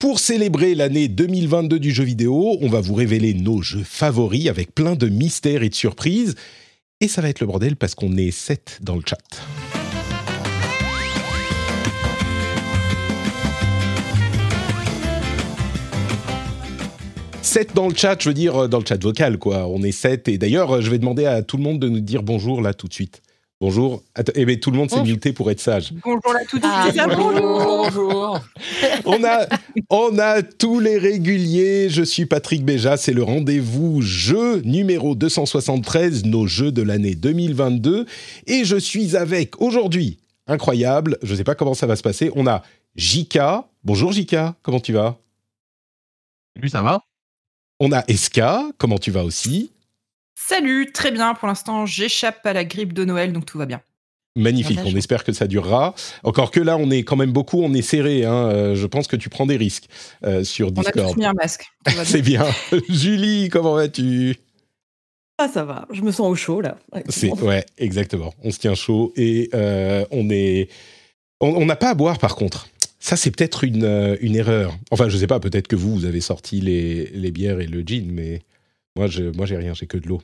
Pour célébrer l'année 2022 du jeu vidéo, on va vous révéler nos jeux favoris avec plein de mystères et de surprises. Et ça va être le bordel parce qu'on est 7 dans le chat. Sept dans le chat, je veux dire dans le chat vocal, quoi. On est sept. Et d'ailleurs, je vais demander à tout le monde de nous dire bonjour là tout de suite. Bonjour. Attends, eh bien, tout le monde s'est Bonjour. muté pour être sage. Bonjour là tout de Ah, suite. bonjour. On a, on a tous les réguliers. Je suis Patrick Béja. C'est le rendez-vous jeu numéro 273, nos jeux de l'année 2022. Et je suis avec aujourd'hui, incroyable, je ne sais pas comment ça va se passer. On a Jika. Bonjour Jika, comment tu vas? Lui, ça va? On a Eska. Comment tu vas aussi? Salut, très bien. Pour l'instant, j'échappe à la grippe de Noël, donc tout va bien. Magnifique, on espère que ça durera. Encore que là, on est quand même beaucoup, on est serré. hein. Euh, Je pense que tu prends des risques euh, sur On a Discord. tous mis un masque. C'est bien. Julie, comment vas-tu? Ah, ça va. Je me sens au chaud, là. Ouais, C'est ouais, exactement. On se tient chaud et euh, on est. On n'a pas à boire par contre. Ça, c'est peut-être une, une erreur. Enfin, je sais pas. Peut-être que vous, vous avez sorti les, les bières et le gin, mais moi, je, moi, j'ai rien. J'ai que de l'eau.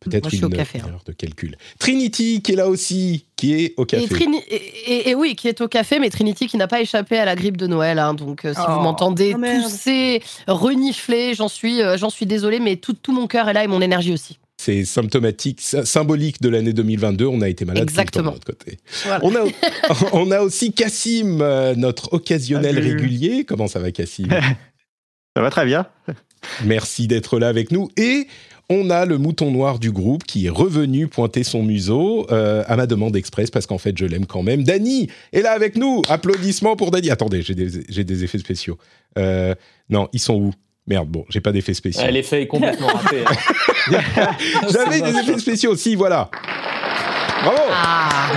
Peut-être une café, hein. erreur de calcul. Trinity, qui est là aussi, qui est au café. Et, Trini- et, et- et oui, qui est au café, mais Trinity qui n'a pas échappé à la grippe de Noël. hein. donc, euh, si Oh. vous m'entendez Oh, merde. tousser, renifler, j'en suis, euh, j'en suis désolée, mais tout, tout mon cœur est là et mon énergie aussi. C'est symptomatique, sy- symbolique de l'année 2022. On a été malade tout le temps Exactement. de notre côté. Voilà. On a, on a aussi Cassim, euh, notre occasionnel Salut. régulier. Comment ça va, Cassim Ça va très bien. Merci d'être là avec nous. Et on a le mouton noir du groupe qui est revenu pointer son museau euh, à ma demande express parce qu'en fait je l'aime quand même. Dany est là avec nous. Applaudissements pour Dany. Attendez, j'ai des, effets spéciaux. Euh, non, ils sont où? Merde, bon, j'ai pas d'effets spéciaux. Ah, L'effet est complètement raté. hein. J'avais des effets spéciaux, si, voilà. Bravo Ah,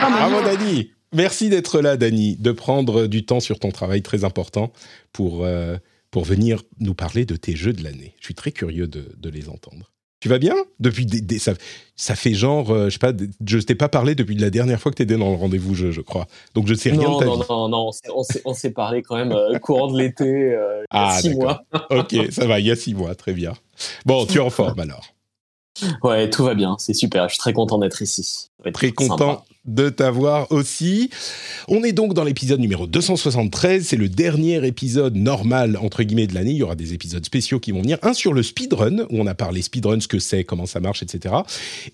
Bravo Dany Merci d'être là, Dany, de prendre du temps sur ton travail très important pour, euh, pour venir nous parler de tes jeux de l'année. Je suis très curieux de, de les entendre. Tu vas bien? Depuis des, des- ça, ça fait genre, euh, je sais pas, je t'ai pas parlé depuis la dernière fois que tu étais dans le rendez-vous jeu, je crois. Donc je sais rien non, de ta non, vie. non, non, on s'est- on s'est- parlé quand même euh, courant de l'été, euh, il y a Ah, six mois. Ok, ça va, il y a six mois, très bien. Bon, tu es en forme alors. Ouais, tout va bien, c'est super. Je suis très content d'être ici. Très sympa. content de t'avoir aussi. On est donc dans l'épisode numéro 273. C'est le dernier épisode normal, entre guillemets, de l'année. Il y aura des épisodes spéciaux qui vont venir. Un sur le speedrun, où on a parlé speedrun, ce que c'est, comment ça marche, etc.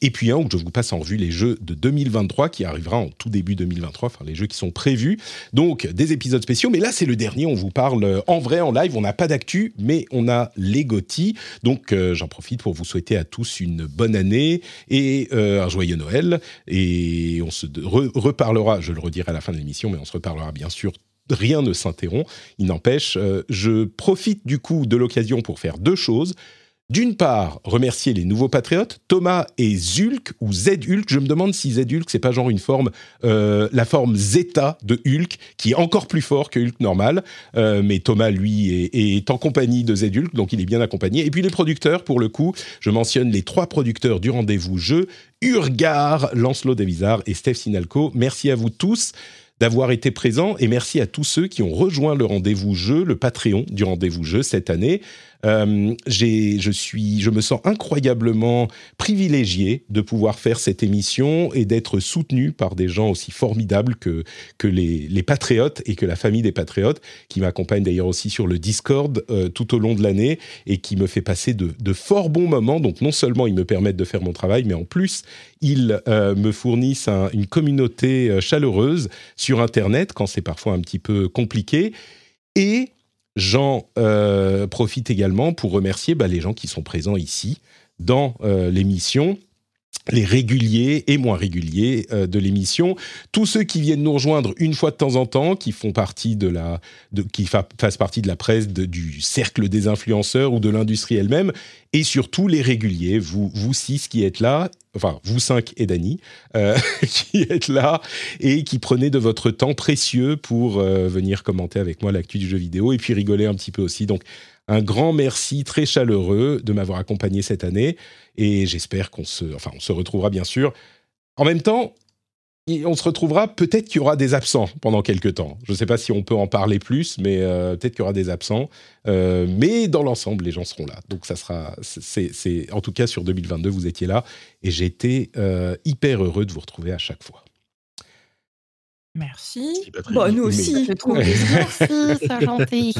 Et puis un où je vous passe en revue les jeux de 2023 qui arrivera en tout début 2023, enfin les jeux qui sont prévus. Donc des épisodes spéciaux. Mais là, c'est le dernier. On vous parle euh, en vrai, en live. On n'a pas d'actu, mais on a les GOTY. Donc euh, j'en profite pour vous souhaiter à tous une bonne année et euh, un joyeux Noël. Et on se reparlera, je le redirai à la fin de l'émission, mais on se reparlera bien sûr. Rien ne s'interrompt. Il n'empêche, euh, je profite du coup de l'occasion pour faire deux choses. D'une part, remercier les nouveaux patriotes, Thomas et Zulk, ou Z-Hulk. Je me demande si Z-Hulk, c'est pas genre une forme, euh, la forme Zeta de Hulk, qui est encore plus fort que Hulk normal. Euh, mais Thomas, lui, est, en compagnie de Z-Hulk, donc il est bien accompagné. Et puis les producteurs, pour le coup, je mentionne les trois producteurs du rendez-vous jeu, Urgar, Lancelot Desvizards et Steph Sinalco. Merci à vous tous d'avoir été présents et merci à tous ceux qui ont rejoint le rendez-vous jeu, le Patreon du rendez-vous jeu cette année. Euh, je suis, je me sens incroyablement privilégié de pouvoir faire cette émission et d'être soutenu par des gens aussi formidables que les, patriotes et que la famille des patriotes, qui m'accompagnent d'ailleurs aussi sur le Discord euh, tout au long de l'année et qui me fait passer de, de fort bons moments. Donc non seulement ils me permettent de faire mon travail, mais en plus ils euh, me fournissent un- une communauté chaleureuse sur Internet quand c'est parfois un petit peu compliqué. Et j'en euh, profite également pour remercier bah, les gens qui sont présents ici dans euh, l'émission. Les réguliers et moins réguliers euh, de l'émission, tous ceux qui viennent nous rejoindre une fois de temps en temps, qui font partie de la, de, qui fa fassent partie de la presse, de, du cercle des influenceurs ou de l'industrie elle-même, et surtout les réguliers, vous, vous six qui êtes là, enfin vous cinq et Dany, euh, qui êtes là et qui prenez de votre temps précieux pour euh, venir commenter avec moi l'actu du jeu vidéo et puis rigoler un petit peu aussi. Donc un grand merci très chaleureux de m'avoir accompagné cette année et j'espère qu'on se, enfin, on se retrouvera bien sûr. En même temps, on se retrouvera, peut-être qu'il y aura des absents pendant quelques temps. Je ne sais pas si on peut en parler plus, mais euh, peut-être qu'il y aura des absents. Euh, mais dans l'ensemble, les gens seront là. Donc ça sera, c'est, en tout cas sur 2022, vous étiez là et été euh, hyper heureux de vous retrouver à chaque fois. Merci. Bon, nous aussi. Je trouve. Merci, c'est gentil.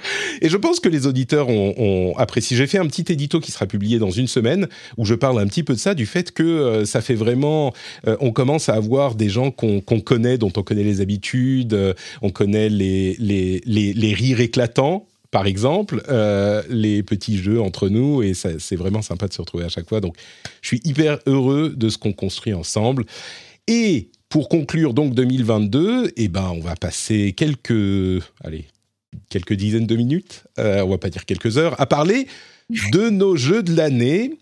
Et je pense que les auditeurs ont, ont apprécié. J'ai fait un petit édito qui sera publié dans une semaine où je parle un petit peu de ça, du fait que euh, ça fait vraiment. euh, on commence à avoir des gens qu'on connaît, dont on connaît les habitudes, euh, on connaît les, les, les, les rires éclatants. Par exemple, euh, les petits jeux entre nous, et ça- c'est vraiment sympa de se retrouver à chaque fois. Donc, je suis hyper heureux de ce qu'on construit ensemble. Et pour conclure donc 2022, eh ben, on va passer quelques, allez, quelques dizaines de minutes, euh, on va pas dire quelques heures, à parler de nos jeux de l'année.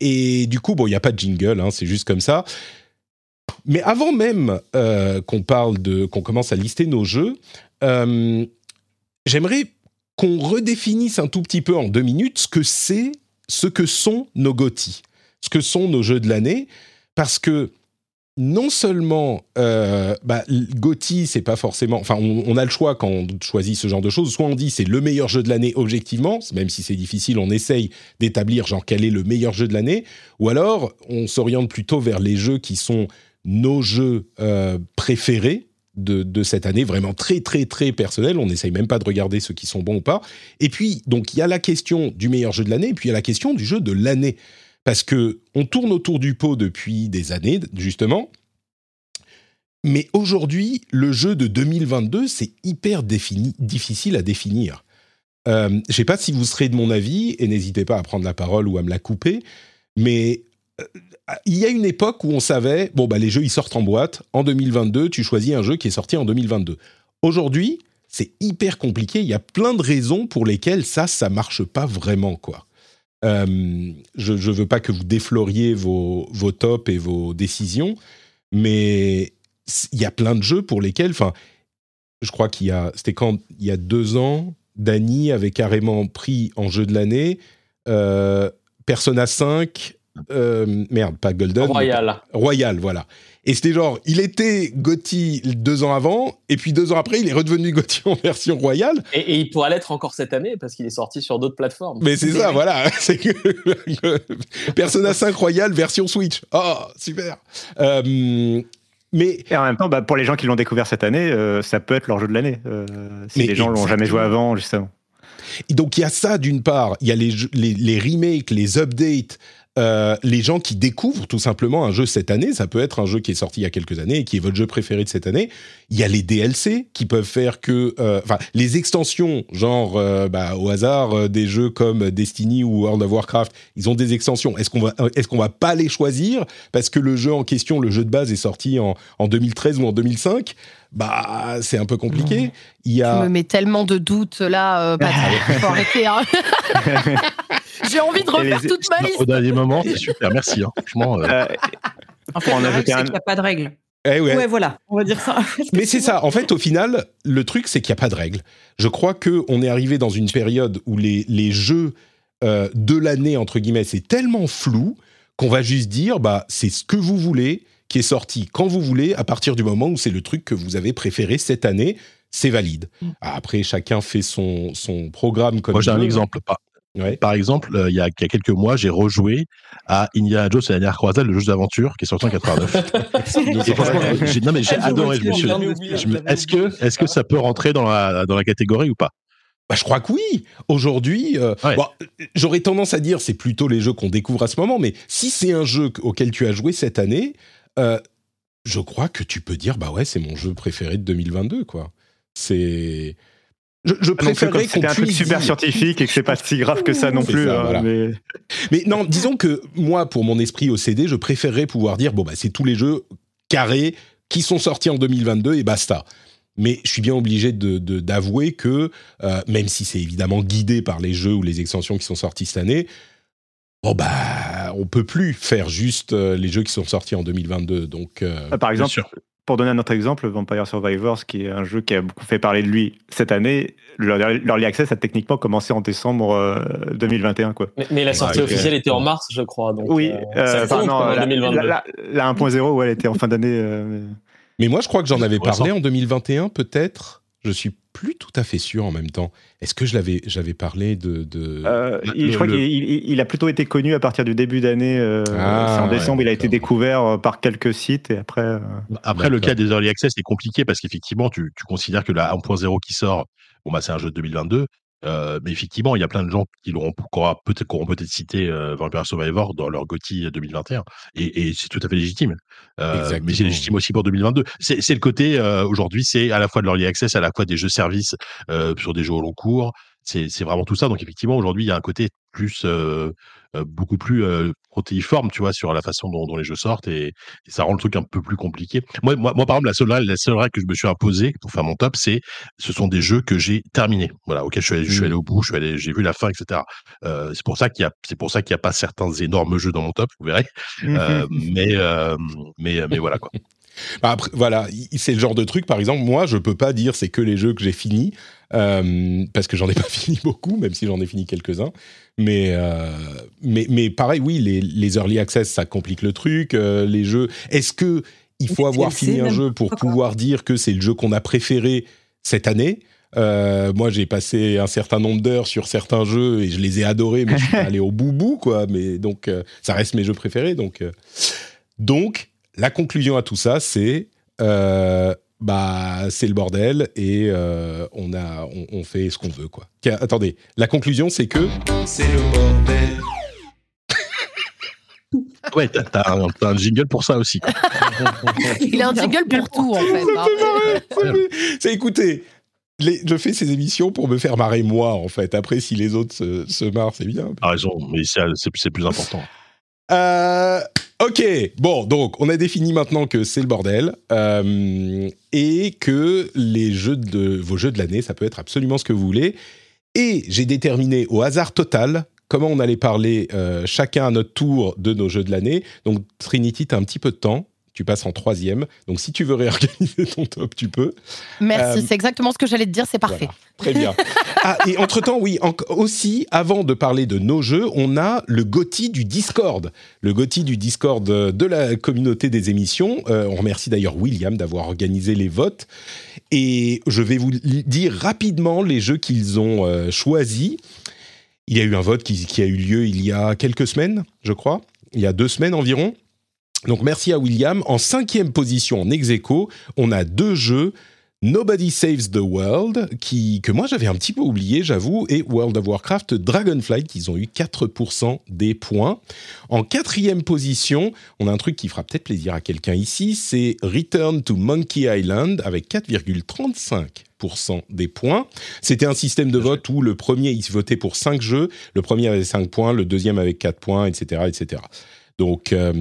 Et du coup, bon, il n'y a pas de jingle, hein, c'est juste comme ça. Mais avant même euh, qu'on parle de, qu'on commence à lister nos jeux, euh, j'aimerais qu'on redéfinisse un tout petit peu en deux minutes ce que c'est, ce que sont nos GOTY, ce que sont nos jeux de l'année, parce que non seulement euh, bah, GOTY, c'est pas forcément. Enfin, on, on, a le choix quand on choisit ce genre de choses. Soit on dit c'est le meilleur jeu de l'année objectivement, même si c'est difficile, on essaye d'établir genre quel est le meilleur jeu de l'année. Ou alors on s'oriente plutôt vers les jeux qui sont nos jeux euh, préférés. De, de, cette année, vraiment très très très personnel. On n'essaye même pas de regarder ceux qui sont bons ou pas. Et puis, donc, il y a la question du meilleur jeu de l'année, et puis il y a la question du jeu de l'année parce que on tourne autour du pot depuis des années, justement. Mais aujourd'hui, le jeu de 2022, c'est hyper difficile à définir. Euh, je ne sais pas si vous serez de mon avis, et n'hésitez pas à prendre la parole ou à me la couper, mais euh, il y a une époque où on savait, bon, bah, les jeux, ils sortent en boîte. En 2022, tu choisis un jeu qui est sorti en 2022. Aujourd'hui, c'est hyper compliqué. Il y a plein de raisons pour lesquelles ça, ça marche pas vraiment, quoi. Euh, je ne veux pas que vous défloriez vos, vos tops et vos décisions, mais il y a plein de jeux pour lesquels, enfin, je crois qu'il y a, c'était quand il y a deux ans, Dany avait carrément pris en jeu de l'année euh, Persona 5, euh, merde, pas Golden, Royal, Royal, voilà. Et c'était genre, il était Gotti deux ans avant, et puis deux ans après, il est redevenu Gotti en version royale. Et, et il pourrait l'être encore cette année parce qu'il est sorti sur d'autres plateformes. Mais c'est ça, voilà. C'est que Persona 5 Royal version Switch. Oh, super. Euh, mais et en même temps, bah, pour les gens qui l'ont découvert cette année, euh, ça peut être leur jeu de l'année. Euh, si mais les gens l'ont jamais joué avant, justement. Et donc il y a ça d'une part, il y a les, les, les remakes, les updates, euh, les gens qui découvrent tout simplement un jeu cette année, ça peut être un jeu qui est sorti il y a quelques années et qui est votre jeu préféré de cette année. Il y a les DLC qui peuvent faire que, enfin, euh, les extensions, genre euh, bah, au hasard des jeux comme Destiny ou World of Warcraft, ils ont des extensions. Est-ce qu'on va, est-ce qu'on va pas les choisir? Parce que le jeu en question, le jeu de base est sorti en, en 2013 ou en 2005 bah, c'est un peu compliqué. Il y a... Tu me mets tellement de doutes là. Patrick, faut arrêter. Hein. J'ai envie de refaire les... toute ma liste. Au dernier moment, c'est super. Merci. Hein. Franchement. Euh... Euh, en fait, on a ajouté un... qu'il n'y a pas de règles. Eh ouais. ouais. voilà, on va dire ça. Mais c'est ça. En fait, au final, le truc, c'est qu'il n'y a pas de règles. Je crois qu'on est arrivé dans une période où les, les jeux euh, de l'année, entre guillemets, c'est tellement flou qu'on va juste dire, bah, c'est ce que vous voulez, qui est sorti quand vous voulez, à partir du moment où c'est le truc que vous avez préféré cette année, c'est valide. Mm. Après, chacun fait son, son programme comme Moi, j'ai un exemple. Par, ouais. par exemple, euh, il, y a, il, y a, quelques mois, j'ai rejoué à Indiana Jones et la dernière croisade, le jeu d'aventure qui est sorti en 89. j'ai, non, mais j'ai adoré. Je me suis, est-ce que, est-ce que ça peut rentrer dans la, dans la catégorie ou pas? Bah, je crois que oui. Aujourd'hui, euh, ouais. bon, j'aurais tendance à dire c'est plutôt les jeux qu'on découvre à ce moment, mais si c'est un jeu auquel tu as joué cette année, euh, je crois que tu peux dire bah ouais c'est mon jeu préféré de 2022 quoi. C'est Je, je comme préférerais qu'on C'était un truc puisse super dire- scientifique et que c'est pas si grave que ça non plus. ça, hein, voilà. mais... Mais non, disons que moi, pour mon esprit OCD, je préférerais pouvoir dire bon bah c'est tous les jeux carrés qui sont sortis en 2022 et basta. Mais je suis bien obligé de- de- d'avouer que, euh, même si c'est évidemment guidé par les jeux ou les extensions qui sont sortis cette année, bon bah on peut plus faire juste euh, les jeux qui sont sortis en 2022. Donc euh, Ah, Par exemple. Pour donner un autre exemple, Vampire Survivors, qui est un jeu qui a beaucoup fait parler de lui cette année, leur l'early access a techniquement commencé en décembre euh, 2021. Quoi. Mais, mais la sortie officielle était en mars, je crois. Donc, oui, euh, euh, ça non, la, 2022. la- la 1.0, ouais, elle était en fin d'année. euh, Mais moi, je crois que j'en avais parlé en 2021, peut-être. Je suis plus tout à fait sûr en même temps. Est-ce que je l'avais, j'avais parlé de, de... Euh, Bah, il- le- je crois le- qu'il il- il a plutôt été connu à partir du début d'année. euh, Ah, c'est en ouais, décembre, il a été découvert euh, par quelques sites et après. euh, Après, le cas des early access est compliqué parce qu'effectivement, tu, tu considères que la 1.0 qui sort, bon, bah, c'est un jeu de 2022. Euh, mais effectivement, il y a plein de gens qui l'auront peut-être qui auront peut-être cité euh, Vampire Survivor dans leur GOTY 2021 et, et c'est tout à fait légitime. Euh, mais c'est légitime aussi pour 2022. C'est le côté euh, aujourd'hui, c'est à la fois de l'early access, à la fois des jeux services euh, sur des jeux au long cours. C'est vraiment tout ça. Donc effectivement, aujourd'hui, il y a un côté plus beaucoup plus euh, protéiforme, tu vois, sur la façon dont, dont les jeux sortent et, et ça rend le truc un peu plus compliqué. Moi, moi, moi par exemple, la seule règle, la seule règle que je me suis imposée pour faire mon top, c'est ce sont des jeux que j'ai terminés, voilà, auxquels je suis allé, je suis allé au bout, je suis allé, j'ai vu la fin, etc. Euh, c'est pour ça qu'il y a, c'est pour ça qu'il n'y a pas certains énormes jeux dans mon top, vous verrez. Euh, mais, euh, mais, mais voilà quoi. Bah, après, voilà, il- c'est le genre de truc, par exemple, moi, je peux pas dire c'est que les jeux que j'ai finis, euh, parce que j'en ai pas fini beaucoup, même si j'en ai fini quelques-uns. Mais, euh, mais, mais pareil, oui, les, les early access, ça complique le truc. euh, les jeux, est-ce que il faut avoir fini un jeu pour pouvoir dire que c'est le jeu qu'on a préféré cette année? Euh, moi, j'ai passé un certain nombre d'heures sur certains jeux et je les ai adorés, mais je suis pas allé au bout bout, quoi. Mais donc, euh, ça reste mes jeux préférés. Donc, euh, donc, la conclusion à tout ça, c'est euh, bah c'est le bordel et euh, on a on, on fait ce qu'on veut quoi. Attendez, la conclusion c'est que c'est le bordel. Ouais, t'as, un, jingle pour ça aussi. quoi. Il a un jingle pour tout, en fait. hein. Ça fait- c'est écoutez. les- je fais ces émissions pour me faire marrer moi en fait. Après si les autres se, se marrent c'est bien. T'as raison, mais c'est, c'est, c'est plus important. Euh, ok, bon, donc on a défini maintenant que c'est le bordel euh, et que les jeux de vos jeux de l'année, ça peut être absolument ce que vous voulez. Et j'ai déterminé au hasard total comment on allait parler euh, chacun à notre tour de nos jeux de l'année. Donc Trinity, t'as un petit peu de temps. Tu passes en troisième. Donc si tu veux réorganiser ton top, tu peux. Merci, Euh, c'est exactement ce que j'allais te dire, c'est parfait. Très bien. Ah, et entre-temps, oui, en- aussi, avant de parler de nos jeux, on a le GOTY du Discord. Le GOTY du Discord euh, de la communauté des émissions. Euh, on remercie d'ailleurs William d'avoir organisé les votes. Et je vais vous dire rapidement les jeux qu'ils ont euh, choisis. Il y a eu un vote qui, qui a eu lieu il y a quelques semaines, je crois. Il y a deux semaines environ. Donc merci à William. En cinquième position, en ex on a deux jeux. Nobody Saves the World, qui, que moi j'avais un petit peu oublié, j'avoue, et World of Warcraft Dragonflight, qui ont eu 4% des points. En quatrième position, on a un truc qui fera peut-être plaisir à quelqu'un ici, c'est Return to Monkey Island, avec 4,35% des points. C'était un système de vote où le premier, il se votait pour 5 jeux, le premier avait 5 points, le deuxième avec 4 points, etc. etc. Donc, euh,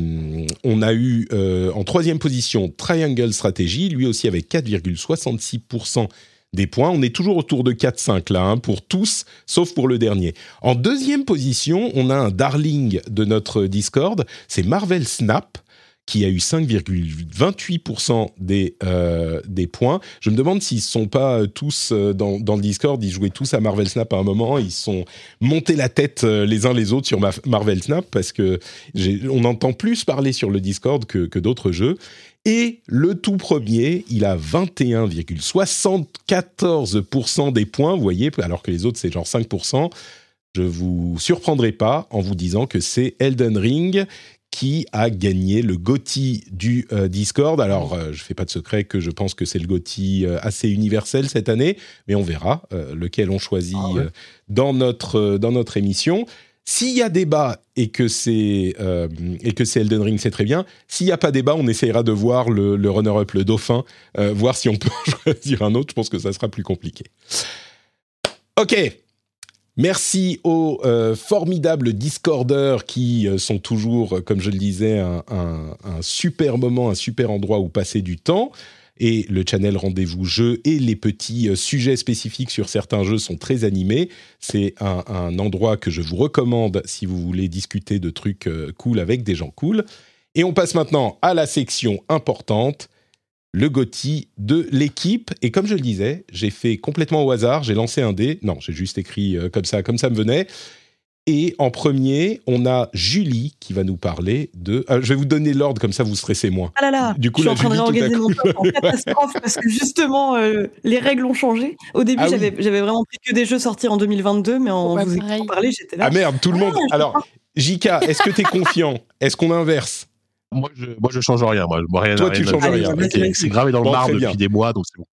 on a eu euh, en troisième position Triangle Strategy, lui aussi avec 4,66% des points. On est toujours autour de 4-5 là, hein, pour tous, sauf pour le dernier. En deuxième position, on a un darling de notre Discord, c'est Marvel Snap qui a eu 5,28% des, euh, des points. Je me demande s'ils ne sont pas euh, tous euh, dans, dans le Discord, ils jouaient tous à Marvel Snap à un moment, ils sont montés la tête euh, les uns les autres sur ma- Marvel Snap parce que on entend plus parler sur le Discord que, que d'autres jeux. Et le tout premier, il a 21,74% des points, vous voyez, alors que les autres, c'est genre 5%. Je vous surprendrai pas en vous disant que c'est Elden Ring qui a gagné le GOTY du euh, Discord. Alors, euh, je fais pas de secret que je pense que c'est le GOTY euh, assez universel cette année, mais on verra lequel on choisit euh, dans, notre, dans notre émission. S'il y a débat et que c'est et que c'est Elden Ring, c'est très bien. S'il n'y a pas débat, on essayera de voir le, le runner-up, le dauphin, voir si on peut choisir un autre. Je pense que ça sera plus compliqué. Ok. Merci aux euh, formidables Discorders qui euh, sont toujours, comme je le disais, un, super moment, un super endroit où passer du temps. Et le channel Rendez-vous Jeux et les petits euh, sujets spécifiques sur certains jeux sont très animés. C'est un, un, endroit que je vous recommande si vous voulez discuter de trucs cool avec des gens cool. Et on passe maintenant à la section importante le GOTY de l'équipe. Et comme je le disais, j'ai fait complètement au hasard, j'ai lancé un dé. Non, j'ai juste écrit euh, comme ça, comme ça me venait. Et en premier, on a Julie qui va nous parler de. Euh, je vais vous donner l'ordre comme ça, vous stressez moins. Ah là là. Du coup, je suis en train de réorganiser mon top en catastrophe parce que justement euh, les règles ont changé. Au début, Ah oui. j'avais vraiment pris que des jeux sortis en 2022, mais en Ouais, vous écoutant parler, j'étais là. Ah merde, tout le monde. Ah, Alors, JK, est-ce que tu es confiant? Est-ce qu'on inverse? Moi, je, moi, je change rien. Moi, moi rien, Toi, rien tu changes rien. C'est gravé dans le Bon, marbre très depuis bien. des mois, donc c'est bon.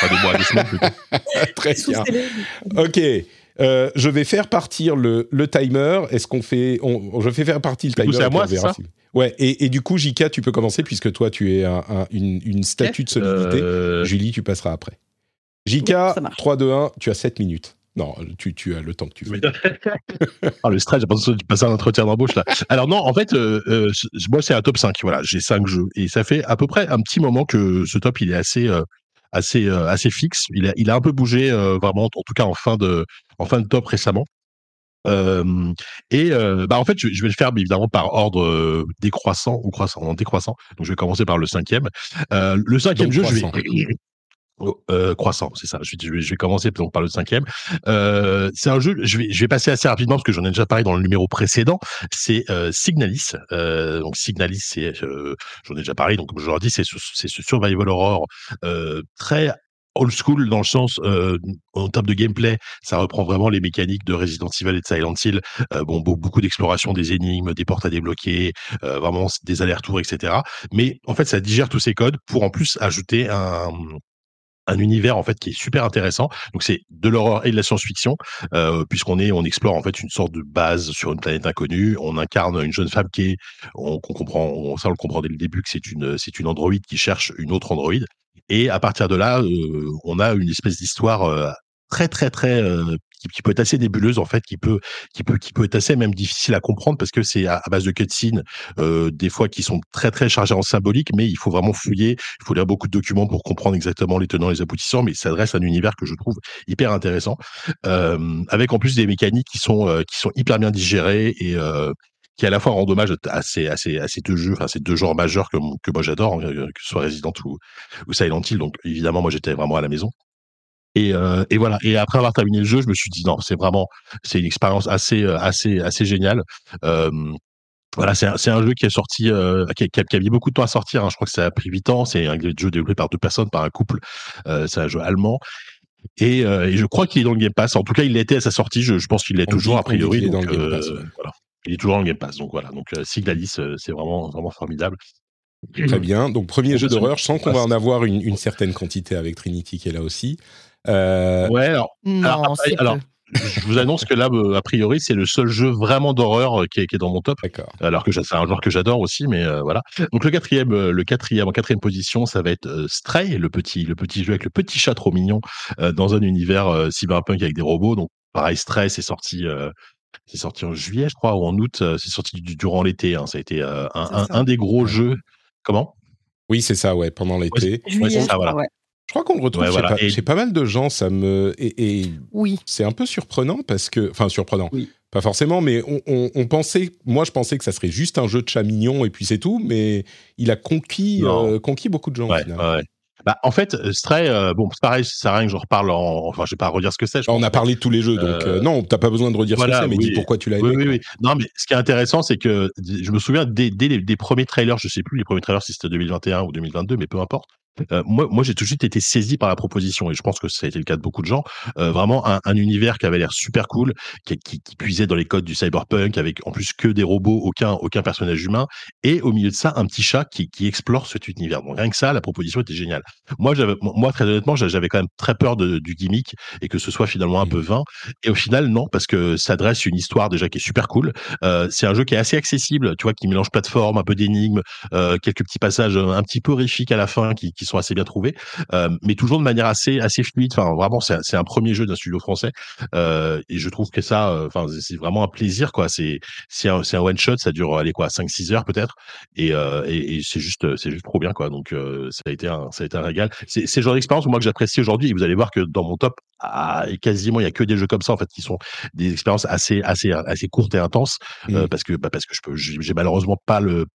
Pas des mois, des semaines plutôt. Très bien. Ok. Euh, je vais faire partir le, le timer. Est-ce qu'on fait. On, je fais faire partir le Du coup, timer. c'est à moi, c'est si- Ouais, et, et du coup, JK, tu peux commencer puisque toi, tu es un- un- une, une statue de solidité. Euh, Julie, tu passeras après. JK, Oui, ça marche. 3, 2, 1, tu as 7 minutes. Non, tu, tu as le temps que tu veux. Ah, le stress, j'ai l'impression de passer un entretien d'embauche là. Alors non, en fait, euh, euh, moi c'est un top 5. Voilà, j'ai 5 jeux et ça fait à peu près un petit moment que ce top il est assez euh, assez euh, assez fixe. Il a il a un peu bougé euh, vraiment, en tout cas en fin de en fin de top récemment. Euh, et euh, bah en fait, je, je vais le faire mais évidemment par ordre euh, décroissant ou croissant, non, décroissant. Donc je vais commencer par le cinquième. Euh, le cinquième Donc, jeu, je vais. Oh, euh, croissant, c'est ça. Je vais, je je vais commencer donc par le cinquième. Euh, c'est un jeu. Je vais, je vais passer assez rapidement parce que j'en ai déjà parlé dans le numéro précédent. C'est euh, Signalis. Euh, donc Signalis, c'est, euh, j'en ai déjà parlé. Donc comme je leur dis, c'est ce, c'est ce survival horror euh, très old school dans le sens euh, en termes de gameplay, ça reprend vraiment les mécaniques de Resident Evil et de Silent Hill. Euh, bon, beau- beaucoup d'exploration des énigmes, des portes à débloquer, euh, vraiment des allers-retours, etc. Mais en fait, ça digère tous ces codes pour en plus ajouter un un univers en fait qui est super intéressant. Donc c'est de l'horreur et de la science-fiction euh, puisqu'on est on explore en fait une sorte de base sur une planète inconnue. On incarne une jeune femme qui est on, comprend on, ça on le comprend dès le début que c'est une c'est une androïde qui cherche une autre androïde et à partir de là euh, on a une espèce d'histoire euh, très très très qui, qui peut être assez nébuleuse en fait qui peut qui peut qui peut être assez même difficile à comprendre parce que c'est à, à base de cutscenes euh, des fois qui sont très très chargés en symbolique mais il faut vraiment fouiller il faut lire beaucoup de documents pour comprendre exactement les tenants et les aboutissants, mais ça adresse un univers que je trouve hyper intéressant, euh, avec en plus des mécaniques qui sont euh, qui sont hyper bien digérées et euh, qui à la fois rendent hommage à ces, à ces, à ces deux jeux, enfin ces deux genres majeurs que, que moi j'adore, hein, que ce soit Resident ou, ou Silent Hill. Donc évidemment, moi j'étais vraiment à la maison. Et, euh, et voilà. Et après avoir terminé le jeu, je me suis dit non, c'est vraiment, c'est une expérience assez, euh, assez, assez géniale. Euh, voilà, c'est un, c'est un jeu qui est sorti, euh, qui, a, qui mis beaucoup de temps à sortir. hein. Je crois que ça a pris 8 ans. C'est un jeu développé par deux personnes, par un couple. C'est un jeu allemand. Et, et je crois qu'il est dans le Game Pass. En tout cas, il l'était à sa sortie. Je, je pense qu'il l'est toujours a priori. on dit qu'il est donc, dans le Game Pass, ouais. voilà. Il est toujours dans le Game Pass. Donc voilà. Donc Signalis, c'est vraiment vraiment formidable. Très bien. Donc, premier jeu bah, d'horreur. Je sens qu'on va en avoir une, une certaine quantité avec Trinity qui est là aussi. Euh, Ouais. Alors, Non, Alors, après, c'est alors, peu. je vous annonce que là, euh, a priori, c'est le seul jeu vraiment d'horreur euh, qui est, qui est dans mon top. D'accord. alors que c'est un genre que j'adore aussi, mais euh, voilà. Donc le quatrième, le quatrième en quatrième position, ça va être euh, Stray, le petit, le petit jeu avec le petit chat trop mignon euh, dans un univers euh, cyberpunk avec des robots. Donc pareil, Stray, c'est sorti, euh, c'est sorti en juillet, je crois, ou en août. c'est sorti du- durant l'été. Hein, ça a été euh, un, C'est un, ça. un des gros jeux. Comment? Oui, c'est ça, ouais, pendant l'été. Ouais, Juillet, c'est ça, voilà. ouais. Je crois qu'on le retrouve Ouais, chez, pas, Et- chez pas mal de gens. Ça me et, et Oui. c'est un peu surprenant parce que, enfin, surprenant. Oui. Pas forcément, mais on, on- on pensait, moi, je pensais que ça serait juste un jeu de chat mignon et puis c'est tout. Mais il a conquis, euh, conquis beaucoup de gens. ouais, ouais. Bah, en fait, euh, Stray, euh, bon, c'est pareil, ça sert à rien que j'en reparle en. Enfin, je vais pas redire ce que c'est. On a parlé de tous les jeux, donc Euh, euh, non, t'as pas besoin de redire ce voilà, que c'est, mais oui. dis pourquoi tu l'as aimé. Oui, oui, quoi. oui. Non, mais ce qui est intéressant, c'est que je me souviens dès, dès les des premiers trailers, je sais plus les premiers trailers si c'était 2021 ou 2022, mais peu importe. Euh, moi, moi j'ai tout de suite été saisi par la proposition et je pense que ça a été le cas de beaucoup de gens. Euh, vraiment un, un univers qui avait l'air super cool, qui, qui, qui puisait dans les codes du cyberpunk, avec en plus que des robots, aucun aucun personnage humain, et au milieu de ça un petit chat qui, qui explore cet univers. Donc rien que ça, la proposition était géniale. Moi, j'avais, moi très honnêtement, j'avais quand même très peur de, du gimmick et que ce soit finalement un peu vain. Et au final, non, parce que ça dresse une histoire déjà qui est super cool. Euh, c'est un jeu qui est assez accessible, tu vois, qui mélange plateforme, un peu d'énigmes, euh, quelques petits passages un petit peu horrifiques à la fin qui, qui sont assez bien trouvés, mais toujours de manière assez assez fluide. Enfin, vraiment, c'est c'est un premier jeu d'un studio français, et je trouve que ça, enfin, c'est vraiment un plaisir, quoi. C'est c'est un, un one shot, ça dure allez quoi, 5-6 heures peut-être, et, et, c'est juste c'est juste trop bien, quoi. Donc ça a été un ça a été un régal. C'est c'est le genre d'expérience moi que j'apprécie aujourd'hui. Et vous allez voir que dans mon top, ah, quasiment il y a que des jeux comme ça en fait qui sont des expériences assez assez assez courtes et intenses, mmh. parce que bah, parce que je peux j'ai malheureusement pas le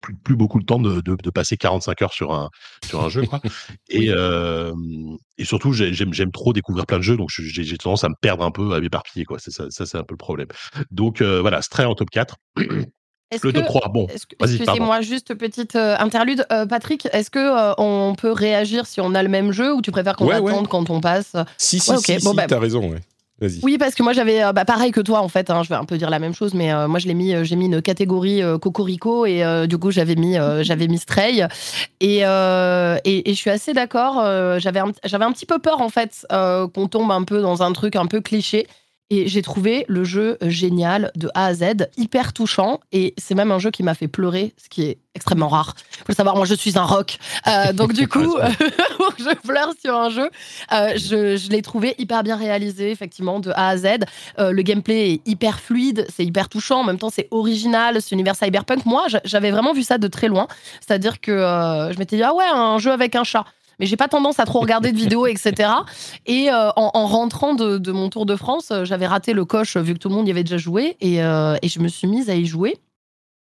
plus, beaucoup le temps de, de, passer 45 heures sur un, sur un jeu. Quoi. Et, et surtout, j'aime trop découvrir plein de jeux, donc j'ai tendance à me perdre un peu, à m'éparpiller. Ça, ça c'est un peu le problème. Donc voilà, Stray en top 4. Le top 3, bon. Excusez-moi, juste petite interlude. Patrick, est-ce que on peut réagir si on a le même jeu ou tu préfères qu'on attende quand on passe? Si, si, si, bon, bah, t'as raison, Oui, parce que moi j'avais, euh, bah, pareil que toi en fait, hein, je vais un peu dire la même chose, mais euh, moi je l'ai mis, euh, j'ai mis une catégorie Cocorico et du coup j'avais mis, j'avais mis Stray et, et, je suis assez d'accord. j'avais, j'avais un petit peu peur en fait qu'on tombe un peu dans un truc un peu cliché. Et j'ai trouvé le jeu génial de A à Z, hyper touchant. Et c'est même un jeu qui m'a fait pleurer, ce qui est extrêmement rare. Faut le savoir, moi je suis un rock. Euh, donc du coup, je pleure sur un jeu. Euh, je, je l'ai trouvé hyper bien réalisé, effectivement, de A à Z. Euh, le gameplay est hyper fluide, c'est hyper touchant. En même temps, c'est original, c'est univers cyberpunk. Moi, j'avais vraiment vu ça de très loin. C'est-à-dire que je m'étais dit, ah ouais, un jeu avec un chat mais j'ai pas tendance à trop regarder de vidéos, etc. Et euh, en, rentrant de, mon Tour de France, euh, j'avais raté le coche vu que tout le monde y avait déjà joué et, euh, et je me suis mise à y jouer.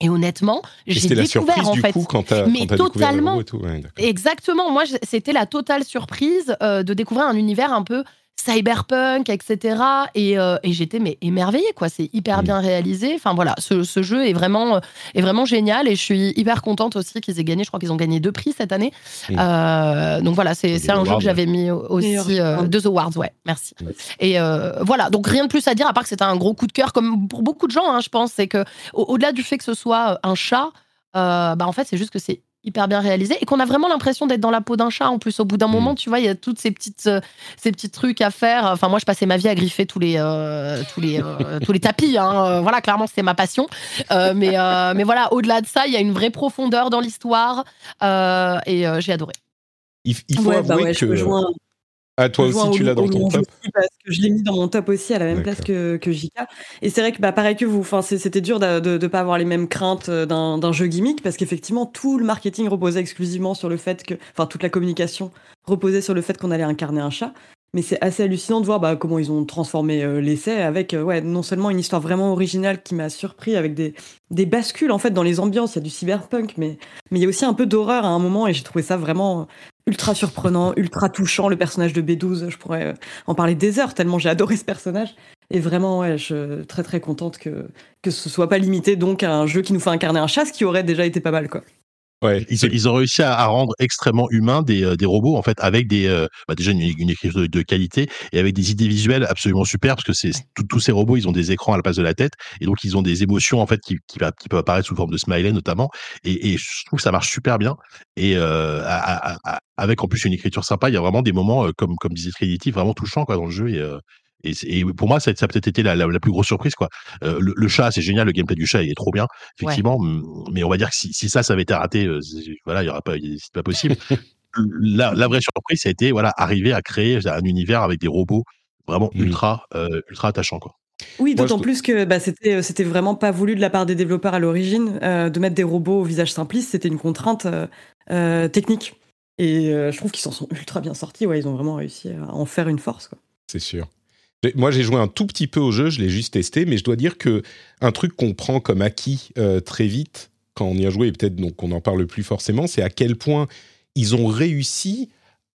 Et honnêtement, j'ai découvert la surprise, en du fait. Coup, quand mais quand totalement. Et tout. exactement. Moi, c'était la totale surprise de découvrir un univers un peu cyberpunk, etc. Euh, et, j'étais mais émerveillée, quoi. C'est hyper mm. bien réalisé. Enfin voilà, ce, jeu est vraiment, euh, est vraiment génial et je suis hyper contente aussi qu'ils aient gagné. Je crois qu'ils ont gagné deux prix cette année. Euh, donc voilà, c'est un jeu que j'avais mis aussi deux awards, ouais. Merci. Et voilà, donc rien de plus à dire à part que c'était un gros coup de cœur, comme pour beaucoup de gens, hein, je pense. C'est que au-delà du fait que ce soit un chat, bah en fait c'est juste que c'est hyper bien réalisé et qu'on a vraiment l'impression d'être dans la peau d'un chat en plus. Au bout d'un mm. moment tu vois il y a toutes ces petites euh, ces petits trucs à faire. Enfin moi je passais ma vie à griffer tous les euh, tous les euh, tous les tapis hein. voilà clairement c'était ma passion. Mais mais voilà au-delà de ça il y a une vraie profondeur dans l'histoire et j'ai adoré. Il, faut avouer bah que ah, toi aussi, tu l'as dans ton top Parce que je l'ai mis dans mon top aussi à la même place que, que JK. Et c'est vrai que bah, pareil que vous, c'était dur de ne pas avoir les mêmes craintes euh, d'un jeu gimmick parce qu'effectivement, tout le marketing reposait exclusivement sur le fait que. Enfin, toute la communication reposait sur le fait qu'on allait incarner un chat. Mais c'est assez hallucinant de voir bah, comment ils ont transformé euh, l'essai avec euh, ouais, non seulement une histoire vraiment originale qui m'a surpris avec des, des bascules en fait dans les ambiances. Il y a du cyberpunk, mais, mais il y a aussi un peu d'horreur à un moment et j'ai trouvé ça vraiment ultra surprenant, ultra touchant. Le personnage de B12, je pourrais euh, en parler des heures tellement j'ai adoré ce personnage. Et vraiment, ouais, je suis très très contente que, que ce soit pas limité donc à un jeu qui nous fait incarner un chat, ce qui aurait déjà été pas mal quoi. Ouais, ils, ont réussi à, rendre extrêmement humains des, euh, des robots en fait avec des euh, bah déjà une, une écriture de, qualité et avec des idées visuelles absolument super parce que c'est tous ces robots ils ont des écrans à la place de la tête et donc ils ont des émotions en fait qui, qui, qui peuvent apparaître sous forme de smiley notamment et, et, je trouve que ça marche super bien et euh, avec en plus une écriture sympa il y a vraiment des moments euh, comme comme disait Trinity vraiment touchants quoi dans le jeu et, et, pour moi, ça, ça a peut-être été la, la, plus grosse surprise. quoi. Euh, le, chat, c'est génial, le gameplay du chat, il est trop bien, effectivement. Mais on va dire que si, si ça, ça avait été raté, euh, voilà, il y aura pas, c'est pas possible. la, la, vraie surprise, ça a été voilà, arriver à créer un univers avec des robots vraiment mmh. ultra, euh, ultra attachants. Quoi. Oui, d'autant plus que bah, c'était c'était vraiment pas voulu de la part des développeurs à l'origine de mettre des robots au visage simpliste. C'était une contrainte technique. Et je trouve qu'ils s'en sont ultra bien sortis. Ouais, ils ont vraiment réussi à en faire une force. C'est sûr. Moi, j'ai joué un tout petit peu au jeu, je l'ai juste testé, mais je dois dire que un truc qu'on prend comme acquis euh, très vite quand on y a joué, et peut-être donc on n'en parle plus forcément, c'est à quel point ils ont réussi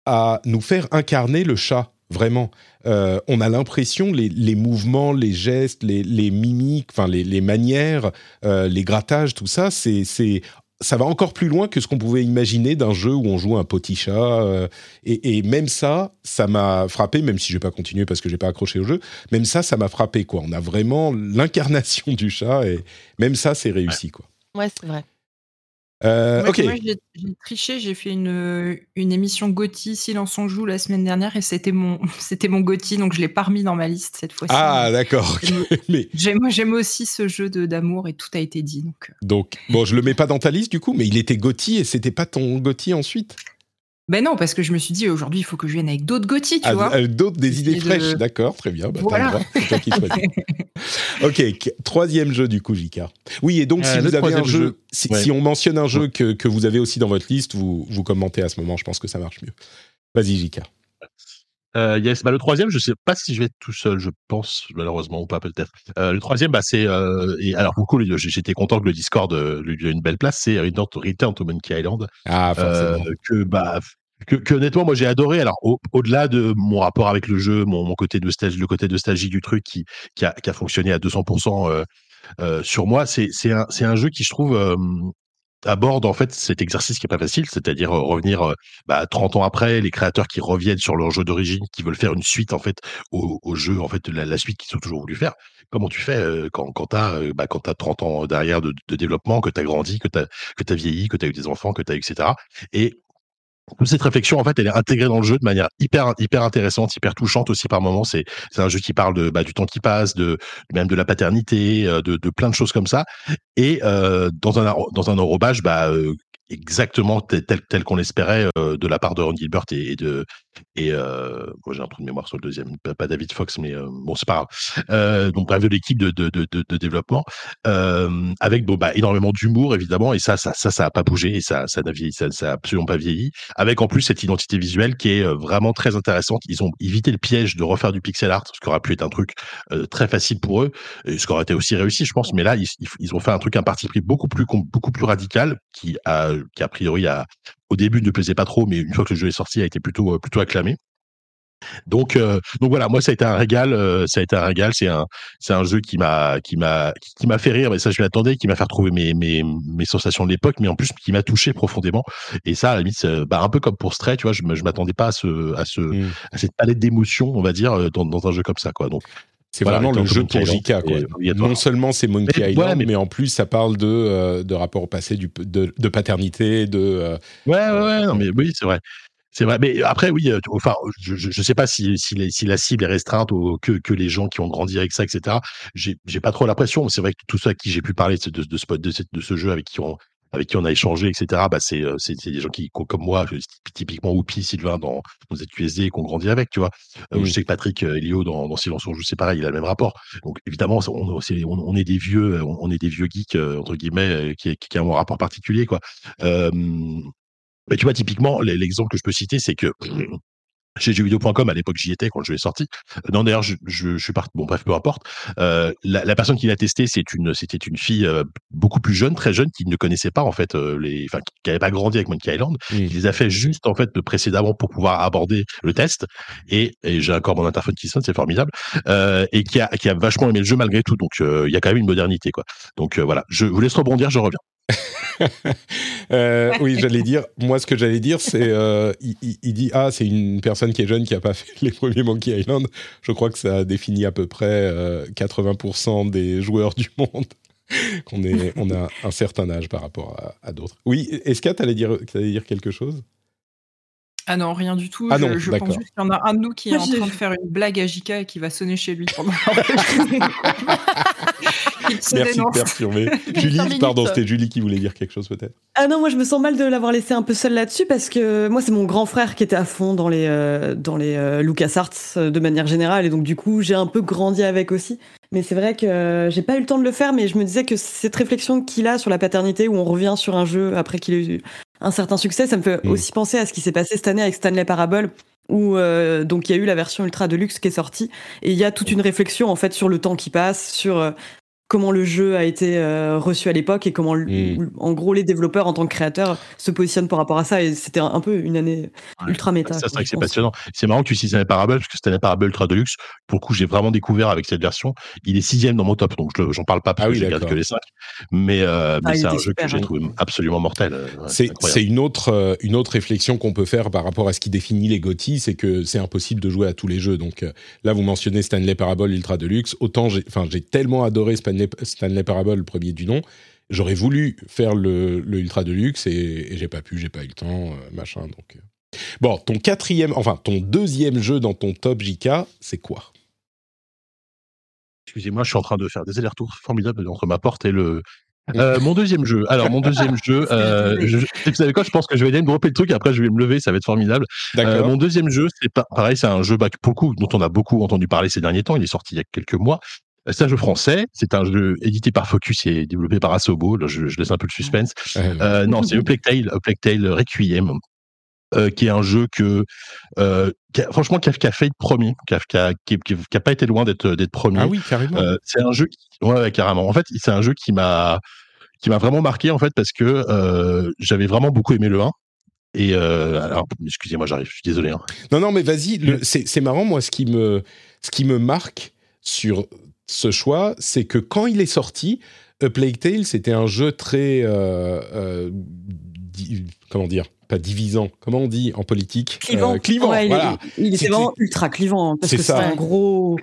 à nous faire incarner le chat. Vraiment, euh, on a l'impression les, mouvements, les gestes, les, mimiques, les manières, euh, les grattages, tout ça, c'est ça va encore plus loin que ce qu'on pouvait imaginer d'un jeu où on joue un petit chat. Euh, et, même ça, ça m'a frappé, même si je vais pas continuer parce que j'ai pas accroché au jeu. Même ça, ça m'a frappé quoi. On a vraiment l'incarnation du chat et même ça, c'est réussi quoi. Ouais, c'est vrai. Euh, ok. Moi, j'ai triché, j'ai fait une, une émission Gotti Silence on joue la semaine dernière et c'était mon c'était mon Gotti donc je l'ai pas remis dans ma liste cette fois-ci. Ah d'accord. mais j'aime j'aime aussi ce jeu de d'amour et tout a été dit donc. Donc bon je le mets pas dans ta liste du coup mais il était Gotti et c'était pas ton Gotti ensuite? Ben non, parce que je me suis dit aujourd'hui, il faut que je vienne avec d'autres Gotti, tu ah, vois. Euh, d'autres, des idées fraîches, d'accord, très bien. Bah, voilà. ok, troisième jeu du coup, Jika. Oui, et donc si vous avez un jeu, si, on mentionne un jeu que, que, vous avez aussi dans votre liste, vous, vous commentez à ce moment, je pense que ça marche mieux. Vas-y, Jika. Euh, yes, bah, le troisième, je sais pas si je vais être tout seul, je pense, malheureusement, ou pas peut-être. Euh, le troisième, bah, c'est, euh, et alors, beaucoup, j'étais content que le Discord euh, lui ait une belle place, c'est Return to Monkey Island. Ah, forcément. que, bah, que, que, honnêtement, moi, j'ai adoré. Alors, au-delà de mon rapport avec le jeu, mon, mon côté de stage, le côté nostalgie du truc qui, qui, a, qui a fonctionné à 200%, euh, sur moi, c'est un, un jeu qui, je trouve, aborde en fait cet exercice qui est pas facile, c'est-à-dire euh, revenir euh, bah, 30 ans après, les créateurs qui reviennent sur leur jeu d'origine, qui veulent faire une suite en fait au, jeu, en fait la, suite qu'ils ont toujours voulu faire. Comment tu fais euh, quand, quand tu as, bah, quand as 30 ans derrière de, développement, que tu as grandi, que tu as, vieilli, que tu as eu des enfants, que tu as etc. Et toute cette réflexion, en fait, elle est intégrée dans le jeu de manière hyper, hyper intéressante, hyper touchante aussi par moments. C'est, c'est un jeu qui parle de, bah, du temps qui passe, de, même de la paternité, de, de plein de choses comme ça. Et euh, dans un, dans un enrobage, bah, euh, exactement tel, qu'on l'espérait euh, de la part de Ron Gilbert et, de et euh, moi j'ai un trou de mémoire sur le deuxième pas, David Fox mais euh, bon c'est pas grave. Euh, donc bref de l'équipe de, de, de, de, développement euh, avec bon, bah, énormément d'humour évidemment et ça ça ça ça a pas bougé et ça ça n'a vieilli ça, ça a absolument pas vieilli avec en plus cette identité visuelle qui est vraiment très intéressante. Ils ont évité le piège de refaire du pixel art ce qui aurait pu être un truc très facile pour eux et ce qui aurait été aussi réussi je pense mais là ils, ils ont fait un truc un parti pris beaucoup plus beaucoup plus radical qui a qui a priori a, au début ne plaisait pas trop, mais une fois que le jeu est sorti, a été plutôt euh, plutôt acclamé. Donc, euh, donc voilà, moi ça a été un régal, euh, ça a été un régal. C'est un, c'est un jeu qui m'a, qui m'a, qui m'a fait rire, mais ça je l'attendais, qui m'a fait retrouver mes, mes, mes sensations de l'époque, mais en plus qui m'a touché profondément. Et ça, à la limite, bah, un peu comme pour Stray, tu vois, je, je m'attendais pas à ce, à ce, mmh. à cette palette d'émotions, on va dire, dans, dans, un jeu comme ça, quoi. Donc c'est vraiment le jeu pour JK. Quoi. Non seulement c'est Monkey Island, mais, en plus ça parle de, euh, de rapport au passé, du, de, de paternité, de. Euh, ouais, ouais, ouais, non, mais oui, c'est vrai. C'est vrai, mais après oui, euh, enfin, je ne sais pas si, si, si, la cible est restreinte ou que, que les gens qui ont grandi avec ça, etc. J'ai pas trop l'impression. C'est vrai que tout ça qui j'ai pu parler de, de, de, ce, de, de, ce jeu avec qui ont avec qui on a échangé, etc. Bah c'est euh, c'est des gens qui comme moi, typiquement Oupi, Sylvain dans dans ZQSD qu'on grandit avec, tu vois. Euh, je sais que Patrick euh, Elio dans, dans Silence on joue, c'est pareil, il a le même rapport. Donc évidemment, on, est, on, est des vieux, on est des vieux geeks entre guillemets qui, qui, ont un rapport particulier, quoi. mais tu vois, typiquement, l'exemple que je peux citer, c'est que chez jeuxvideo.com à l'époque j'y étais quand le jeu est sorti. Non d'ailleurs je, je, je, suis parti. Bon bref peu importe. Euh, la, la, personne qui l'a testé c'est une c'était une fille euh, beaucoup plus jeune, très jeune, qui ne connaissait pas en fait euh, les, enfin qui n'avait pas grandi avec Monkey Island. Il les a fait juste en fait précédemment pour pouvoir aborder le test. Et, et j'ai encore mon interphone qui sonne, c'est formidable. Euh, et qui a qui a vachement aimé le jeu malgré tout. Donc il y a quand même une modernité quoi. Donc voilà. Je vous laisse rebondir, je reviens. euh, oui, j'allais dire. Moi, ce que j'allais dire, c'est euh, il, dit ah, c'est une personne qui est jeune qui a pas fait les premiers Monkey Island. Je crois que ça définit à peu près euh, 80% des joueurs du monde. qu'on on a un certain âge par rapport à, d'autres. Oui, est-ce que tu allais dire, allais dire quelque chose? Ah non, rien du tout. Ah je, non, je pense juste qu'il y en a un de nous qui est en train de faire une blague à Jika et qui va sonner chez lui pendant Merci de perturber. Julie, pardon, c'était Julie qui voulait dire quelque chose peut-être. Ah non, moi je me sens mal de l'avoir laissé un peu seul là-dessus parce que moi c'est mon grand frère qui était à fond dans les euh, dans les euh, LucasArts euh, de manière générale et donc du coup j'ai un peu grandi avec aussi. Mais c'est vrai que j'ai pas eu le temps de le faire, mais je me disais que cette réflexion qu'il a sur la paternité où on revient sur un jeu après qu'il ait eu un certain succès. Ça me fait mm. aussi penser à ce qui s'est passé cette année avec Stanley Parable, où euh, donc il y a eu la version ultra deluxe qui est sortie et il y a toute une réflexion en fait sur le temps qui passe, sur euh, comment le jeu a été euh, reçu à l'époque et comment, mm. en gros, les développeurs en tant que créateurs se positionnent par rapport à ça. Et c'était un, peu une année ultra méta. Ça, c'est vrai que c'est passionnant. C'est marrant que tu cites Stanley Parable parce que Stanley Parable Ultra Deluxe, pour le coup, j'ai vraiment découvert avec cette version. Il est sixième dans mon top, donc j'en parle pas parce ah que j'ai que les cinq. Mais, euh, mais ah, c'est un jeu que j'ai trouvé absolument mortel. Euh, c'est une autre, une autre réflexion qu'on peut faire par rapport à ce qui définit les GOTY, c'est que c'est impossible de jouer à tous les jeux. Donc là, vous mentionnez Stanley Parable Ultra Deluxe. Autant enfin, j'ai tellement adoré Stanley Stanley, Parable, le premier du nom. J'aurais voulu faire le, Ultra Deluxe et, et j'ai pas pu, j'ai pas eu le temps, euh, machin. Donc euh. bon, ton quatrième, enfin ton deuxième jeu dans ton top JK, c'est quoi? Excusez-moi, je suis en train de faire des allers-retours formidables entre ma porte et le Euh, mon deuxième jeu. Alors, mon deuxième jeu, euh, je, vous savez quoi, je pense que je vais aller me dropper le truc, après je vais me lever, ça va être formidable. Euh, mon deuxième jeu, c'est pareil, c'est un jeu bah, beaucoup, dont on a beaucoup entendu parler ces derniers temps. Il est sorti il y a quelques mois. C'est un jeu français, c'est un jeu édité par Focus et développé par Asobo. je, je, laisse un peu le suspense. Euh, non, c'est Plague Tale, Plague Tale Requiem. Euh, qui est un jeu que, euh, qui a, franchement, qui a, qui a fait premier, qui a, qui, a, qui, a, pas été loin d'être d'être premier. Ah oui, carrément. Euh, c'est un jeu, qui, ouais, carrément. En fait, c'est un jeu qui m'a qui m'a vraiment marqué en fait parce que euh, j'avais vraiment beaucoup aimé le 1 et euh, alors excusez-moi j'arrive je suis désolé hein. non non mais vas-y c'est marrant moi ce qui me ce qui me marque sur ce choix c'est que quand il est sorti A Plague Tale c'était un jeu très euh, euh, comment dire pas divisant, comment on dit en politique Clivant. clivant, voilà. Il, était vraiment ultra clivant, hein, parce que c'est un gros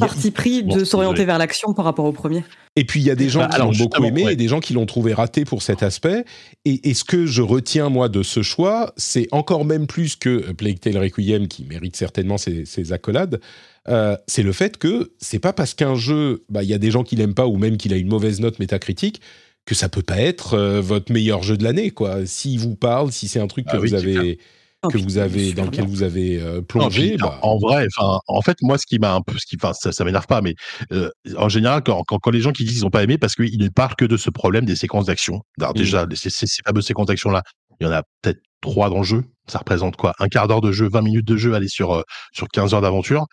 parti pris de s'orienter vers l'action par rapport au premier. Et puis il y a des gens bah, qui l'ont beaucoup aimé et des gens qui l'ont trouvé raté pour cet aspect. Et, et, ce que je retiens moi de ce choix, c'est encore même plus que Plague Tale Requiem qui mérite certainement ses, ses accolades. Euh, c'est le fait que c'est pas parce qu'un jeu, bah, il y a des gens qui l'aiment pas ou même qu'il a une mauvaise note métacritique que ça peut pas être euh, votre meilleur jeu de l'année quoi. S'il vous parle, si c'est un truc que ah vous avez que vous avez dans lequel vous avez euh, plongé. bah... En vrai, en fait, moi, ce qui m'a un peu, ce qui, enfin, ça, ça m'énerve pas, mais euh, en général, quand, quand, quand, les gens qui disent qu'ils n'ont pas aimé, parce qu'ils ne parlent que de ce problème des séquences d'action. Alors mmh. déjà, ces, ces, ces fameuses séquences d'action là, il y en a peut-être trois dans le jeu. Ça représente quoi? Un quart d'heure de jeu, 20 minutes de jeu, aller sur euh, sur 15 heures d'aventure.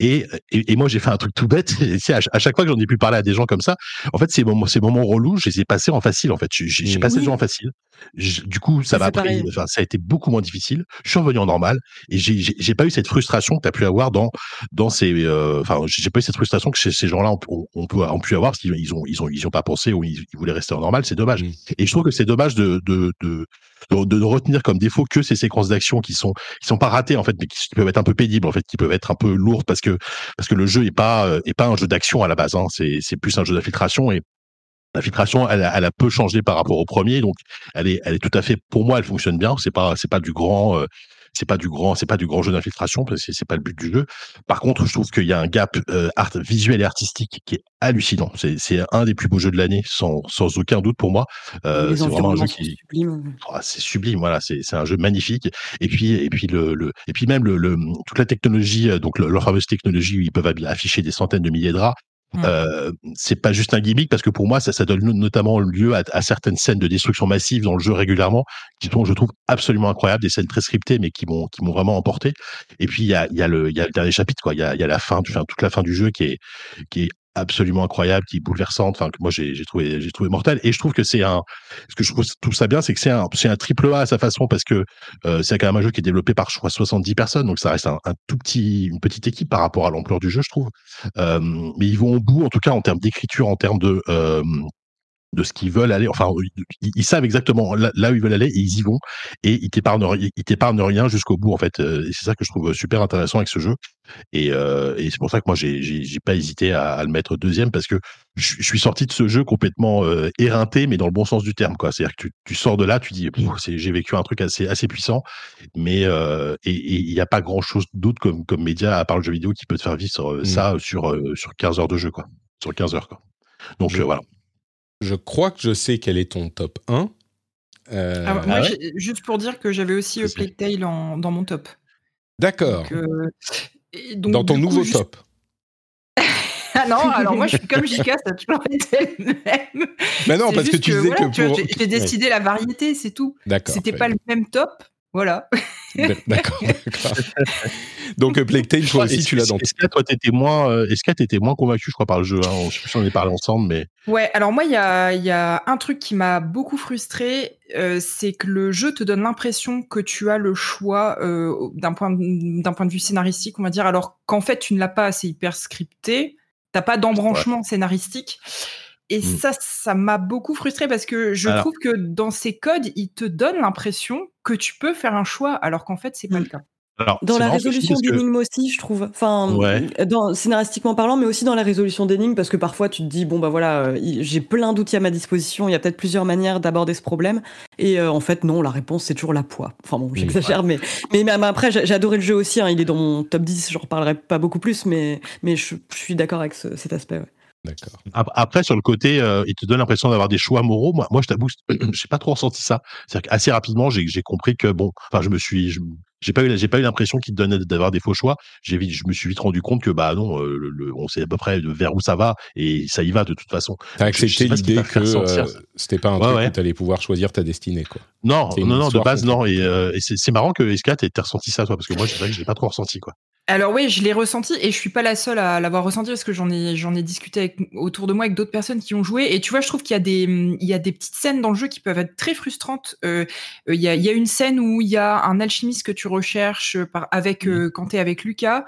Et, et, moi, j'ai fait un truc tout bête. Et à, à, chaque fois que j'en ai pu parler à des gens comme ça, en fait, ces moments, ces moments relous, je les ai passés en facile. En fait, j'ai passé oui. le en facile. du coup, ça m'a pris. Enfin, ça a été beaucoup moins difficile. Je suis revenu en normal et j'ai pas eu cette frustration que tu as pu avoir dans dans ces. Euh, enfin, j'ai pas eu cette frustration que ces gens-là on, on, peut ont pu avoir parce qu'ils ils ont ils ont ils ont pas pensé ou ils, ils voulaient rester en normal. C'est dommage. Mmh. Et je trouve que c'est dommage de de, de de, de, retenir comme défaut que ces séquences d'action qui sont qui sont pas ratées en fait mais qui, peuvent être un peu pénibles en fait qui peuvent être un peu lourdes parce que parce que le jeu est pas euh, est pas un jeu d'action à la base hein, c'est c'est plus un jeu d'infiltration et L'infiltration, elle, elle, a peu changé par rapport au premier, donc elle est, elle est tout à fait, pour moi, elle fonctionne bien. C'est pas, c'est pas du grand, euh, c'est pas du grand, c'est pas du grand jeu d'infiltration parce que c'est pas le but du jeu. Par contre, je trouve qu'il y a un gap euh, art, visuel et artistique qui est hallucinant. C'est, c'est un des plus beaux jeux de l'année, sans, sans aucun doute pour moi. Euh, c'est vraiment un jeu qui, sublime. Oh, c'est sublime. Voilà, c'est, c'est un jeu magnifique. Et puis, et puis le, le et puis même le, le toute la technologie, donc leur fameuse technologie où ils peuvent afficher des centaines de milliers de draps. Mmh. Euh, c'est pas juste un gimmick parce que pour moi ça, ça donne notamment lieu à, à, certaines scènes de destruction massive dans le jeu régulièrement qui sont je trouve absolument incroyables des scènes très scriptées mais qui m'ont qui m'ont vraiment emporté et puis il y a, y a le il y a le dernier chapitre quoi il y a, y a la fin enfin, toute la fin du jeu qui est qui est absolument incroyable, qui est bouleversante, enfin que moi j'ai trouvé j'ai trouvé mortel. Et je trouve que c'est un, ce que je trouve ça bien, c'est que c'est un c'est un triple A à sa façon parce que euh, c'est quand même un jeu qui est développé par je crois 70 personnes, donc ça reste un tout petit une petite équipe par rapport à l'ampleur du jeu, je trouve. Euh, mais ils vont au bout, en tout cas en termes d'écriture, en termes de euh, de ce qu'ils veulent aller. Enfin, ils, ils savent exactement là, là, où ils veulent aller et ils y vont. Et ils t'épargnent, ils t'épargnent rien jusqu'au bout, en fait. Euh, et c'est ça que je trouve super intéressant avec ce jeu. Et, euh, et c'est pour ça que moi, j'ai, j'ai, pas hésité à, à, le mettre deuxième parce que je, je, suis sorti de ce jeu complètement euh, éreinté, mais dans le bon sens du terme, quoi. C'est-à-dire que tu, tu sors de là, tu dis, j'ai vécu un truc assez, assez puissant, mais euh, et il n'y a pas grand-chose d'autre comme, comme média à part le jeu vidéo qui peut te faire vivre mmh. ça sur, sur 15 heures de jeu, quoi. Sur 15 heures, quoi. Donc je... voilà je crois que je sais quel est ton top 1. Euh... Alors, moi, ah ouais juste pour dire que j'avais aussi Plague Tale dans mon top. D'accord. Euh, dans ton nouveau top. ah non, alors moi je suis comme Jika, ça a toujours été le même. Mais non, parce que tu disais que, que pour... J'ai décidé ouais. la variété, c'est tout. D'accord. C'était pas le même top, voilà. D'accord. Donc euh, Plague Tale, toi aussi, tu l'as dans. Est-ce que toi, t'étais moins, euh, est-ce que t'étais moins convaincu, je crois, par le jeu. Hein je sais plus si on en parlé ensemble, mais. Ouais. Alors moi, il y a, y a un truc qui m'a beaucoup frustré, euh, c'est que le jeu te donne l'impression que tu as le choix euh, d'un point d'un point de vue scénaristique, on va dire, alors qu'en fait, tu ne l'as pas assez hyper scripté. T'as pas d'embranchement ouais. scénaristique. Et mmh. ça, ça m'a beaucoup frustré parce que je alors. trouve que dans ces codes, ils te donnent l'impression que tu peux faire un choix, alors qu'en fait, c'est pas mmh. le cas. Alors, dans la résolution d'énigmes que... aussi, je trouve. Enfin, ouais. dans, scénaristiquement parlant, mais aussi dans la résolution d'énigmes, parce que parfois tu te dis, bon, bah voilà, euh, j'ai plein d'outils à ma disposition, il y a peut-être plusieurs manières d'aborder ce problème. Et euh, en fait, non, la réponse, c'est toujours la poix. Enfin bon, j'exagère, ouais. mais, mais, mais, après, j'ai adoré le jeu aussi, hein, il est dans mon top 10, j'en reparlerai pas beaucoup plus, mais, mais je, je suis d'accord avec ce, cet aspect. Ouais. D'accord. Après, sur le côté, euh, il te donne l'impression d'avoir des choix moraux. Moi, moi je t'avoue, j'ai pas trop ressenti ça. C'est-à-dire qu'assez rapidement, j'ai compris que bon, enfin, je me suis, j'ai pas eu, j'ai pas eu l'impression qu'il te donnait d'avoir des faux choix. J'ai vite, je me suis vite rendu compte que bah non, euh, le, on sait à peu près vers où ça va et ça y va de toute façon. T'as accepté l'idée que euh, c'était pas un truc où t'allais pouvoir choisir ta destinée, quoi. Non, non, non, de base non. Et, et c'est marrant que Escat ait ressenti ça, toi, parce que moi, c'est vrai que je l'ai pas trop ressenti, quoi. Alors oui, je l'ai ressenti et je suis pas la seule à l'avoir ressenti parce que j'en ai j'en ai discuté avec, autour de moi avec d'autres personnes qui ont joué et tu vois, je trouve qu'il y a des il y a des petites scènes dans le jeu qui peuvent être très frustrantes. Euh, euh, il y, a, il y a une scène où il y a un alchimiste que tu recherches par, avec mmh. euh, quand t'es avec Lucas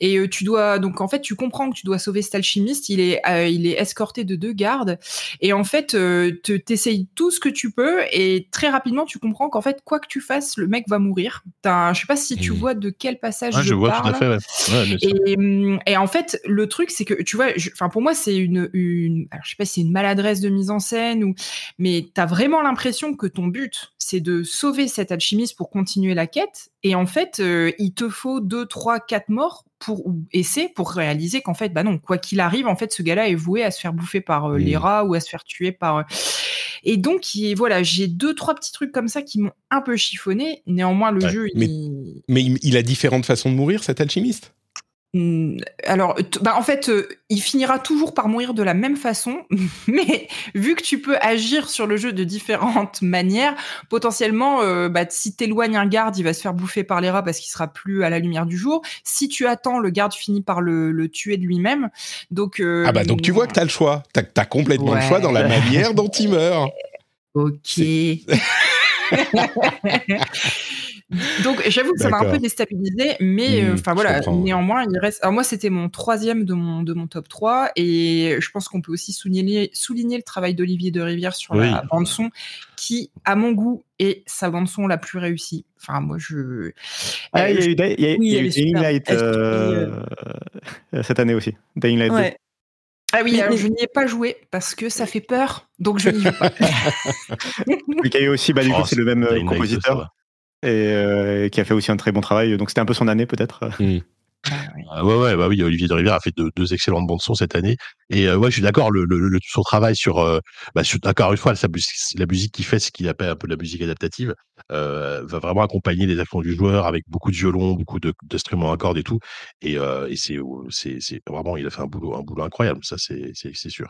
et tu dois donc en fait tu comprends que tu dois sauver cet alchimiste. Il est il est escorté de deux gardes et en fait tu t'essayes tout ce que tu peux et très rapidement tu comprends qu'en fait quoi que tu fasses, le mec va mourir. je sais pas si tu mmh. vois de quel passage je, vois parle. Hum, et, en fait, le truc, c'est que tu vois, enfin pour moi, c'est une, une, alors je sais pas si c'est une maladresse de mise en scène ou, mais t'as vraiment l'impression que ton but, c'est de sauver cet alchimiste pour continuer la quête. Et en fait, euh, il te faut deux, trois, quatre morts pour essayer pour réaliser qu'en fait, bah non, quoi qu'il arrive, en fait, ce gars-là est voué à se faire bouffer par euh, les rats ou à se faire tuer par. Euh, et donc, voilà, j'ai deux, trois petits trucs comme ça qui m'ont un peu chiffonné. Néanmoins, le jeu. Mais, mais il a différentes façons de mourir, cet alchimiste? Alors, bah en fait, euh, il finira toujours par mourir de la même façon, mais vu que tu peux agir sur le jeu de différentes manières, potentiellement, euh, bah, si t'éloignes un garde, il va se faire bouffer par les rats parce qu'il sera plus à la lumière du jour. Si tu attends, le garde finit par le, tuer de lui-même. Donc, euh, ah bah donc tu vois que t'as le choix. T'as as complètement le choix dans la manière dont il meurt. Ok. Donc j'avoue que ça m'a un peu déstabilisé, mais euh, mmh, enfin voilà, néanmoins il reste. Alors moi c'était mon troisième de mon de mon top 3 et je pense qu'on peut aussi souligner souligner le travail d'Olivier de Rivière sur la bande son, qui à mon goût est sa bande son la plus réussie. Enfin moi je. Ah, il y a eu, Dying Light euh, cette année aussi. Dying Light. Ah oui, alors je n'y ai pas joué parce que ça fait peur, donc je n'y joue pas. il y a eu aussi, bah, du coup, oh, c'est le même euh, compositeur et euh, qui a fait aussi un très bon travail. Donc c'était un peu son année peut-être. Mmh. Ah ouais, ouais, bah oui, Olivier de Rivière a fait deux, excellentes bandes son cette année. Et euh, ouais, je suis d'accord, le, le, son travail sur, euh, bah, sur encore une fois, la musique qu'il fait, ce qu'il appelle un peu la musique adaptative, va vraiment accompagner les actions du joueur avec beaucoup de violons, beaucoup d'instruments à cordes et tout. Et, et c'est, c'est, vraiment, il a fait un boulot, un boulot incroyable, ça c'est, c'est sûr.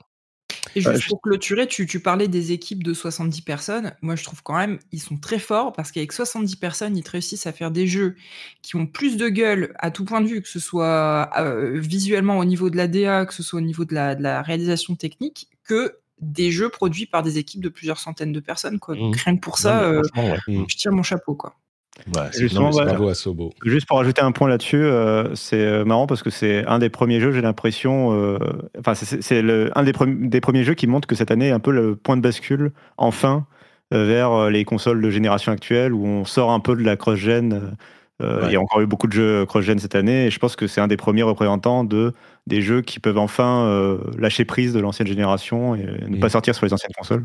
Et juste pour clôturer, tu, tu, parlais des équipes de 70 personnes. Moi, je trouve quand même, ils sont très forts parce qu'avec 70 personnes, ils réussissent à faire des jeux qui ont plus de gueule à tout point de vue, que ce soit euh, visuellement au niveau de la DA, que ce soit au niveau de la, de la, réalisation technique, que des jeux produits par des équipes de plusieurs centaines de personnes. Quoi. Donc, mmh. rien que pour ça, euh, je tire mon chapeau. Quoi. Juste pour ajouter un point là-dessus, euh, c'est euh, marrant parce que c'est un des premiers jeux, j'ai l'impression, euh, enfin c'est un des, des, premiers jeux qui montre que cette année est un peu le point de bascule, enfin, vers les consoles de génération actuelle où on sort un peu de la cross-gen. Il y a encore eu beaucoup de jeux cross-gen cette année et je pense que c'est un des premiers représentants de des jeux qui peuvent enfin lâcher prise de l'ancienne génération et ne pas sortir sur les anciennes consoles.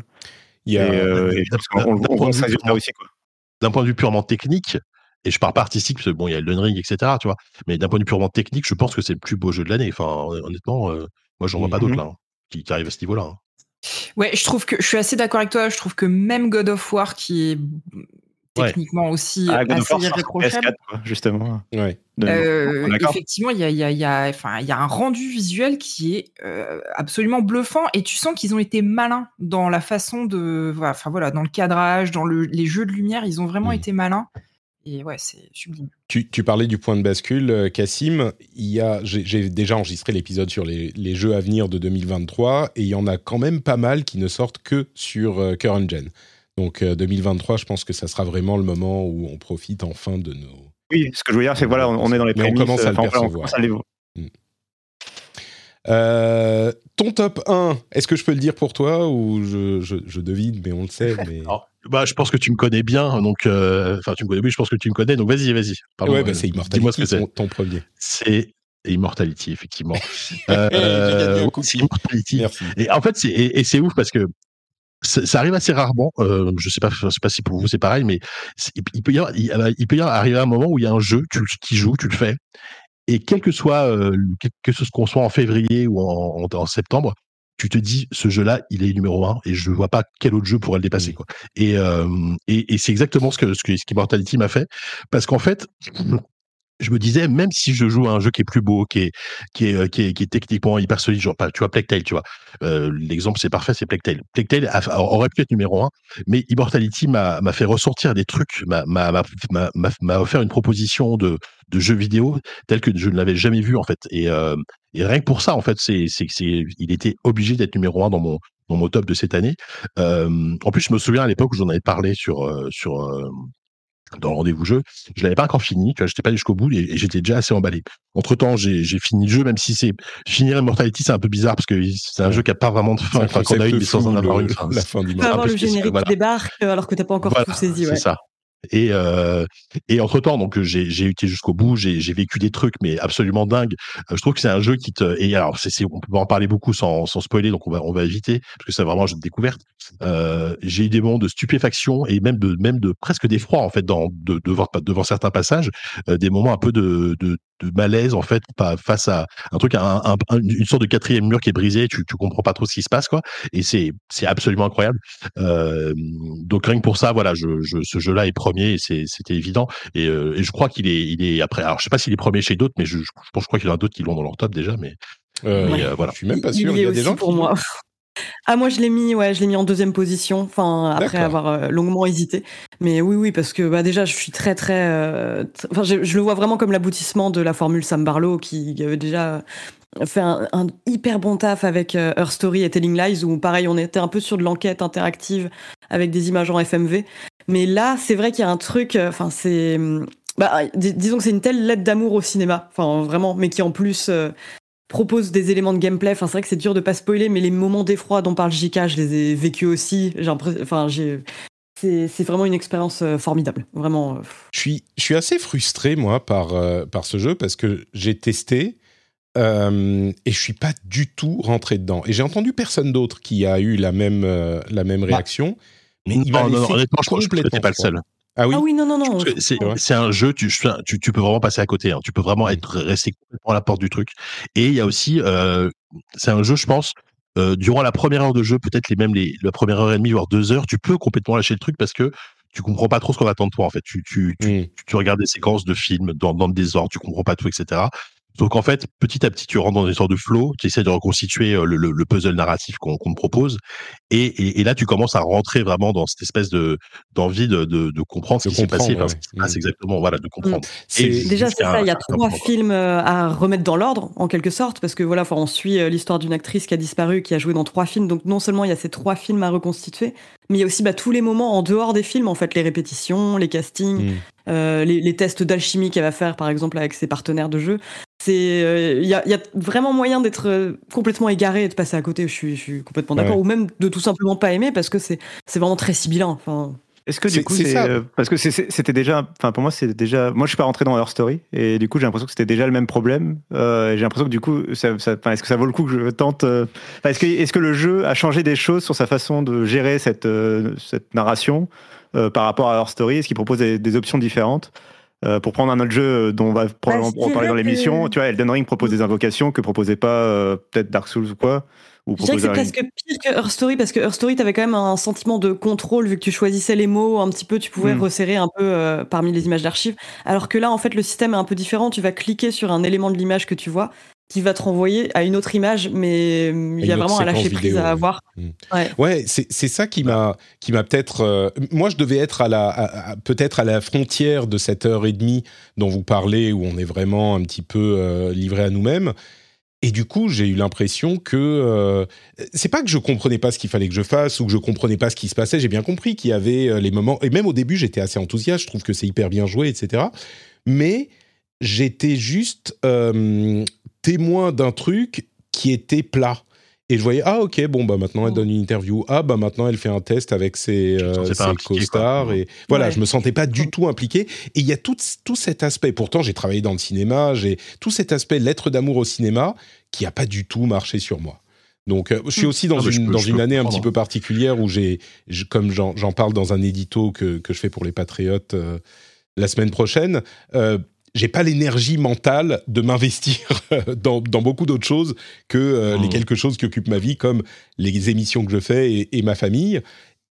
Il y a, et, on, le voit aussi quoi d'un point de vue purement technique, et je parle pas artistique, parce que bon, il y a Elden Ring, etc., tu vois, mais d'un point de vue purement technique, je pense que c'est le plus beau jeu de l'année. Enfin, honnêtement, euh, moi, j'en vois pas d'autres mmh là, hein, qui, qui, arrivent à ce niveau-là. Hein. Ouais, je trouve que je suis assez d'accord avec toi. Je trouve que même God of War, qui est techniquement aussi ah, assez irréprochable. justement. Ouais. Euh, effectivement, il y a, y, a, y, a, y a, un rendu visuel qui est euh, absolument bluffant et tu sens qu'ils ont été malins dans la façon de, enfin voilà, dans le cadrage, dans le, les jeux de lumière, ils ont vraiment été malins. Et ouais, c'est sublime. Tu, tu, parlais du point de bascule, euh, Cassim. Il y a, j'ai déjà enregistré l'épisode sur les, les, jeux à venir de 2023 et il y en a quand même pas mal qui ne sortent que sur current gen. Donc 2023, je pense que ça sera vraiment le moment où on profite enfin de nos oui, ce que je veux dire, c'est voilà, on est dans les prémices. On commence à le percevoir. Hmm. Euh, ton top 1, est-ce que je peux le dire pour toi ou je, je, devine, mais on le sait mais... bah, Je pense que tu me connais bien, donc euh, enfin tu me connais, oui, je pense que tu me connais, donc vas-y, vas-y. Ouais, bah, c'est Immortality, dis-moi ce que c'est. Ton, premier. C'est Immortality, effectivement. euh, Immortality. Merci. Et en fait, c'est, et c'est ouf parce que ça, arrive assez rarement. Euh, je sais pas, je sais pas si pour vous c'est pareil, mais il, peut y avoir, il, peut y arriver un moment où il y a un jeu, tu qui joue, tu le fais, Et quel que soit, euh, que ce qu'on soit en février ou en, en, septembre, tu te dis ce jeu-là, il est numéro un et je vois pas quel autre jeu pourrait le dépasser. Mmh. Quoi. Et, euh, et, et c'est exactement ce que ce que, ce Immortality m'a fait, parce qu'en fait, je me disais, même si je joue à un jeu qui est plus beau, qui est, qui est, qui est, qui est techniquement hyper solide, genre, tu vois, Plague tu vois. Euh, L'exemple, c'est parfait, c'est Plague Tale. Aurait pu être numéro un, mais Immortality m'a fait ressortir des trucs, m'a offert une proposition de, de jeu vidéo tel que je ne l'avais jamais vu, en fait. Et, euh, et rien que pour ça, en fait, c'est, c'est, il était obligé d'être numéro un dans mon, dans mon top de cette année. Euh, en plus, je me souviens à l'époque où j'en avais parlé sur, euh, sur, euh, dans le rendez-vous jeu. Je l'avais pas encore fini, tu vois, j'étais pas jusqu'au bout et, j'étais déjà assez emballé. Entre temps, j'ai fini le jeu, même si c'est finir Immortality, c'est un peu bizarre parce que c'est un jeu qui a pas vraiment de fin, enfin, qu'on a une, mais sans en avoir une fin. La fin du avoir le générique qui débarque alors que t'as pas encore tout saisi, ouais. C'est ça. Et, euh, et entre temps, donc j'ai été jusqu'au bout, j'ai vécu des trucs, mais absolument dingues. Je trouve que c'est un jeu qui te. Et alors, c'est on peut en parler beaucoup sans, sans spoiler, donc on va on va éviter parce que c'est vraiment un jeu de découverte. Euh, j'ai eu des moments de stupéfaction et même de même de presque d'effroi en fait dans de, devant devant certains passages, des moments un peu de, de de malaise en fait face à un truc un, un, une sorte de quatrième mur qui est brisé tu tu comprends pas trop ce qui se passe quoi. Et c'est c'est absolument incroyable. Euh, donc rien que pour ça voilà je, je ce jeu là est premier et c'était évident. Et, euh, et, je crois qu'il est il est après alors je sais pas s'il est premier chez d'autres mais je, je, je crois qu'il y en a d'autres qui l'ont dans leur top déjà mais, euh, euh voilà. Je suis même pas sûr. Il, y, a des gens pour moi ah moi je l'ai mis ouais je l'ai mis en deuxième position enfin après avoir euh, longuement hésité. Mais oui oui parce que bah déjà je suis très très euh, enfin je, je, le vois vraiment comme l'aboutissement de la formule Sam Barlow qui avait déjà fait un, un hyper bon taf avec euh, Her Story et Telling Lies où pareil on était un peu sur de l'enquête interactive avec des images en FMV mais là c'est vrai qu'il y a un truc enfin c'est bah, disons que c'est une telle lettre d'amour au cinéma, enfin vraiment, mais qui en plus propose des éléments de gameplay. Enfin, c'est vrai que c'est dur de pas spoiler, mais les moments d'effroi dont parle JK, je les ai vécus aussi. J'ai enfin, j'ai c'est vraiment une expérience euh, formidable, vraiment. Euh, je suis, je suis assez frustré moi par euh, par ce jeu parce que j'ai testé et je suis pas du tout rentré dedans. Et j'ai entendu personne d'autre qui a eu la même la même bah, réaction. mais il va non, honnêtement, je, je, je pas le seul. Ah oui, ah oui non, non, non. C'est un jeu, tu, tu, tu, peux vraiment passer à côté. Hein. Tu peux vraiment être resté complètement à la porte du truc. Et il y a aussi, euh, c'est un jeu, je pense, euh, durant la première heure de jeu, peut-être les même les, la première heure et demie, voire deux heures, tu peux complètement lâcher le truc parce que tu comprends pas trop ce qu'on attend de toi en fait. Tu, tu, tu, tu, regardes des séquences de films dans, dans le désordre, tu comprends pas tout, etc. Donc en fait, petit à petit, tu rentres dans une sorte de flow, tu essaies de reconstituer euh, le, le, puzzle narratif qu'on te propose, et, et, et, là tu commences à rentrer vraiment dans cette espèce de d'envie de, de, de, comprendre ce qui s'est passé, ce qui se passe exactement, voilà, de comprendre. Et déjà c'est ça, il y a trois films euh, à remettre dans l'ordre en quelque sorte, parce que voilà, on suit euh, l'histoire d'une actrice qui a disparu, qui a joué dans trois films, donc non seulement il y a ces trois films à reconstituer, mais il y a aussi bah, tous les moments en dehors des films, en fait, les répétitions, les castings, mmh. euh, les, les, tests d'alchimie qu'elle va faire, par exemple, avec ses partenaires de jeu. C'est, il euh, y, a, y, a, vraiment moyen d'être euh, complètement égaré et de passer à côté. Je suis, je suis complètement d'accord, ou même de tout simplement pas aimer parce que c'est, c'est vraiment très. Enfin. Est-ce que du coup, c'est euh, parce que c'était déjà, enfin pour moi c'est déjà, moi je suis pas rentré dans leur story et du coup j'ai l'impression que c'était déjà le même problème. Euh, j'ai l'impression que du coup, ça, ça, est-ce que ça vaut le coup que je tente Est-ce que est-ce que le jeu a changé des choses sur sa façon de gérer cette cette narration par rapport à leur story? Est-ce qu'il propose des, des options différentes? Euh, pour prendre un autre jeu euh, dont on va probablement bah, parler dans l'émission, tu vois, Elden Ring propose des invocations que proposait pas euh, peut-être Dark Souls ou quoi. Ou je dirais que c'est presque pire que Her Story parce que Her Story, t'avais quand même un sentiment de contrôle vu que tu choisissais les mots un petit peu, tu pouvais hmm. resserrer un peu parmi les images d'archives. Alors que là, en fait, le système est un peu différent. Tu vas cliquer sur un élément de l'image que tu vois qui va te renvoyer à une autre image, mais il y a vraiment un lâcher prise à avoir. Mm. Ouais, ouais c'est ça qui m'a qui m'a peut-être. Euh, moi, je devais être à la peut-être à la frontière de cette heure et demie dont vous parlez, où on est vraiment un petit peu euh, livré à nous-mêmes. Et du coup, j'ai eu l'impression que euh, c'est pas que je comprenais pas ce qu'il fallait que je fasse ou que je comprenais pas ce qui se passait. J'ai bien compris qu'il y avait euh, les moments et même au début, j'étais assez enthousiaste. Je trouve que c'est hyper bien joué, etc. Mais j'étais juste témoin d'un truc qui était plat. Et je voyais, ah ok, bon, bah maintenant elle donne une interview. Ah bah maintenant elle fait un test avec ses, euh, co-stars. Et voilà, je me sentais pas du tout impliqué. Et il y a tout, tout cet aspect. Pourtant, j'ai travaillé dans le cinéma, j'ai tout cet aspect lettre d'amour au cinéma qui a pas du tout marché sur moi. Donc, euh, je suis hmm. aussi dans ah, une, dans une année un petit peu particulière où j'ai, comme j'en parle dans un édito que, que je fais pour les Patriotes euh, la semaine prochaine, j'ai pas l'énergie mentale de m'investir dans, dans, beaucoup d'autres choses que les mmh. quelque chose qui occupent ma vie, comme les émissions que je fais et, ma famille.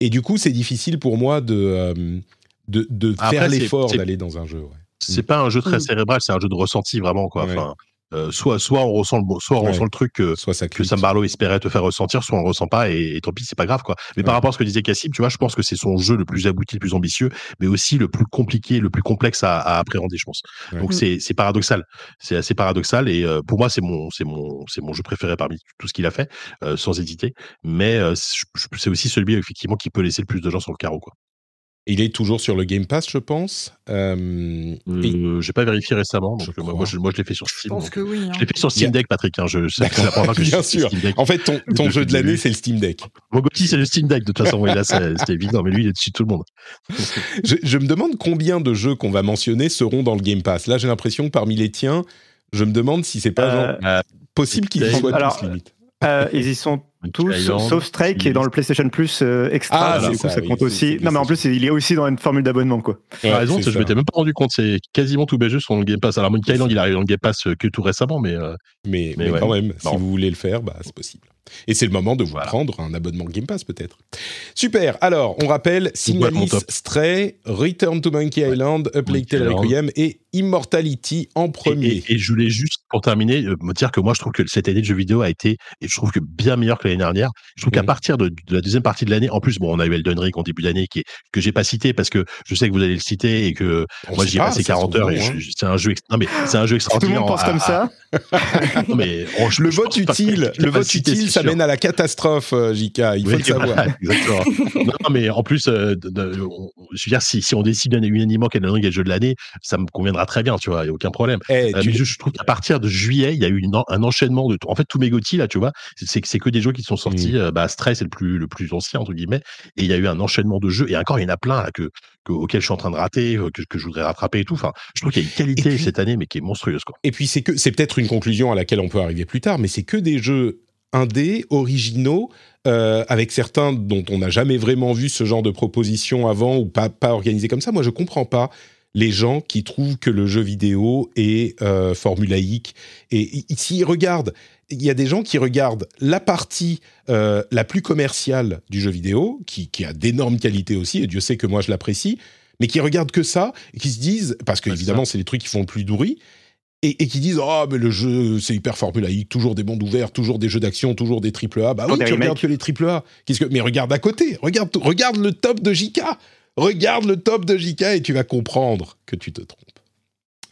Et du coup, c'est difficile pour moi de, de, de faire l'effort d'aller dans un jeu. Ouais. C'est pas un jeu très cérébral, c'est un jeu de ressenti vraiment quoi. Enfin, euh, soit, soit on ressent le, soit on ressent le truc que, soit ça que Sam Barlow espérait te faire ressentir, soit on le ressent pas et, tant pis, c'est pas grave quoi. Mais par rapport à ce que disait Cassim, tu vois, je pense que c'est son jeu le plus abouti, le plus ambitieux, mais aussi le plus compliqué, le plus complexe à, appréhender, je pense. Donc c'est paradoxal, c'est assez paradoxal et euh, pour moi c'est mon c'est mon c'est mon jeu préféré parmi tout ce qu'il a fait, euh, sans hésiter. Mais c'est aussi celui effectivement qui peut laisser le plus de gens sur le carreau quoi. Il est toujours sur le Game Pass, je pense. Euh, euh J'ai pas vérifié récemment, donc moi, je, l'ai fait sur Steam. Je pense que oui. Hein. Je l'ai fait sur Steam Deck, Patrick. Hein, je, sais que Bien sûr. En fait, ton, ton jeu de l'année, c'est le Steam Deck. Mon c'est le Steam Deck. De toute façon, là, c'était évident, mais lui, il est dessus tout le monde. je, je, me demande combien de jeux qu'on va mentionner seront dans le Game Pass. Là, j'ai l'impression que parmi les tiens, je me demande si c'est pas euh, genre, possible qu'ils soient tous limite. Euh, ils y sont tous, sauf Stray qui est dans le PlayStation Plus euh, extra. Ah, du coup, ça, compte aussi. Non, mais en plus, il est aussi dans une formule d'abonnement, quoi. Tu as raison, je m'étais même pas rendu compte. C'est quasiment tout jeux sur le Game Pass. Alors, Monkey Island, il arrive dans le Game Pass euh, que tout récemment, mais. mais, mais, quand même, si vous voulez le faire, bah, c'est possible. Et c'est le moment de vous prendre un abonnement Game Pass peut-être. Super. Alors, on rappelle Signalis, Stray, Return to Monkey Island, A Plague Tale Requiem et Immortality en premier. Et, je voulais juste, pour terminer, euh, me dire que moi, je trouve que cette année de jeux vidéo a été, et je trouve que bien meilleur que l'année dernière. Je trouve qu'à partir de, la deuxième partie de l'année, en plus, bon, on a eu Elden Ring en début d'année qui est, que j'ai pas cité parce que je sais que vous allez le citer et que moi, j'y ai passé 40 heures et hein. c'est un jeu, non, mais c'est un jeu extraordinaire. Tout le monde pense comme ça. mais le vote utile, le vote utile, ça mène à la catastrophe, euh, JK. Il faut le savoir. exactement. non, mais en plus, euh, je veux dire, si, si on décide unanimement qu'Elden Ring est le jeu de l'année, ça me conviendra très bien, tu vois, il n'y a aucun problème. Eh, euh, mais je, trouve qu'à partir de juillet, il y a eu un enchaînement de. En fait, tous mes GOTY, là, tu vois, c'est que des jeux qui sont sortis. Mmh. bah, Stress est le plus, le plus ancien, entre guillemets. Et il y a eu un enchaînement de jeux. Et encore, il y en a plein là, que, auxquels je suis en train de rater, que, que je voudrais rattraper et tout. Enfin, je trouve qu'il y a une qualité cette année, mais qui est monstrueuse. Quoi. Et puis, c'est que c'est peut-être une conclusion à laquelle on peut arriver plus tard, mais c'est que des jeux indés, originaux, euh, avec certains dont on n'a jamais vraiment vu ce genre de proposition avant ou pas, pas organisé comme ça. Moi, je comprends pas les gens qui trouvent que le jeu vidéo est euh, formulaïque. Et s'ils regardent, il y a des gens qui regardent la partie euh, la plus commerciale du jeu vidéo, qui, qui a d'énormes qualités aussi, et Dieu sait que moi je l'apprécie, mais qui regardent que ça, et qui se disent, parce que évidemment c'est les trucs qui font le plus douris, et, qui disent oh mais le jeu c'est hyper formulaïque, toujours des mondes ouverts, toujours des jeux d'action, toujours des triple A. Bah oui, tu regardes que les triple A. Qu'est-ce que mais regarde à côté, regarde regarde le top de JK, regarde le top de JK et tu vas comprendre que tu te trompes.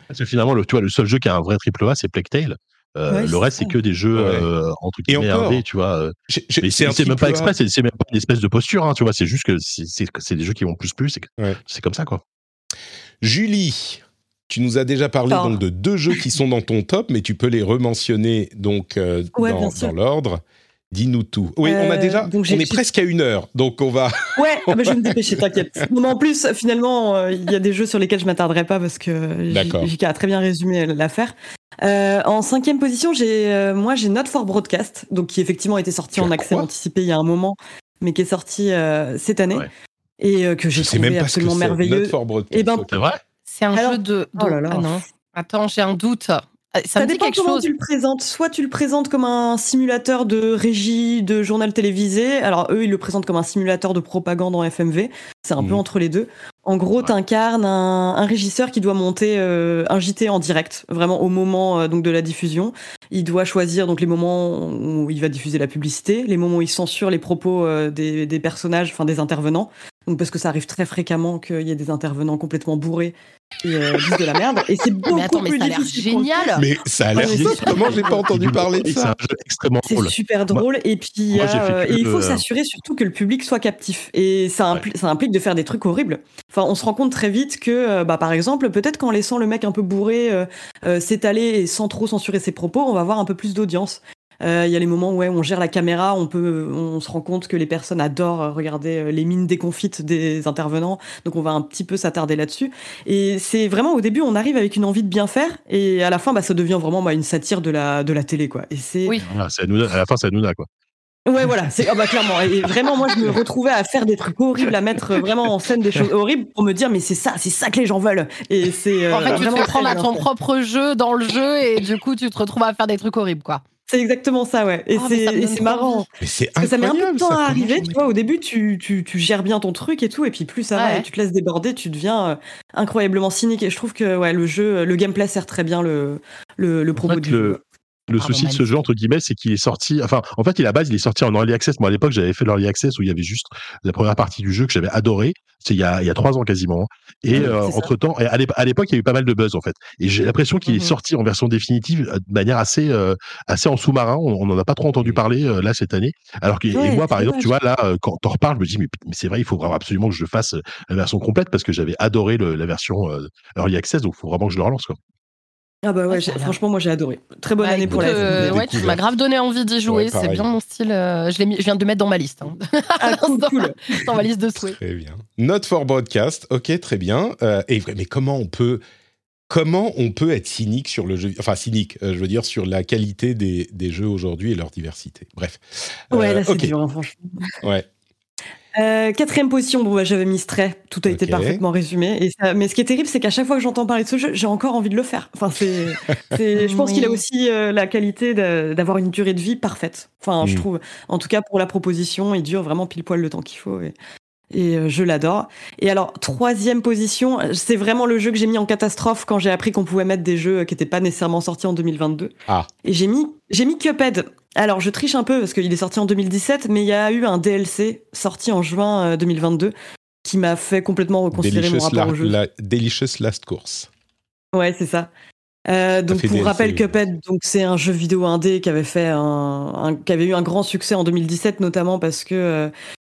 Parce que finalement le tu vois le seul jeu qui a un vrai triple A c'est Plague Tale. Euh, le reste, c'est que des jeux euh, entre guillemets tu vois. Euh, c'est même pas exprès, c'est même pas une espèce de posture, hein, tu vois. C'est juste que c'est des jeux qui vont plus plus. C'est comme ça, quoi. Julie, tu nous as déjà parlé donc de deux jeux qui sont dans ton top, mais tu peux les rementionner donc euh, dans, l'ordre. Dis-nous tout. Oui, on a déjà, euh, on est presque à une heure, donc on va. Ouais, ah bah, je vais me dépêcher, t'inquiète. en plus, finalement, euh, il y a des jeux sur lesquels je m'attarderai pas parce que JK a très bien résumé l'affaire. en cinquième position, j'ai moi j'ai Not for Broadcast, donc qui effectivement été sorti en accès anticipé il y a un moment, mais qui est sorti cette année et que j'ai trouvé absolument merveilleux. Not for Broadcast. Et eh ben, c'est vrai? C'est un jeu de. Oh là là. Ah non. Attends, j'ai un doute. Ah, ça, quelque comment chose. tu le présentes. Soit tu le présentes comme un simulateur de régie de journal télévisé. Alors eux, ils le présentent comme un simulateur de propagande en FMV. C'est un peu mmh. entre les deux. En gros, tu incarnes un, régisseur qui doit monter euh, un JT en direct, vraiment au moment euh, donc de la diffusion. Il doit choisir donc les moments où il va diffuser la publicité, les moments où il censure les propos euh, des, des personnages, enfin des intervenants. Donc parce que ça arrive très fréquemment qu'il y ait des intervenants complètement bourrés qui euh, disent de la merde. Et c'est beaucoup mais attends, mais ça a l'air génial. Mais ça a l'air. Comment j'ai pas entendu parler de ça C'est un jeu extrêmement drôle. C'est super drôle. et puis euh, et il faut s'assurer surtout que le public soit captif. Et ça, implique, ça implique de faire des trucs horribles. Enfin, on se rend compte très vite que, euh, bah, par exemple, peut-être qu'en laissant le mec un peu bourré s'étaler et sans trop censurer ses propos, on va avoir un peu plus d'audience. Euh, il y a les moments où on gère la caméra, on peut, on se rend compte que les personnes adorent regarder euh, les mines déconfites des intervenants, donc on va un petit peu s'attarder là-dessus. Et c'est vraiment au début, on arrive avec une envie de bien faire, et à la fin, bah, ça devient vraiment bah, une satire de la de la télé, quoi. Et c'est oui. à la fin, c'est Nouna, quoi. Ouais, voilà, c'est oh bah, clairement. Et vraiment, moi, je me retrouvais à faire des trucs horribles, à mettre vraiment en scène des choses horribles pour me dire, mais c'est ça, c'est ça que les gens veulent. Et c'est. en fait, euh, tu te très à ton propre jeu dans le jeu et du coup, tu te retrouves à faire des trucs horribles, quoi. C'est exactement ça, ouais. Et Oh, mais c'est marrant. Mais c'est Parce que ça met un peu de temps ça, à arriver, tu vois. Au début, tu, tu, tu gères bien ton truc et tout, et puis plus ça va et tu te laisses déborder, tu deviens euh, incroyablement cynique. Et je trouve que ouais, le jeu, le gameplay sert très bien le, le, le propos fait, du le- jeu. Le Pardon, souci de ce jeu, entre guillemets, c'est qu'il est sorti. Enfin, en fait, il, à la base, il est sorti en early access. Moi, à l'époque, j'avais fait l'early access où il y avait juste la première partie du jeu que j'avais adoré. C'est il y a, il y a trois ans quasiment. hein. Et Oui, euh, entre temps, à l'ép- à l'époque, il y a eu pas mal de buzz en fait. Et j'ai l'impression qu'il est sorti en version définitive euh, de manière assez, euh, assez en sous-marin. On n'en a pas trop entendu Mhm. parler euh, là cette année. Alors que Ouais, et moi, par exemple, tu vois là, euh, quand t'en reparles, je me dis mais, mais c'est vrai, il faut vraiment absolument que je fasse la version complète parce que j'avais adoré le- la version euh, early access. Donc, il faut vraiment que je le relance quoi. Ah bah ouais, franchement, moi j'ai adoré. Très bonne Bah, année pour la euh, ouais, tu m'as grave donné envie d'y jouer. Ouais, c'est bien mon style. euh, je, je viens de le mettre dans ma liste. hein. Ah, cool, cool. dans ma liste de souhaits. Très bien. Note for broadcast. Ok, très bien. Euh, et mais comment on peut comment on peut être cynique sur le jeu Enfin cynique, euh, je veux dire sur la qualité des, des jeux aujourd'hui et leur diversité? Bref. Ouais, Euh, là c'est dur, hein, franchement. Ouais. Euh, quatrième position, bon bah, j'avais mis Stray, tout a été parfaitement résumé. Et ça- mais ce qui est terrible, c'est qu'à chaque fois que j'entends parler de ce jeu, j'ai encore envie de le faire. Enfin, c'est, c'est- je pense Oui. qu'il a aussi euh, la qualité de- d'avoir une durée de vie parfaite. Enfin, je Mm. trouve, en tout cas pour la proposition, il dure vraiment pile poil le temps qu'il faut. Et, et, euh, je l'adore. Et alors, troisième position, c'est vraiment le jeu que j'ai mis en catastrophe quand j'ai appris qu'on pouvait mettre des jeux qui n'étaient pas nécessairement sortis en 2022. Ah. Et j'ai mis, j'ai mis Cuphead. Alors, je triche un peu parce qu'il est sorti en 2017, mais il y a eu un DLC sorti en juin euh, 2022 qui m'a fait complètement reconsidérer mon rapport la, au jeu. la- Delicious Last Course. Ouais, c'est ça. Euh, donc pour DLC, rappel, oui. Cuphead, donc c'est un jeu vidéo indé qui avait fait un, un- qui avait eu un grand succès en 2017 notamment parce que euh,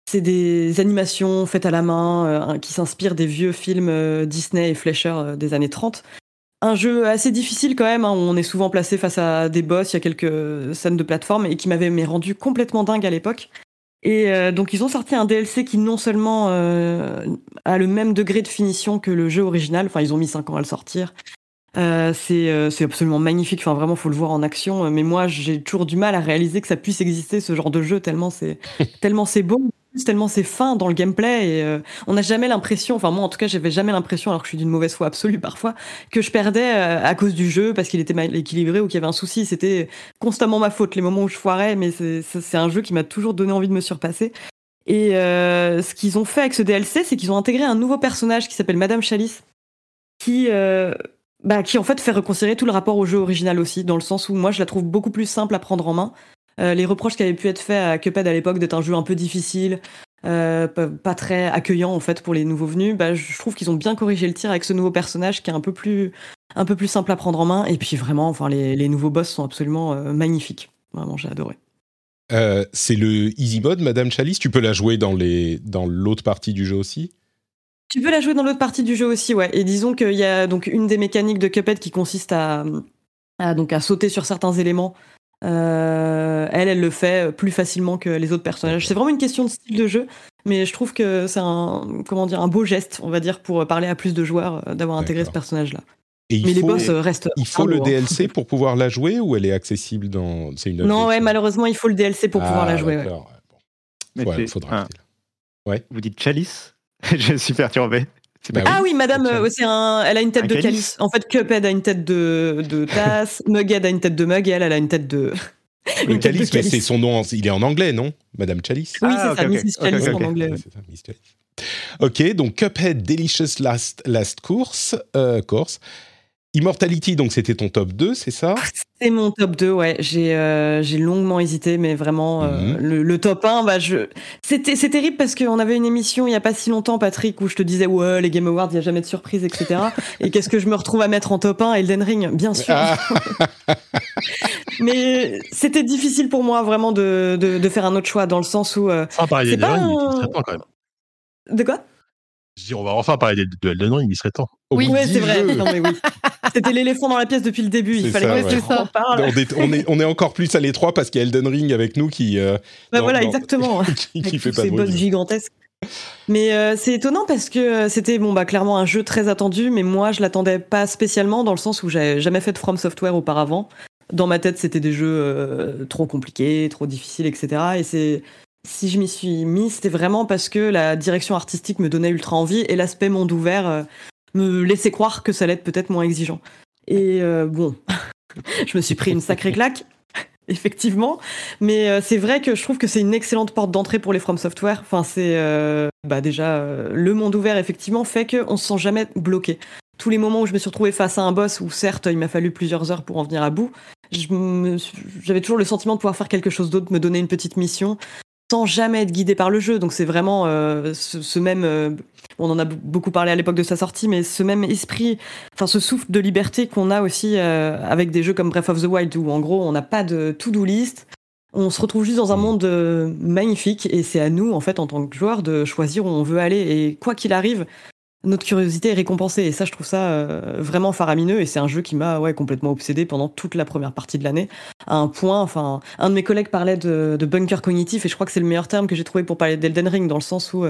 c'est des animations faites à la main euh, qui s'inspirent des vieux films euh, Disney et Fleischer euh, des années 30. Un jeu assez difficile quand même, hein, où on est souvent placé face à des boss, il y a quelques scènes de plateforme et qui m'avait rendu complètement dingue à l'époque. Et euh, donc ils ont sorti un DLC qui non seulement euh, a le même degré de finition que le jeu original, enfin ils ont mis 5 ans à le sortir, euh, c'est euh, c'est absolument magnifique. Enfin, vraiment, faut le voir en action. Mais moi, j'ai toujours du mal à réaliser que ça puisse exister ce genre de jeu tellement c'est tellement c'est beau, tellement c'est fin dans le gameplay. Et euh, on n'a jamais l'impression. Enfin, moi, en tout cas, j'avais jamais l'impression, alors que je suis d'une mauvaise foi absolue parfois, que je perdais euh, à cause du jeu parce qu'il était mal équilibré ou qu'il y avait un souci. C'était constamment ma faute les moments où je foirais. Mais c'est un jeu qui m'a toujours donné envie de me surpasser. Et euh, ce qu'ils ont fait avec ce DLC, c'est qu'ils ont intégré un nouveau personnage qui s'appelle Madame Chalice, qui bah, qui en fait fait reconsidérer tout le rapport au jeu original aussi, dans le sens où moi je la trouve beaucoup plus simple à prendre en main. Euh, les reproches qui avaient pu être faits à Cuphead à l'époque d'être un jeu un peu difficile, euh, pas, pas très accueillant en fait pour les nouveaux venus, bah, je trouve qu'ils ont bien corrigé le tir avec ce nouveau personnage qui est un peu plus, un peu plus simple à prendre en main. Et puis vraiment, enfin, les, les nouveaux boss sont absolument euh, magnifiques. Vraiment, j'ai adoré. Euh, c'est le easy mode, Madame Chalice? Tu peux la jouer dans les dans l'autre partie du jeu aussi? Tu peux la jouer dans l'autre partie du jeu aussi, ouais. Et disons qu'il y a donc une des mécaniques de Cuphead qui consiste à, à, donc à sauter sur certains éléments. Euh, elle, elle le fait plus facilement que les autres personnages. C'est vraiment une question de style de jeu, mais je trouve que c'est un comment dire un beau geste, on va dire, pour parler à plus de joueurs euh, d'avoir intégré ce personnage-là. Et Mais les faut, boss euh, restent. il faut le hein. DLC pour pouvoir la jouer ou elle est accessible dans. C'est une. Non, ouais, malheureusement, il faut le DLC pour pouvoir Ah, la jouer. ouais. d'accord, ouais, bon. Ouais, faudra là. Vous dites chalice? Je suis perturbé. Bah Ah oui, madame, euh, c'est un, elle a une tête Un de calice. calice. En fait, Cuphead a une tête de, de tasse, Mughead a une tête de mug et elle, elle a une tête de. Le une tête de Chalice, mais calice. c'est son nom. en- Il est en anglais, non Madame Chalice? Oui, Ah, c'est ça. Mrs. Ok, Chalice en anglais. Ouais, c'est ça, Miss Chalice. Ok, donc Cuphead Delicious Last, last Course. euh, course. Immortality, donc c'était ton top 2, c'est ça? C'est mon top 2, ouais. J'ai euh, j'ai longuement hésité, mais vraiment, euh, Mhm. le, le top 1, bah, je... c'était c'est terrible parce qu'on avait une émission il y a pas si longtemps, Patrick, où je te disais, ouais, les Game Awards, il n'y a jamais de surprise, etc. Et qu'est-ce que je me retrouve à mettre en top 1 Elden Ring, bien sûr. Ah, Mais c'était difficile pour moi vraiment de, de, de faire un autre choix, dans le sens où. euh, Enfin, parler C'est d'Elden pas Ring, il un- serait temps quand même. De quoi? Je dis, on va enfin parler de, de Elden Ring, il serait temps. Oui, Ouais, dix c'est vrai. Non, mais oui. C'était l'éléphant dans la pièce depuis le début. Il fallait ça, que ouais. en parle. on, est, on, est, on est encore plus à l'étroit parce qu'il y a Elden Ring avec nous qui, euh, Bah Non, voilà, non. exactement. qui, fait pas ces de bruit. gigantesques. Mais euh, c'est étonnant parce que euh, c'était bon bah clairement un jeu très attendu, mais moi je l'attendais pas spécialement dans le sens où j'avais jamais fait de From Software auparavant. dans ma tête, c'était des jeux trop compliqués, trop difficiles, etc. Et c'est si je m'y suis mis, c'était vraiment parce que la direction artistique me donnait ultra envie et l'aspect monde ouvert me laissait croire que ça allait être peut-être moins exigeant. Et bon, je me suis pris une sacrée claque. Effectivement, mais euh, c'est vrai que je trouve que c'est une excellente porte d'entrée pour les From Software. Enfin, c'est euh, bah déjà euh, le monde ouvert effectivement fait qu'on se sent jamais bloqué. Tous les moments où je me suis retrouvée face à un boss, où certes il m'a fallu plusieurs heures pour en venir à bout, j'avais toujours le sentiment de pouvoir faire quelque chose d'autre, me donner une petite mission, sans jamais être guidé par le jeu. Donc c'est vraiment ce, même on en a beaucoup parlé à l'époque de sa sortie, mais ce même esprit, enfin ce souffle de liberté qu'on a aussi euh, avec des jeux comme Breath of the Wild, où en gros on n'a pas de to-do list, on se retrouve juste dans un monde euh, magnifique, et c'est à nous, en fait, en tant que joueur, de choisir où on veut aller, et quoi qu'il arrive, notre curiosité est récompensée, et ça, je trouve ça euh, vraiment faramineux, et c'est un jeu qui m'a ouais, complètement obsédé pendant toute la première partie de l'année, à un point, enfin, un de mes collègues parlait de, bunker cognitif, et je crois que c'est le meilleur terme que j'ai trouvé pour parler d'Elden Ring, dans le sens où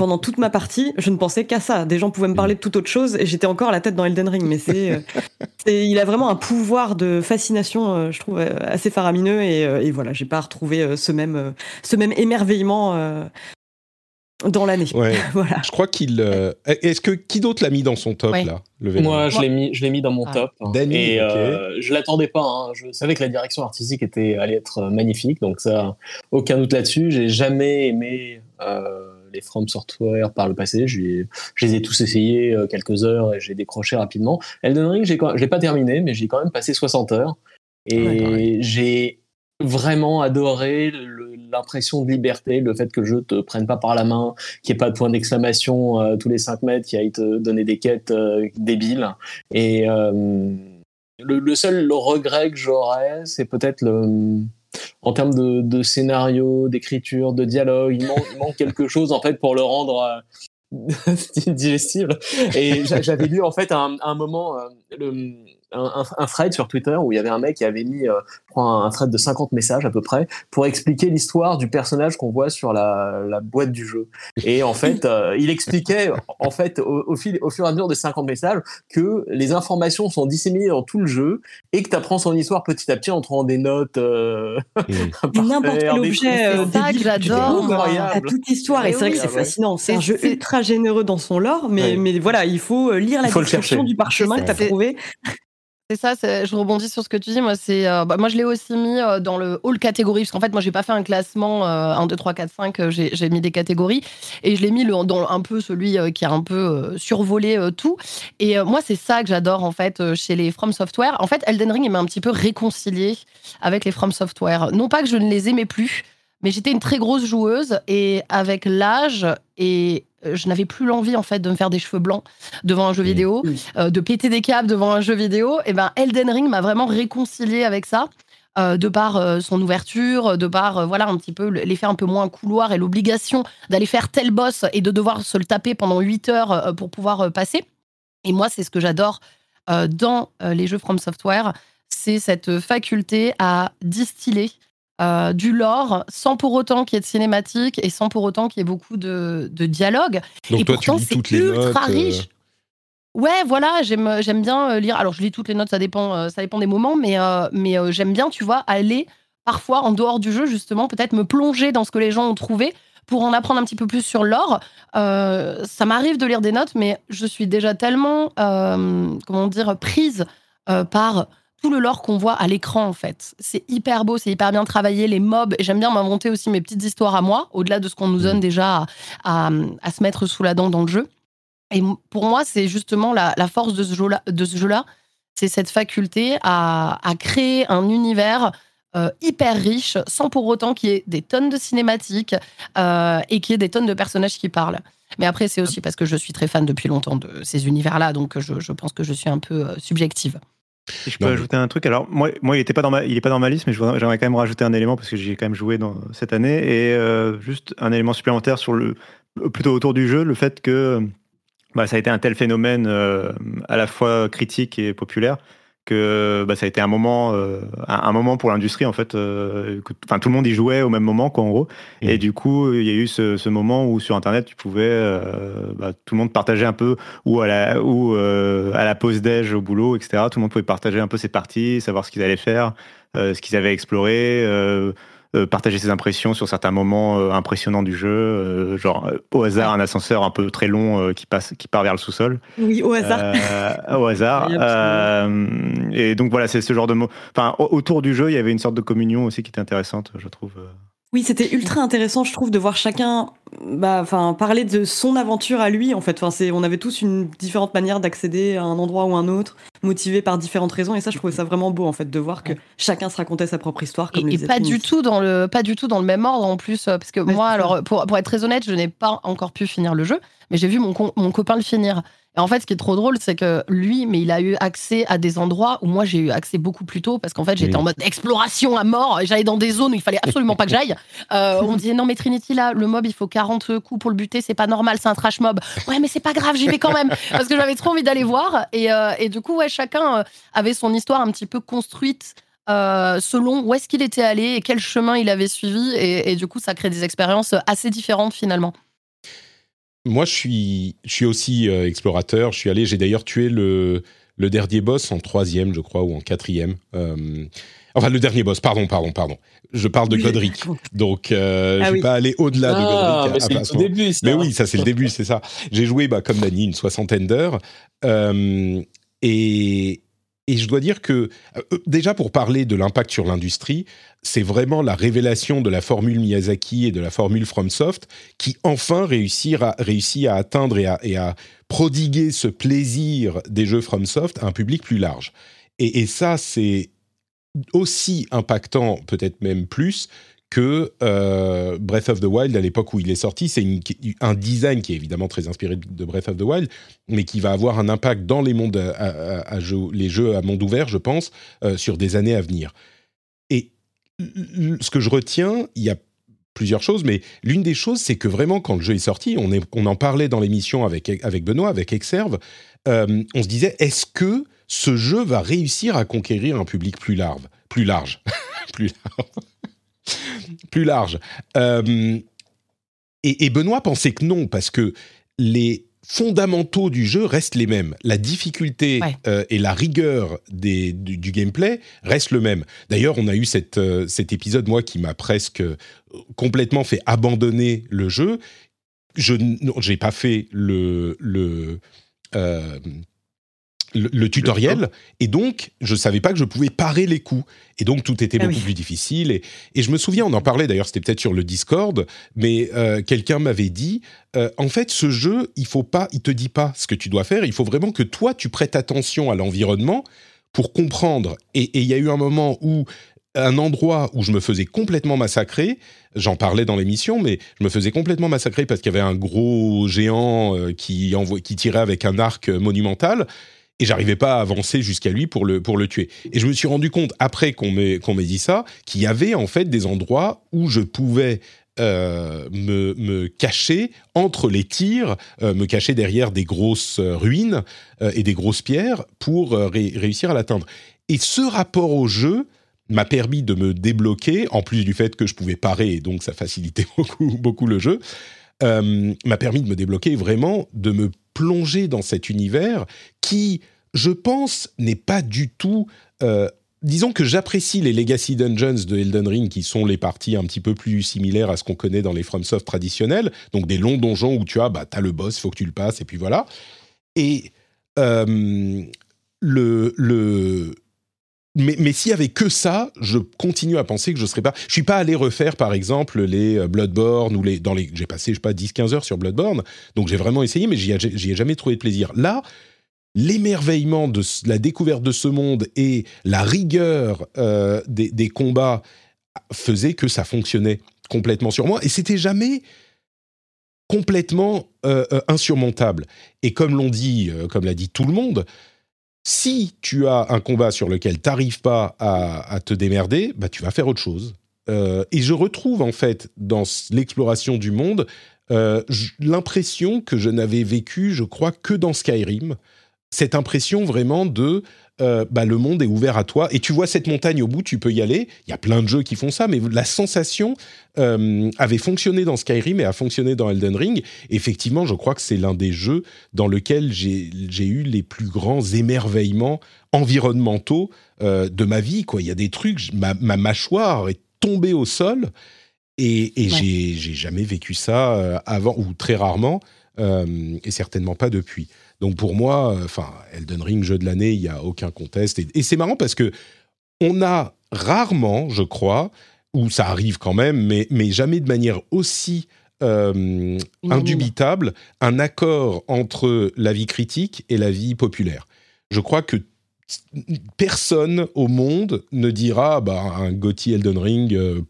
pendant toute ma partie, je ne pensais qu'à ça. Des gens pouvaient me parler de toute autre chose et j'étais encore la tête dans Elden Ring. Mais c'est, euh, il a vraiment un pouvoir de fascination, euh, je trouve, euh, assez faramineux. Et, et voilà, j'ai pas retrouvé ce même, ce même émerveillement dans l'année. voilà. Je crois qu'il. Est-ce que qui d'autre l'a mis dans son top là le Moi, je l'ai mis, je l'ai mis dans mon ah. top. et je l'attendais pas. Hein. Je savais que la direction artistique était allait être magnifique, donc ça, aucun doute là-dessus. J'ai jamais aimé les From Software par le passé. Je, les ai tous essayés euh, quelques heures et j'ai décroché rapidement. Elden Ring, je l'ai pas terminé, mais j'ai quand même passé 60 heures. Et j'ai vraiment adoré l'impression de liberté, le fait que le jeu te prenne pas par la main, qu'il n'y ait pas de point d'exclamation euh, tous les 5 mètres, qui aille te donner des quêtes euh, débiles. Et le, seul regret que j'aurais, c'est peut-être le en termes de, scénario, d'écriture, de dialogue, il manque, quelque chose en fait pour le rendre euh, digestible. Et j'avais lu en fait à un, moment euh, le, un, un, thread sur Twitter où il y avait un mec qui avait mis euh, un, un thread de 50 messages à peu près pour expliquer l'histoire du personnage qu'on voit sur la, la, boîte du jeu. Et en fait, euh, il expliquait en fait au, fil, au fur et à mesure des 50 messages que les informations sont disséminées dans tout le jeu et que tu apprends son histoire petit à petit en trouvant des notes. Euh, N'importe quel objet euh, j'adore. À toute histoire et c'est vrai que c'est fascinant. C'est un jeu ultra généreux dans son lore, mais, mais voilà, il faut lire la description du parchemin que tu as trouvé. C'est ça, je rebondis sur ce que tu dis. Moi, c'est, euh, bah, moi je l'ai aussi mis euh, dans le hall catégorie, parce qu'en fait, moi, j'ai pas fait un classement 1, 2, 3, 4, 5, j'ai, mis des catégories, et je l'ai mis le, dans un peu celui euh, qui a un peu survolé tout. Et moi, c'est ça que j'adore, en fait, chez les From Software. En fait, Elden Ring, il m'a un petit peu réconcilié avec les From Software. Non pas que je ne les aimais plus, mais j'étais une très grosse joueuse, et avec l'âge et euh, je n'avais plus l'envie en fait de me faire des cheveux blancs devant un jeu vidéo, euh, de péter des câbles devant un jeu vidéo. Et ben Elden Ring m'a vraiment réconcilié avec ça. Euh, de par son ouverture, de par voilà un petit peu l'effet un peu moins couloir et l'obligation d'aller faire tel boss et de devoir se le taper pendant 8 heures pour pouvoir passer. Et moi, c'est ce que j'adore dans les jeux From Software, c'est cette faculté à distiller euh, du lore, sans pour autant qu'il y ait de cinématique et sans pour autant qu'il y ait beaucoup de, de dialogue. Donc et toi, pourtant, c'est ultra euh, riche. Ouais, voilà, j'aime j'aime bien euh, lire. Alors, je lis toutes les notes, ça dépend, ça dépend des moments, mais, mais j'aime bien, tu vois, aller parfois en dehors du jeu, justement, peut-être me plonger dans ce que les gens ont trouvé pour en apprendre un petit peu plus sur l'or. ça m'arrive de lire des notes, mais je suis déjà tellement, comment dire, prise par tout le lore qu'on voit à l'écran en fait. C'est hyper beau, c'est hyper bien travaillé, les mobs. J'aime bien m'inventer aussi mes petites histoires à moi, au-delà de ce qu'on nous donne mm. déjà à, se mettre sous la dent dans le jeu. Et pour moi, c'est justement la, force de ce jeu-là, c'est cette faculté à, créer un univers euh, hyper riche, sans pour autant qu'il y ait des tonnes de cinématiques euh, et qu'il y ait des tonnes de personnages qui parlent. Mais après, c'est aussi parce que je suis très fan depuis longtemps de ces univers-là, donc je, je pense que je suis un peu euh, je peux ajouter un truc. Alors, moi, moi il n'est pas, dans ma, il pas dans ma liste, mais j'aimerais quand même rajouter un élément parce que j'ai quand même joué dans, cette année. Et euh, juste un élément supplémentaire sur le, plutôt autour du jeu, le fait que bah, ça a été un tel phénomène euh, à la fois critique et populaire que bah, ça a été un moment, un, moment pour l'industrie en fait. Enfin, tout le monde y jouait au même moment, quoi, en gros. Mmh. Et du coup, il y a eu ce, moment où sur Internet, tu pouvais, bah, tout le monde partageait un peu, ou à la, ou à la pause déj au boulot, etc. Tout le monde pouvait partager un peu ses parties, savoir ce qu'ils allaient faire, ce qu'ils avaient exploré. Euh, partager ses impressions sur certains moments euh, impressionnants du jeu, euh, genre au hasard un ascenseur un peu très long qui passe, qui part vers le sous-sol. Oui, au hasard. au hasard. et donc voilà, c'est ce genre de mots. Enfin, autour du jeu, il y avait une sorte de communion aussi qui était intéressante, je trouve. Oui, c'était ultra intéressant, je trouve, de voir chacun bah, parler de son aventure à lui, en fait. Enfin, on avait tous une différente manière d'accéder à un endroit ou un autre, motivé par différentes raisons. Et ça, je trouvais ça vraiment beau, en fait, de voir que chacun se racontait sa propre histoire. Comme et, et pas du tout dans le, pas du tout dans le même ordre en plus, euh, parce que moi, alors, pour, pour être très honnête, je n'ai pas encore pu finir le jeu, mais j'ai vu mon, mon copain le finir. Et en fait, ce qui est trop drôle, c'est que lui, mais il a eu accès à des endroits où moi j'ai eu accès beaucoup plus tôt parce qu'en fait j'étais en mode exploration à mort. J'allais dans des zones où il fallait absolument pas que j'aille. Euh, on me disait non mais Trinity là, le mob il faut 40 coups pour le buter, c'est pas normal, c'est un trash mob. Ouais mais c'est pas grave, j'y vais quand même parce que j'avais trop envie d'aller voir. Et, euh, et, du coup ouais chacun euh, avait son histoire un petit peu construite. selon où est-ce qu'il était allé et quel chemin il avait suivi et, et du coup ça crée des expériences assez différentes finalement. Moi, je suis, je suis aussi euh, explorateur. Je suis allé, j'ai d'ailleurs tué le, le dernier boss en troisième, je crois, ou en quatrième. Euh, enfin, le dernier boss, pardon, pardon, pardon. Je parle de Godric. Donc, euh, ah je ne vais pas aller au-delà de ah, Godric. Mais c'est le début, Mais oui, ça, c'est le début, c'est ça. J'ai joué, bah, comme Dani, une soixantaine d'heures. et, et je dois dire que, euh, déjà pour parler de l'impact sur l'industrie, c'est vraiment la révélation de la formule Miyazaki et de la formule FromSoft qui enfin réussit à, réussit à atteindre et à, prodiguer ce plaisir des jeux FromSoft à un public plus large. Et ça, c'est aussi impactant, peut-être même plus, que euh, Breath of the Wild, à l'époque où il est sorti, c'est un design qui est évidemment très inspiré de Breath of the Wild, mais qui va avoir un impact dans les, mondes les jeux à monde ouvert, je pense, euh, sur des années à venir. Et ce que je retiens, il y a plusieurs choses, mais l'une des choses, c'est que vraiment, quand le jeu est sorti, on en parlait dans l'émission avec, avec Benoît, avec Exerve, euh, on se disait, est-ce que ce jeu va réussir à conquérir un public plus large Plus large. plus large plus large. Euh, et, Benoît pensait que non, parce que les fondamentaux du jeu restent les mêmes. La difficulté euh, et la rigueur du, gameplay restent le même. D'ailleurs, on a eu cette, euh, cet épisode, moi, qui m'a presque complètement fait abandonner le jeu. Je n'ai pas fait le, le le, tutoriel. et donc je savais pas que je pouvais parer les coups. Et donc tout était ah beaucoup plus difficile. Et, et, je me souviens on en parlait d'ailleurs c'était peut-être sur le Discord mais euh, quelqu'un m'avait dit euh, en fait ce jeu il faut pas il te dit pas ce que tu dois faire. Il faut vraiment que toi tu prêtes attention à l'environnement pour comprendre. Et il y a eu un moment où un endroit où je me faisais complètement massacrer. J'en parlais dans l'émission, mais je me faisais complètement massacrer parce qu'il y avait un gros géant euh, qui, qui tirait avec un arc monumental et j'arrivais pas à avancer jusqu'à lui pour le, pour le tuer. Et je me suis rendu compte, après qu'on m'ait, dit ça, qu'il y avait en fait des endroits où je pouvais euh, me, me, cacher entre les tirs, euh, me cacher derrière des grosses euh, ruines et des grosses pierres pour réussir à l'atteindre. Et ce rapport au jeu m'a permis de me débloquer, en plus du fait que je pouvais parer, et donc ça facilitait beaucoup, beaucoup le jeu, m'a permis de me débloquer vraiment, de me plonger dans cet univers qui, je pense, n'est pas du tout... Euh, disons que j'apprécie les Legacy Dungeons de Elden Ring, qui sont les parties un petit peu plus similaires à ce qu'on connaît dans les FromSoft traditionnels, donc des longs donjons où tu as, bah, le boss, faut que tu le passes, et puis voilà. Et euh, le, le, mais, mais s'il y avait que ça, je continue à penser que je serais pas. Je suis pas allé refaire, par exemple, les euh, Bloodborne ou les dans les. J'ai passé, je sais pas, 10-15 heures sur Bloodborne, donc j'ai vraiment essayé, mais j'y ai, ai, jamais trouvé de plaisir. Là, l'émerveillement de la découverte de ce monde et la rigueur euh, des, combats faisait que ça fonctionnait complètement sur moi, et c'était jamais complètement euh, insurmontable. Et comme l'ont dit, comme l'a dit tout le monde, si tu as un combat sur lequel tu n'arrives pas à, te démerder, bah, tu vas faire autre chose. Euh, et je retrouve en fait dans l'exploration du monde euh, l'impression que je n'avais vécu, je crois, que dans Skyrim. cette impression vraiment de euh, bah, le monde est ouvert à toi et tu vois cette montagne au bout, tu peux y aller. Il y a plein de jeux qui font ça, mais la sensation euh, avait fonctionné dans Skyrim et a fonctionné dans Elden Ring. Effectivement, je crois que c'est l'un des jeux dans lequel j'ai eu les plus grands émerveillements environnementaux euh, de ma vie. Quoi. Il y a des trucs, ma, mâchoire est tombée au sol et, et j'ai jamais vécu ça avant ou très rarement et certainement pas depuis. Donc pour moi, euh, enfin, Elden Ring, jeu de l'année, il n'y a aucun conteste. Et, c'est marrant parce que on a rarement, je crois, ou ça arrive quand même, mais, mais jamais de manière aussi euh, indubitable, un accord entre la vie critique et la vie populaire. Je crois que personne au monde ne dira bah, un Gotti Elden Ring, euh,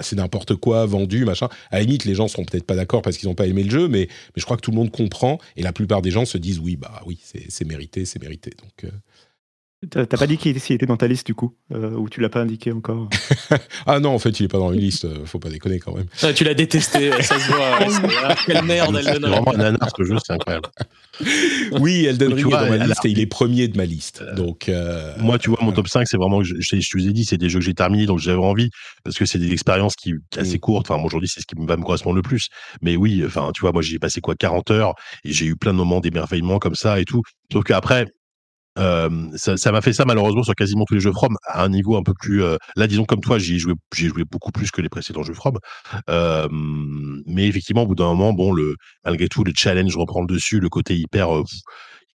c'est n'importe quoi, vendu, machin. À la limite, les gens seront peut-être pas d'accord parce qu'ils n'ont pas aimé le jeu, mais, je crois que tout le monde comprend et la plupart des gens se disent oui, bah oui, c'est mérité, c'est mérité. Donc, euh, T'as pas dit qu'il était dans ta liste du coup euh, Ou tu l'as pas indiqué encore Ah non, en fait, il est pas dans une liste, euh, faut pas déconner quand même. Ah, tu l'as détesté, ça se voit. quelle merde, Elden Ring. C'est vraiment un nanar ce jeu, c'est incroyable. oui, Elden Ring est dans ma liste et il est premier de ma liste. Euh, donc, Moi, tu vois, mon top 5, c'est vraiment, je, je, je, vous ai dit, c'est des jeux que j'ai terminés, donc j'avais envie, parce que c'est des expériences qui assez mm. courtes. Enfin, aujourd'hui, c'est ce qui va me correspondre le plus. Mais oui, enfin, tu vois, moi, j'ai passé quoi 40 heures et j'ai eu plein de moments d'émerveillement comme ça et tout. Sauf qu'après, ça m'a fait ça malheureusement sur quasiment tous les jeux From à un niveau un peu plus. là, disons comme toi, j'ai joué, j'ai joué beaucoup plus que les précédents jeux From. mais effectivement, au bout d'un moment, bon, le malgré tout, le challenge reprend le dessus, le côté hyper.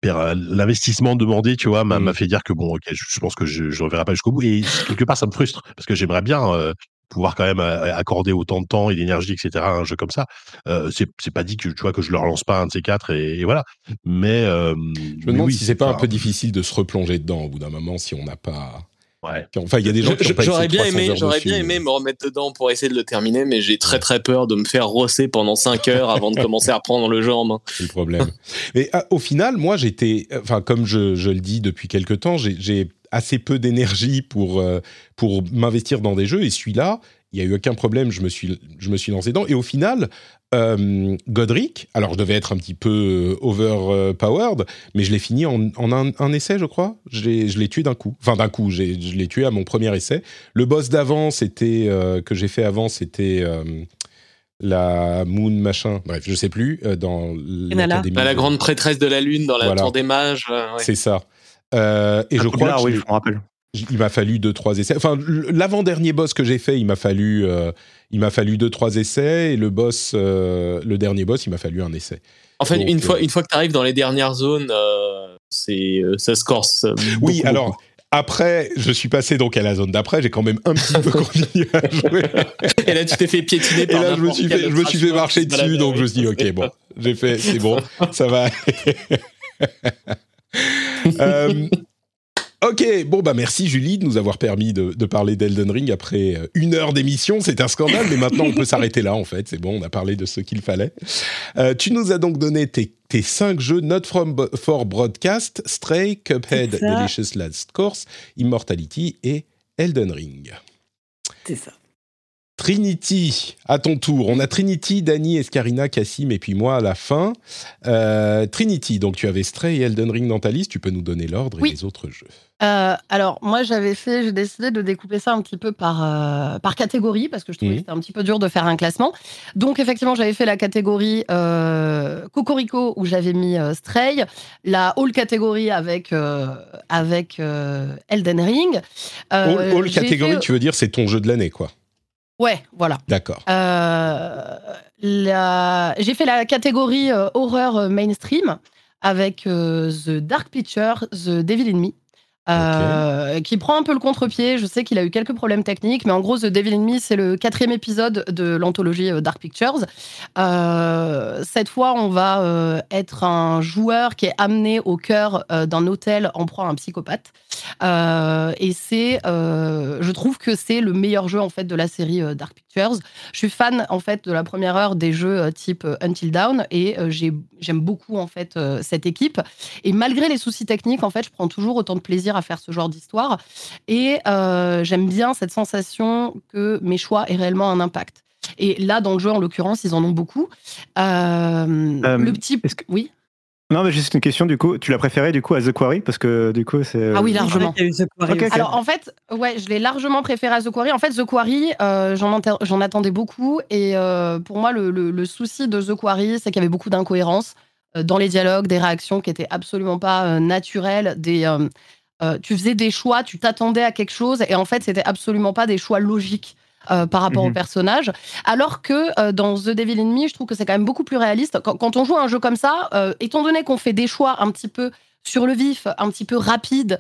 hyper l'investissement demandé, tu vois, m'a mmh. fait dire que bon, ok, je, pense que je ne reverrai pas jusqu'au bout. Et quelque part, ça me frustre parce que j'aimerais bien pouvoir quand même accorder autant de temps et d'énergie, etc. à un jeu comme ça. Euh, c'est pas dit que tu vois que je le relance pas un de ces quatre et, voilà. Mais je me demande si c'est pas un peu difficile de se replonger dedans au bout d'un moment si on n'a pas. Ouais. Enfin, il y a des gens qui J'aurais bien aimé, j'aurais bien aimé me remettre dedans pour essayer de le terminer, mais j'ai très très peur de me faire rosser pendant 5 heures avant de commencer à prendre le jeu en main. C'est le problème. mais ah, au final, moi, j'étais, enfin, comme je, je, le dis depuis quelques temps, j'ai assez peu d'énergie pour, euh, pour m'investir dans des jeux. Et celui-là, il n'y a eu aucun problème, je me suis, je me suis lancé dedans. Et au final, euh, Godric, alors je devais être un petit peu euh, overpowered, mais je l'ai fini en, un, essai, je crois. Je l'ai tué d'un coup. Enfin, d'un coup, je l'ai tué à mon premier essai. Le boss d'avant, c'était que j'ai fait avant, c'était la Moon machin, bref, je sais plus, dans l'académie. La grande prêtresse de la Lune dans la Tour des Mages. C'est ça. Euh, et je crois que Il m'a fallu deux trois essais. Enfin, l'avant-dernier boss que j'ai fait, il m'a fallu, euh, il m'a fallu deux trois essais, et le boss, euh, le dernier boss, il m'a fallu un essai. En fait, une fois, une fois que tu arrives dans les dernières zones, c'est ça se corse. Oui, alors. Après, je suis passé donc à la zone d'après, j'ai quand même un petit peu continué à jouer. Et là, tu t'es fait piétiner par Et là, je me suis fait, je me suis fait marcher dessus, donc je me suis dit, ok, bon, j'ai fait, c'est bon, ça va. Euh, ok, bon bah merci Julie de nous avoir permis de, parler d'Elden Ring après euh, une heure d'émission. C'est un scandale, mais maintenant on peut s'arrêter là en fait. C'est bon, on a parlé de ce qu'il fallait. Euh, tu nous as donc donné tes, tes cinq jeux Not from for Broadcast, Stray, Cuphead, Delicious Last Course, Immortality et Elden Ring. C'est ça. Trinity, à ton tour. On a Trinity, Dany, Escarina, Cassim et puis moi à la fin. Euh, Trinity, donc tu avais Stray et Elden Ring dans ta liste. Tu peux nous donner l'ordre et les autres jeux. Euh, alors moi j'avais fait, j'ai décidé de découper ça un petit peu par euh, par catégorie parce que je trouvais que c'était un petit peu dur de faire un classement. Donc effectivement j'avais fait la catégorie Cocorico où j'avais mis Stray, la All catégorie avec avec Elden Ring. all, catégorie, tu veux dire c'est ton jeu de l'année quoi. Ouais, voilà. D'accord. Euh, j'ai fait la catégorie euh, horreur euh, mainstream avec The Dark Picture, The Devil in Me. Euh, qui prend un peu le contre-pied. Je sais qu'il a eu quelques problèmes techniques, mais en gros, The Devil in Me, c'est le quatrième épisode de l'anthologie euh, Dark Pictures. Euh, cette fois, on va être un joueur qui est amené au cœur d'un hôtel en proie à un psychopathe. et c'est, je trouve que c'est le meilleur jeu en fait de la série Dark Pictures. Je suis fan en fait de la première heure des jeux type Until Dawn et j'aime beaucoup en fait cette équipe. Et malgré les soucis techniques, en fait, je prends toujours autant de plaisir à faire ce genre d'histoire. Et euh, j'aime bien cette sensation que mes choix aient réellement un impact. Et là, dans le jeu, en l'occurrence, ils en ont beaucoup. Euh, euh, le petit. Que... Oui. Non, mais juste une question, du coup, tu l'as préféré du coup à The Quarry? Parce que du coup, c'est. Ah oui, largement. Alors en fait, ouais, je l'ai largement préféré à The Quarry. En fait, The Quarry, euh, j'en attendais beaucoup. Et euh, pour moi, le, le, souci de The Quarry, c'est qu'il y avait beaucoup d'incohérences dans les dialogues, des réactions qui étaient absolument pas naturelles. Des, tu faisais des choix, tu t'attendais à quelque chose, et en fait, c'était absolument pas des choix logiques. Euh, par rapport au mhm. personnage. Alors que euh, dans The Devil in Me, je trouve que c'est quand même beaucoup plus réaliste. Quand, on joue à un jeu comme ça, euh, étant donné qu'on fait des choix un petit peu sur le vif, un petit peu rapides,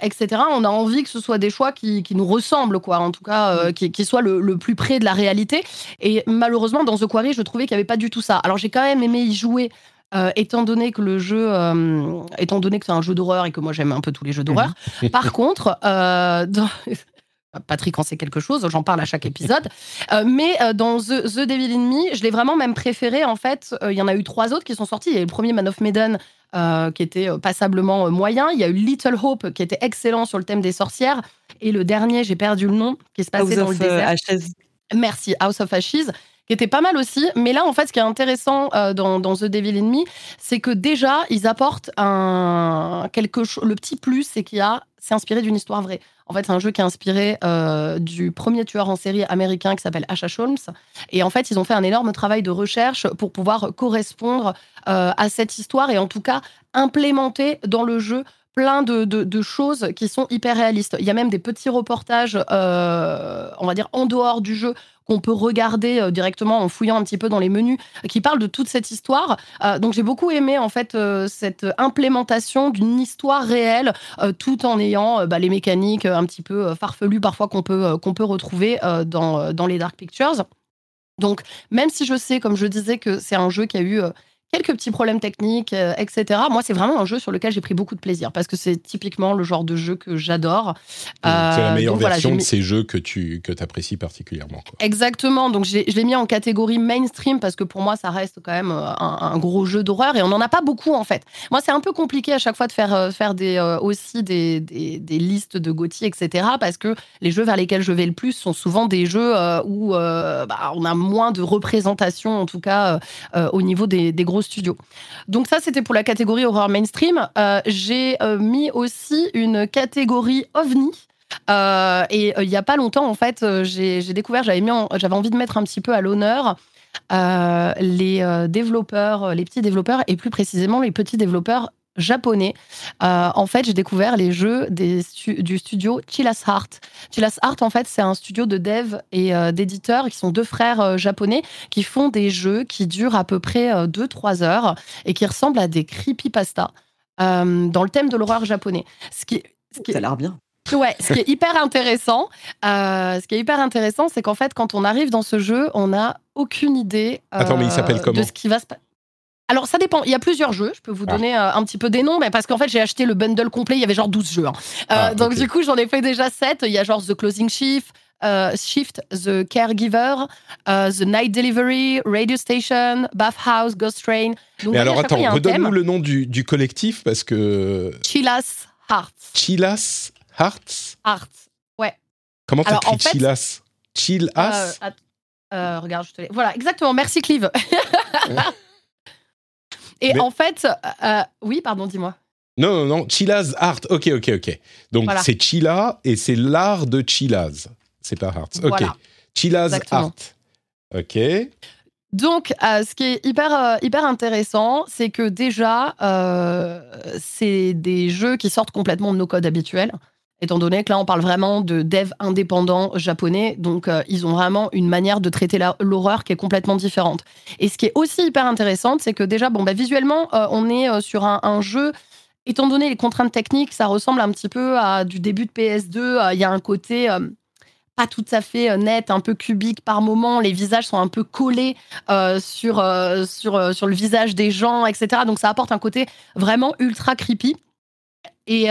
etc. On a envie que ce soit des choix qui, nous ressemblent, quoi. En tout cas, mhm. qui, soient le, plus près de la réalité. Et malheureusement, dans The Quarry, je trouvais qu'il n'y avait pas du tout ça. Alors, j'ai quand même aimé y jouer. Étant donné que le jeu, étant donné que c'est un jeu d'horreur et que moi j'aime un peu tous les jeux d'horreur. Mhm. Par contre, dans, Patrick en sait quelque chose, j'en parle à chaque épisode. Euh, mais euh, dans The, The, Devil in Me, je l'ai vraiment même préféré. En fait, euh, il y en a eu trois autres qui sont sortis. Il y a eu le premier Man of Medan qui était passablement moyen. Il y a eu Little Hope qui était excellent sur le thème des sorcières. Et le dernier, j'ai perdu le nom, qui se passait dans le désert. Merci, House of Ashes qui était pas mal aussi. Mais là, en fait, ce qui est intéressant dans, dans, The Devil in Me, c'est que déjà, ils apportent un quelque. Le petit plus, c'est qu'il a, c'est inspiré d'une histoire vraie. En fait, c'est un jeu qui est inspiré euh, du premier tueur en série américain qui s'appelle H.H. Holmes. Et en fait, ils ont fait un énorme travail de recherche pour pouvoir correspondre euh, à cette histoire et en tout cas implémenter dans le jeu plein de, choses qui sont hyper réalistes. Il y a même des petits reportages, euh, on va dire, en dehors du jeu qu'on peut regarder euh, directement en fouillant un petit peu dans les menus, qui parlent de toute cette histoire. Euh, donc j'ai beaucoup aimé en fait cette implémentation d'une histoire réelle, tout en ayant bah, les mécaniques un petit peu farfelues parfois qu'on peut, qu'on peut retrouver dans, dans les Dark Pictures. Donc, même si je sais, comme je disais, que c'est un jeu qui a eu quelques petits problèmes techniques, euh, etc. Moi, c'est vraiment un jeu sur lequel j'ai pris beaucoup de plaisir parce que c'est typiquement le genre de jeu que j'adore. c'est la euh, meilleure version de ces jeux que tu que apprécies particulièrement. Exactement. Donc, je l'ai mis en catégorie mainstream parce que pour moi, ça reste quand même euh, un, gros jeu d'horreur et on n'en a pas beaucoup en fait. Moi, c'est un peu compliqué à chaque fois de faire, faire des, aussi des, des, listes de GOTY, etc. parce que les jeux vers lesquels je vais le plus sont souvent des jeux où bah, on a moins de représentation, en tout cas au niveau des, des gros studio. Donc ça, c'était pour la catégorie horreur mainstream. Euh, j'ai euh, mis aussi une catégorie ovni. Euh, et il n'y a pas longtemps, en fait, j'ai découvert, j'avais j'avais envie de mettre un petit peu à l'honneur les développeurs, les petits développeurs et plus précisément les petits développeurs japonais. Euh, en fait, j'ai découvert les jeux des du studio Chilas Heart. Chilas Heart, en fait, c'est un studio de dev et euh, d'éditeurs qui sont deux frères euh, japonais qui font des jeux qui durent à peu près 2-3 heures et qui ressemblent à des creepypasta dans le thème de l'horreur japonais. Ce qui, ce qui... Ça a l'air bien. Ouais, ce qui est hyper intéressant, ce qui est hyper intéressant, c'est qu'en fait, quand on arrive dans ce jeu, on n'a aucune idée Attends, mais il s'appelle comment de ce qui va se passer. Alors, ça dépend. Il y a plusieurs jeux. Je peux vous ah. donner euh, un petit peu des noms, mais parce qu'en fait, j'ai acheté le bundle complet. Il y avait genre 12 jeux. Hein. Euh, ah, donc, du coup, j'en ai fait déjà 7. Il y a genre The Closing Shift, euh, Shift The Caregiver, The Night Delivery, Radio Station, Bathhouse, Ghost Train. mais alors, attends, redonne-nous le nom du, du, collectif parce que. Chilas Hearts. Chilas Hearts? Hearts, ouais. Comment t'écris en fait, Chilas Chilas Regarde, je te l'ai. Voilà, exactement. Merci, Clive. Et en fait, euh, oui, pardon, dis-moi. Non, non, non, Chila's Art. Ok, ok, ok. Donc c'est Chila et c'est l'art de Chila's. C'est pas Art. Ok. Chila's Art. Ok. Donc, euh, ce qui est hyper, euh, hyper intéressant, c'est que déjà, c'est des jeux qui sortent complètement de nos codes habituels étant donné que là, on parle vraiment de dev indépendants japonais. Donc, euh, ils ont vraiment une manière de traiter l'horreur qui est complètement différente. Et ce qui est aussi hyper intéressant, c'est que déjà, bon, bah, visuellement, euh, on est euh, sur un, jeu. Étant donné les contraintes techniques, ça ressemble un petit peu à du début de PS2. Il y a un côté pas tout à fait net, un peu cubique par moment. Les visages sont un peu collés sur, sur, sur le visage des gens, etc. Donc, ça apporte un côté vraiment ultra creepy. Et,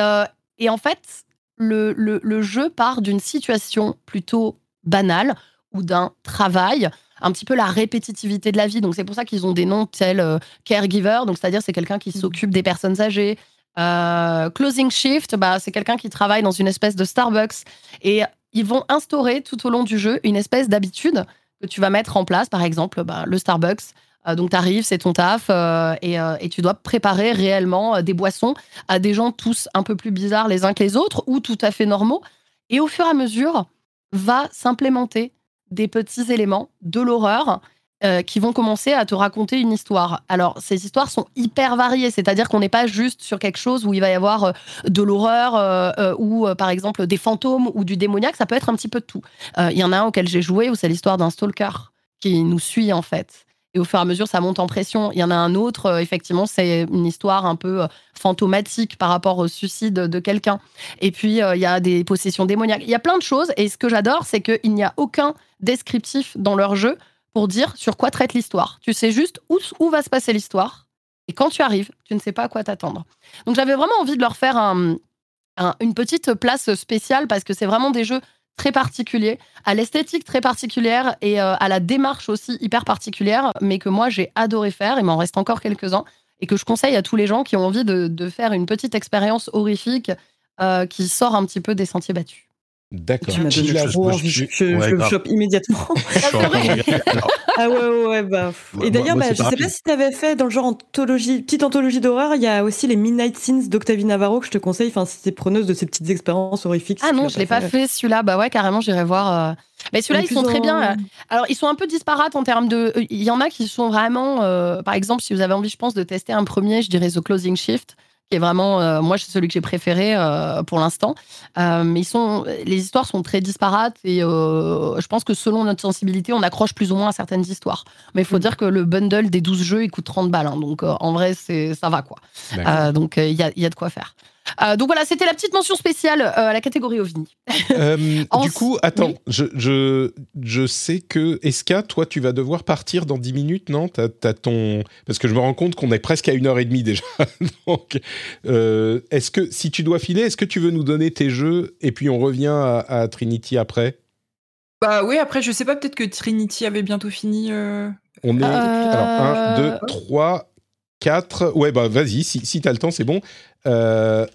et en fait, le, jeu part d'une situation plutôt banale ou d'un travail, un petit peu la répétitivité de la vie. Donc c'est pour ça qu'ils ont des noms tels euh, caregiver, donc c'est-à-dire c'est quelqu'un qui mmh. s'occupe des personnes âgées. Euh, closing shift, bah, c'est quelqu'un qui travaille dans une espèce de Starbucks. Et ils vont instaurer tout au long du jeu une espèce d'habitude que tu vas mettre en place, par exemple bah, le Starbucks. Donc, tu arrives, c'est ton taf, et, et, tu dois préparer réellement des boissons à des gens tous un peu plus bizarres les uns que les autres, ou tout à fait normaux. Et au fur et à mesure, va s'implémenter des petits éléments de l'horreur euh, qui vont commencer à te raconter une histoire. Alors, ces histoires sont hyper variées, c'est-à-dire qu'on n'est pas juste sur quelque chose où il va y avoir euh, de l'horreur euh, ou, par exemple, des fantômes ou du démoniaque, ça peut être un petit peu de tout. Il y en a un auquel j'ai joué où c'est l'histoire d'un stalker qui nous suit, en fait. Et au fur et à mesure, ça monte en pression. Il y en a un autre, effectivement, c'est une histoire un peu fantomatique par rapport au suicide de quelqu'un. Et puis, il y a des possessions démoniaques. Il y a plein de choses. Et ce que j'adore, c'est qu'il n'y a aucun descriptif dans leur jeu pour dire sur quoi traite l'histoire. Tu sais juste où, où va se passer l'histoire. Et quand tu arrives, tu ne sais pas à quoi t'attendre. Donc j'avais vraiment envie de leur faire une petite place spéciale parce que c'est vraiment des jeux très particuliers, à l'esthétique très particulière et euh, à la démarche aussi hyper particulière, mais que moi j'ai adoré faire, il m'en reste encore quelques-uns, et que je conseille à tous les gens qui ont envie de, faire une petite expérience horrifique euh, qui sort un petit peu des sentiers battus. D'accord. Tu m'as donné trop envie. Je, je, le chope immédiatement. ah ouais, ouais, bah. Et d'ailleurs, bah, je sais pas si tu avais fait dans le genre anthologie, petite anthologie d'horreur, il y a aussi les Midnight Scenes d'Octavie Navarro que je te conseille. Enfin, si t'es preneuse de ces petites expériences horrifiques. Ah non, je l'ai pas fait, celui-là. Bah ouais, carrément, j'irai voir. Euh. Mais celui-là, ils sont très bien. Alors, ils sont un peu disparates en termes de. Il y en a qui sont vraiment. Euh, par exemple, si vous avez envie, je pense, de tester un premier, je dirais The Closing Shift qui est vraiment, euh, moi, c'est celui que j'ai préféré euh, pour l'instant. Euh, mais ils sont, les histoires sont très disparates et je pense que selon notre sensibilité, on accroche plus ou moins à certaines histoires. Mais il faut mm. dire que le bundle des 12 jeux, il coûte 30 balles. Hein. donc en vrai, c'est, ça va quoi. donc il y a, y, a, de quoi faire. Euh, donc voilà, c'était la petite mention spéciale euh, à la catégorie OVNI. Euh, du coup, attends, je, je, je, sais que, Eska, toi, tu vas devoir partir dans 10 minutes, non? T'as, ton... Parce que je me rends compte qu'on est presque à une heure et demie déjà. donc, est-ce que, si tu dois filer, est-ce que tu veux nous donner tes jeux et puis on revient à, Trinity après? Bah oui, après, je sais pas, peut-être que Trinity avait bientôt fini. On est. Alors, 1, 2, 3, 4. Ouais, bah vas-y, si, si t'as le temps, c'est bon. Euh,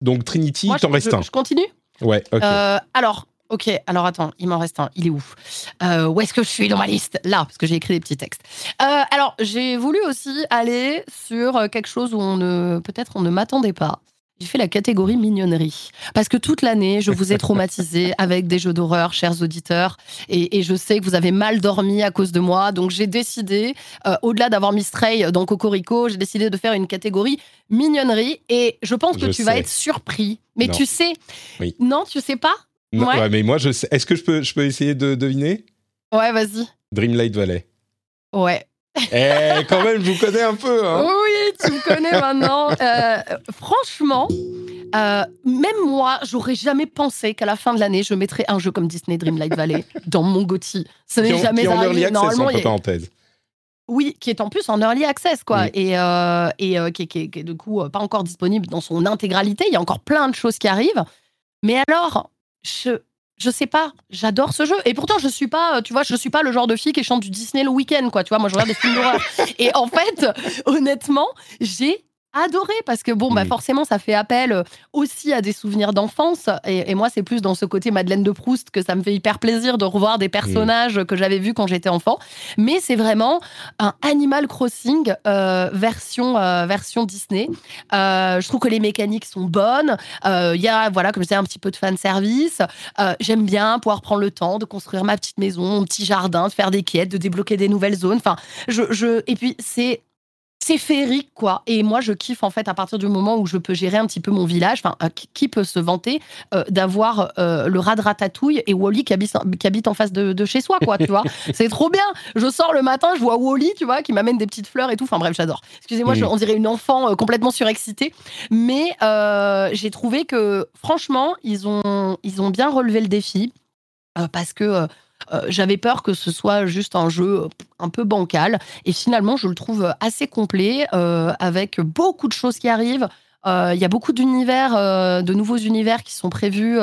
donc Trinity, t'en restes un. Je continue? Ouais, ok. Euh, alors, ok, alors attends, il m'en reste un. Il est où? Euh, Où est-ce que je suis dans ma liste? Là, parce que j'ai écrit des petits textes. alors, j'ai voulu aussi aller sur quelque chose où on ne, peut-être on ne m'attendait pas j'ai fait la catégorie mignonnerie. Parce que toute l'année, je vous ai traumatisé avec des jeux d'horreur, chers auditeurs. Et, je sais que vous avez mal dormi à cause de moi. Donc j'ai décidé, euh, au-delà d'avoir mis Stray dans Cocorico, j'ai décidé de faire une catégorie mignonnerie. Et je pense que tu vas être surpris. Mais tu sais. Non, tu sais pas? Non, mais moi, je sais. Est-ce que je peux, je peux essayer de deviner? Ouais, vas-y. Dreamlight Valley. Ouais. Eh, quand même, je vous connais un peu. Hein. Oui, tu me connais maintenant. Euh, franchement, euh, même moi, j'aurais jamais pensé qu'à la fin de l'année, je mettrais un jeu comme Disney Dreamlight Valley dans mon GOTY. Ce n'est jamais qui arrivé. Access, Normalement, entre parenthèses. Oui, qui est en plus en early access, quoi, et, euh, et qui, qui, qui, est du coup pas encore disponible dans son intégralité. Il y a encore plein de choses qui arrivent. Mais alors, je, je sais pas, j'adore ce jeu. Et pourtant, je suis pas, tu vois, je suis pas le genre de fille qui chante du Disney le week-end, quoi. Tu vois, moi, je regarde des films d'horreur. Et en fait, honnêtement, j'ai adoré parce que bon bah forcément ça fait appel euh, aussi à des souvenirs d'enfance. Et, moi c'est plus dans ce côté Madeleine de Proust que ça me fait hyper plaisir de revoir des personnages que j'avais vus quand j'étais enfant. Mais c'est vraiment un Animal Crossing euh, version euh, version Disney. Je trouve que les mécaniques sont bonnes. Il y a voilà comme je disais un petit peu de fan service j'aime bien pouvoir prendre le temps de construire ma petite maison mon petit jardin de faire des quêtes de débloquer des nouvelles zones. Enfin je, je et puis c'est c'est féerique, quoi. Et moi, je kiffe, en fait, à partir du moment où je peux gérer un petit peu mon village. Enfin, euh, qui peut se vanter euh, d'avoir euh, le rat de ratatouille et Wally qui habite, qui habite en face de, chez soi, quoi, tu vois C'est trop bien. Je sors le matin, je vois Wally, tu vois, qui m'amène des petites fleurs et tout. Enfin, bref, j'adore. Excusez-moi, on dirait une enfant complètement surexcitée. Mais j'ai trouvé que, franchement, ils ont, ils ont bien relevé le défi parce que euh, j'avais peur que ce soit juste un jeu euh, un peu bancal. Et finalement, je le trouve assez complet, euh, avec beaucoup de choses qui arrivent. Euh, il y a beaucoup d'univers, euh, de nouveaux univers qui sont prévus,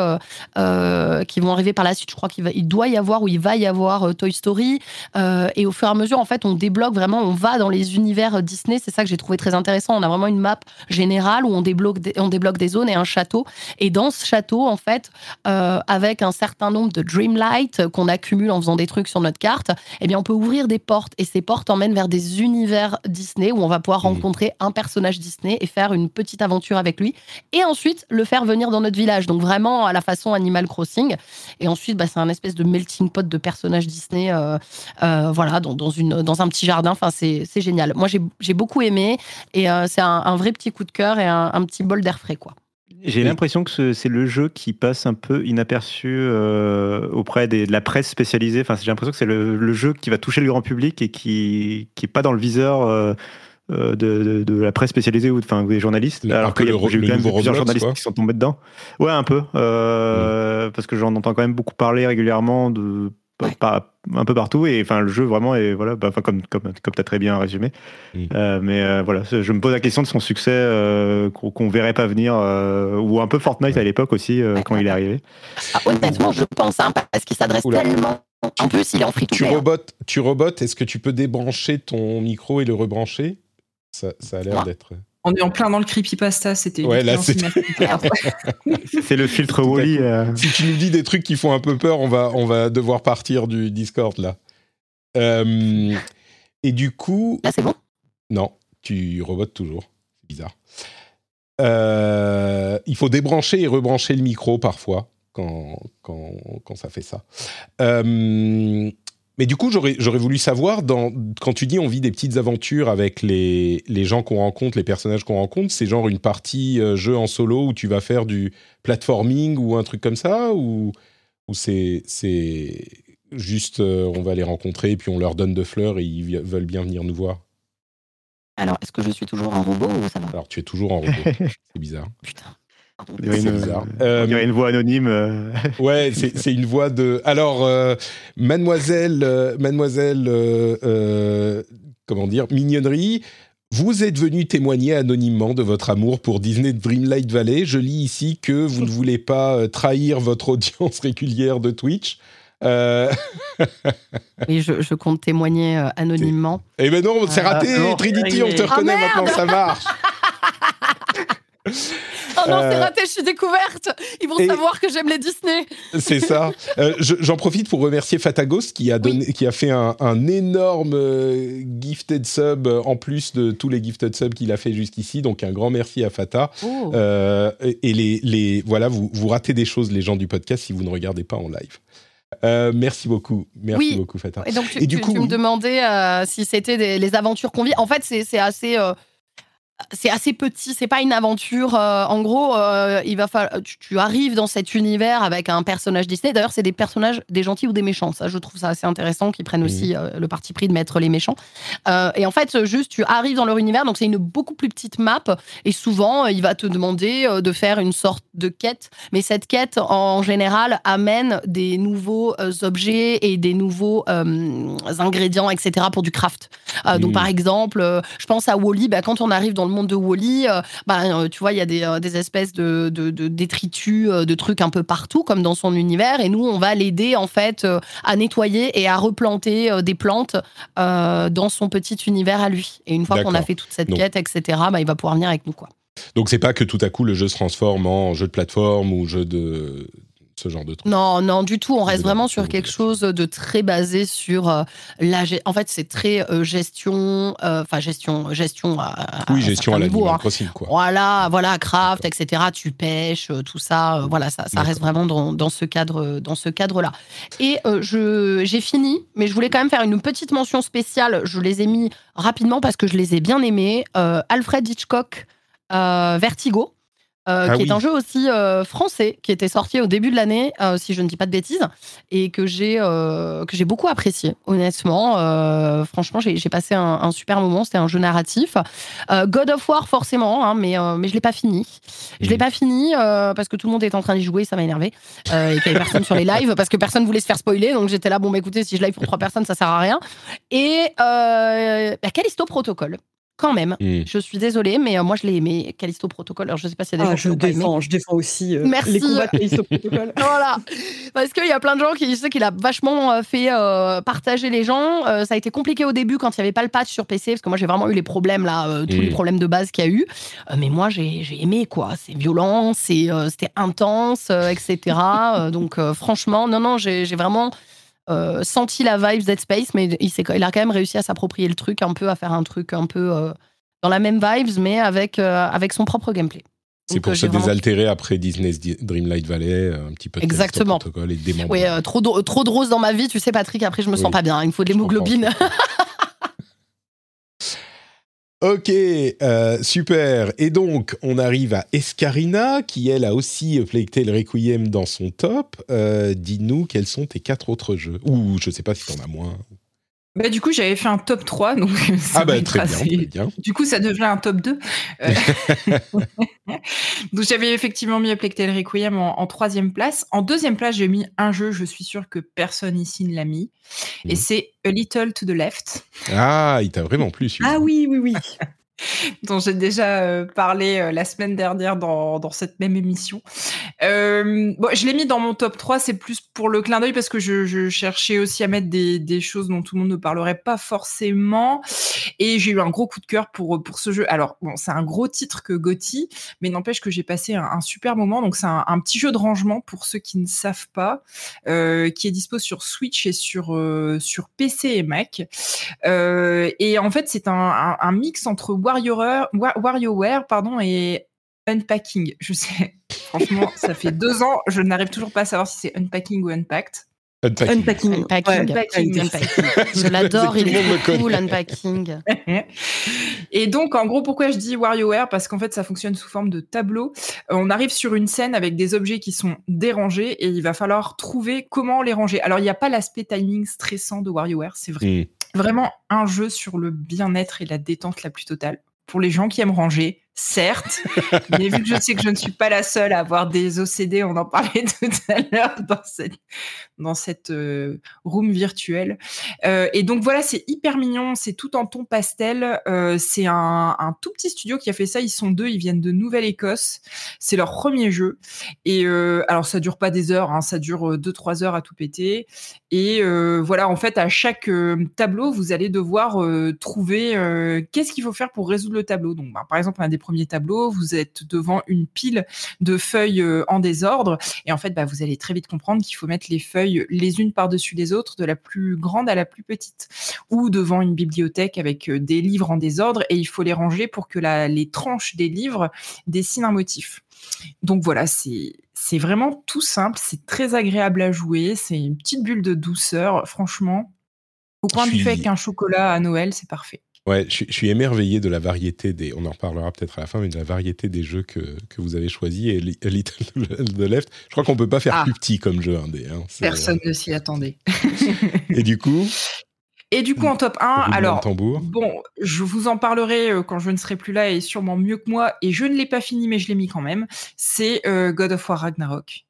euh, qui vont arriver par la suite. Je crois qu'il doit y avoir ou il va y avoir Toy Story. et au fur et à mesure, en fait, on débloque vraiment, on va dans les univers Disney. C'est ça que j'ai trouvé très intéressant. On a vraiment une map générale où on débloque, des, on débloque des zones et un château. Et dans ce château, en fait, avec un certain nombre de Dreamlight qu'on accumule en faisant des trucs sur notre carte, eh bien, on peut ouvrir des portes. Et ces portes emmènent vers des univers Disney où on va pouvoir mmh. rencontrer un personnage Disney et faire une petite aventure avec lui, et ensuite le faire venir dans notre village. Donc vraiment à la façon Animal Crossing. Et ensuite, bah, c'est un espèce de melting pot de personnages Disney, euh, euh, voilà, dans, dans, une, dans un petit jardin. Enfin, c'est génial. Moi, j'ai beaucoup aimé, et euh, c'est un, vrai petit coup de cœur et un, petit bol d'air frais, quoi. J'ai l'impression que c'est le jeu qui passe un peu inaperçu auprès des, de la presse spécialisée. Enfin, j'ai l'impression que c'est le, le, jeu qui va toucher le grand public et qui n'est pas dans le viseur euh, de, de, la presse spécialisée ou enfin des journalistes. Alors que j'ai quand même plusieurs journalistes qui sont tombés dedans. Ouais un peu euh, parce que j'en entends quand même beaucoup parler régulièrement de pas, un peu partout et enfin le jeu vraiment est voilà bah, comme comme comme t'as très bien résumé. Euh, mais voilà je me pose la question de son succès qu'on verrait pas venir ou un peu Fortnite à l'époque aussi quand il est arrivé. Ah, honnêtement je pense hein, parce qu'il s'adresse tellement en plus il est en free tu robotes tu robotes est-ce que tu peux débrancher ton micro et le rebrancher? Ça, a l'air d'être. On est en plein dans le creepypasta, c'était ouais, là, c'est... le filtre Wally. Euh. Si tu nous dis des trucs qui font un peu peur, on va, on va devoir partir du Discord là. Euh, et du coup. Là, c'est bon? Non, tu robotes toujours. C'est bizarre. Euh, il faut débrancher et rebrancher le micro parfois quand, quand, quand ça fait ça. Euh, mais du coup, j'aurais, voulu savoir, dans, quand tu dis on vit des petites aventures avec les, les gens qu'on rencontre, les personnages qu'on rencontre, c'est genre une partie euh, jeu en solo où tu vas faire du platforming ou un truc comme ça Ou, ou c'est, juste euh, on va les rencontrer et puis on leur donne de fleurs et ils veulent bien venir nous voir? Alors, est-ce que je suis toujours en robot ou ça va? Alors, tu es toujours en robot. c'est bizarre. Putain. Il y a une, euh, une voix anonyme. Euh. Ouais, c'est une voix de. Alors, euh, mademoiselle, mademoiselle, comment dire, mignonnerie. Vous êtes venu témoigner anonymement de votre amour pour Disney Dreamlight Valley. Je lis ici que vous ne voulez pas trahir votre audience régulière de Twitch. Oui, je, compte témoigner anonymement. Eh ben non, c'est raté, Trinity, on te reconnaît ah, maintenant, ça marche. Oh non, c'est euh, raté, je suis découverte. Ils vont savoir que j'aime les Disney. C'est ça. Euh, j'en profite pour remercier Fatagos qui a, donné, qui a fait un, énorme euh, gifted sub en plus de tous les gifted subs qu'il a fait jusqu'ici. Donc un grand merci à Fata. Oh. et les, les, voilà, vous, vous ratez des choses, les gens du podcast, si vous ne regardez pas en live. merci beaucoup, merci beaucoup Fata. Et donc tu, du coup, tu me demandais si c'était les aventures qu'on vit. En fait, c'est assez c'est assez petit, c'est pas une aventure. Euh, en gros, euh, il va falloir, tu, arrives dans cet univers avec un personnage Disney. D'ailleurs, c'est des personnages, des gentils ou des méchants. Ça, je trouve ça assez intéressant qu'ils prennent aussi euh, le parti pris de mettre les méchants. et en fait, juste, tu arrives dans leur univers, donc c'est une beaucoup plus petite map. Et souvent, il va te demander de faire une sorte de quête. Mais cette quête, en général, amène des nouveaux objets et des nouveaux ingrédients, etc. pour du craft. Donc, par exemple, je pense à Wally. Bah, quand on arrive dans le monde de Wally, euh, bah, euh, tu vois, il y a des, euh, espèces de, détritus, de trucs un peu partout, comme dans son univers. Et nous, on va l'aider en fait à nettoyer et à replanter des plantes dans son petit univers à lui. Et une fois qu'on a fait toute cette quête, etc., bah, il va pouvoir venir avec nous, quoi. Donc c'est pas que tout à coup le jeu se transforme en jeu de plateforme ou jeu de ce genre de truc. Non, non, du tout. On reste vraiment sur quelque chose de très basé sur euh, la. En fait, c'est très euh, gestion, euh, enfin gestion, gestion. À, oui, gestion à la hein. quoi. Voilà, voilà, craft, etc. Tu pêches, tout ça. voilà, ça, ça reste vraiment dans, dans, ce cadre, dans ce cadre-là. Et je, j'ai fini, mais je voulais quand même faire une petite mention spéciale. Je les ai mis rapidement parce que je les ai bien aimés. Alfred Hitchcock, Vertigo. Euh, ah qui est un jeu aussi euh, français, qui était sorti au début de l'année, euh, si je ne dis pas de bêtises, et que j'ai que j'ai beaucoup apprécié, honnêtement. franchement, j'ai passé un, super moment. C'était un jeu narratif. God of War, forcément, hein, mais mais je l'ai pas fini. Je l'ai mmh. pas fini parce que tout le monde est en train d'y jouer, ça m'a énervé, et qu'il y avait personne sur les lives parce que personne voulait se faire spoiler. Donc j'étais là, bon, bah, écoutez, si je live pour trois personnes, ça sert à rien. Et bah, Callisto Protocol quand même. Je suis désolée, mais euh, moi je l'ai aimé, Callisto Protocol. Alors je sais pas s'il y a des ah, gens je défends, Je défends aussi euh, Merci. les combats de Callisto Protocol. voilà, parce qu'il y a plein de gens qui disent qu'il a vachement euh, fait partager les gens. ça a été compliqué au début quand il n'y avait pas le patch sur PC, parce que moi j'ai vraiment eu les problèmes là, tous les problèmes de base qu'il y a eu. mais moi j'ai aimé quoi. C'est violent, c'était intense, etc. donc franchement, non non, j'ai vraiment euh, senti la vibe Dead Space, mais il, il, a quand même réussi à s'approprier le truc un peu, à faire un truc un peu euh, dans la même vibes, mais avec, euh, avec son propre gameplay. C'est pour se désaltérer après Disney's Dreamlight Valley, un petit peu de Exactement. protocole et Oui, trop, de, trop de roses dans ma vie, tu sais, Patrick, après je me sens pas bien, il me faut de l'hémoglobine. Ok, euh, super. Et donc, on arrive à Escarina, qui elle a aussi Plague Tale Requiem dans son top. Euh, dis-nous quels sont tes quatre autres jeux? Ou je sais pas si t'en as moins. Bah, du coup, j'avais fait un top 3. Donc ah, bah, très bien, très bien, Du coup, ça devient un top 2. Euh, donc, j'avais effectivement mis Plectel Requiem en, troisième place. En deuxième place, j'ai mis un jeu, je suis sûr que personne ici ne l'a mis. Et mhm. c'est A Little to the Left. Ah, il t'a vraiment plu, Ah oui, oui, oui. dont j'ai déjà euh, parlé euh, la semaine dernière dans, dans cette même émission. Euh, bon, je l'ai mis dans mon top 3, c'est plus pour le clin d'œil parce que je, cherchais aussi à mettre des, des, choses dont tout le monde ne parlerait pas forcément. Et j'ai eu un gros coup de cœur pour, pour ce jeu. Alors, bon, c'est un gros titre que Gotti, mais n'empêche que j'ai passé un, super moment. Donc, c'est un, petit jeu de rangement pour ceux qui ne savent pas, qui est dispo sur Switch et sur, sur PC et Mac. et en fait, c'est un, un mix entre WarioWare, pardon, et Unpacking. Je sais, franchement, ça fait deux ans, je n'arrive toujours pas à savoir si c'est Unpacking ou Unpacked. Unpacking. Unpacking. Je l'adore, il est cool, Unpacking. Et donc, en gros, pourquoi je dis WarioWare? Parce qu'en fait, ça fonctionne sous forme de tableau. Euh, on arrive sur une scène avec des objets qui sont dérangés et il va falloir trouver comment les ranger. Alors, il n'y a pas l'aspect timing stressant de WarioWare, c'est vrai. Hmm. Vraiment un jeu sur le bien-être et la détente la plus totale. Pour les gens qui aiment ranger, certes, mais vu que je sais que je ne suis pas la seule à avoir des OCD, on en parlait tout à l'heure dans cette, dans cette euh, room virtuelle. Euh, et donc voilà, c'est hyper mignon, c'est tout en ton pastel. Euh, c'est un, un, tout petit studio qui a fait ça. Ils sont deux, ils viennent de Nouvelle-Écosse. C'est leur premier jeu. Et alors ça dure pas des heures, hein, ça dure deux trois heures à tout péter. Et voilà, en fait, à chaque tableau, vous allez devoir trouver qu'est-ce qu'il faut faire pour résoudre le tableau. Donc, bah, par exemple, un des premier tableau, vous êtes devant une pile de feuilles euh, en désordre. Et en fait, bah, vous allez très vite comprendre qu'il faut mettre les feuilles les unes par-dessus les autres, de la plus grande à la plus petite. Ou devant une bibliothèque avec euh, des livres en désordre et il faut les ranger pour que la, les tranches des livres dessinent un motif. Donc voilà, c'est c'est vraiment tout simple, c'est très agréable à jouer, c'est une petite bulle de douceur, franchement. Au point du fait avec un chocolat à Noël, c'est parfait. Ouais, je, suis émerveillé de la variété des. On en reparlera peut-être à la fin, mais de la variété des jeux que, que vous avez choisis. Et Little the Left, je crois qu'on peut pas faire ah. plus petit comme jeu indé. Hein. Personne ne s'y attendait. et du coup? Et du coup, en top 1, alors, bon, je vous en parlerai euh, quand je ne serai plus là et sûrement mieux que moi. Et je ne l'ai pas fini, mais je l'ai mis quand même. C'est euh, God of War Ragnarok.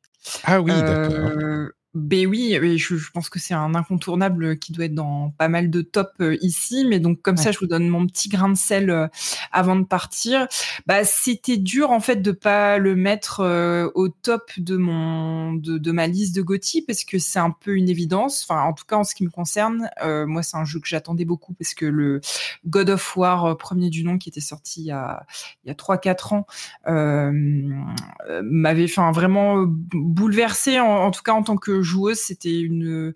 Ah oui, d'accord. Ben oui, je, je pense que c'est un incontournable qui doit être dans pas mal de top euh, ici, mais donc comme ça, je vous donne mon petit grain de sel euh, avant de partir. Bah, c'était dur en fait de pas le mettre euh, au top de mon de, de ma liste de Gotti parce que c'est un peu une évidence. Enfin, en tout cas en ce qui me concerne, moi c'est un jeu que j'attendais beaucoup parce que le God of War premier du nom qui était sorti il y a il y a trois quatre ans m'avait enfin vraiment bouleversé en, en tout cas en tant que joueuse, c'était une,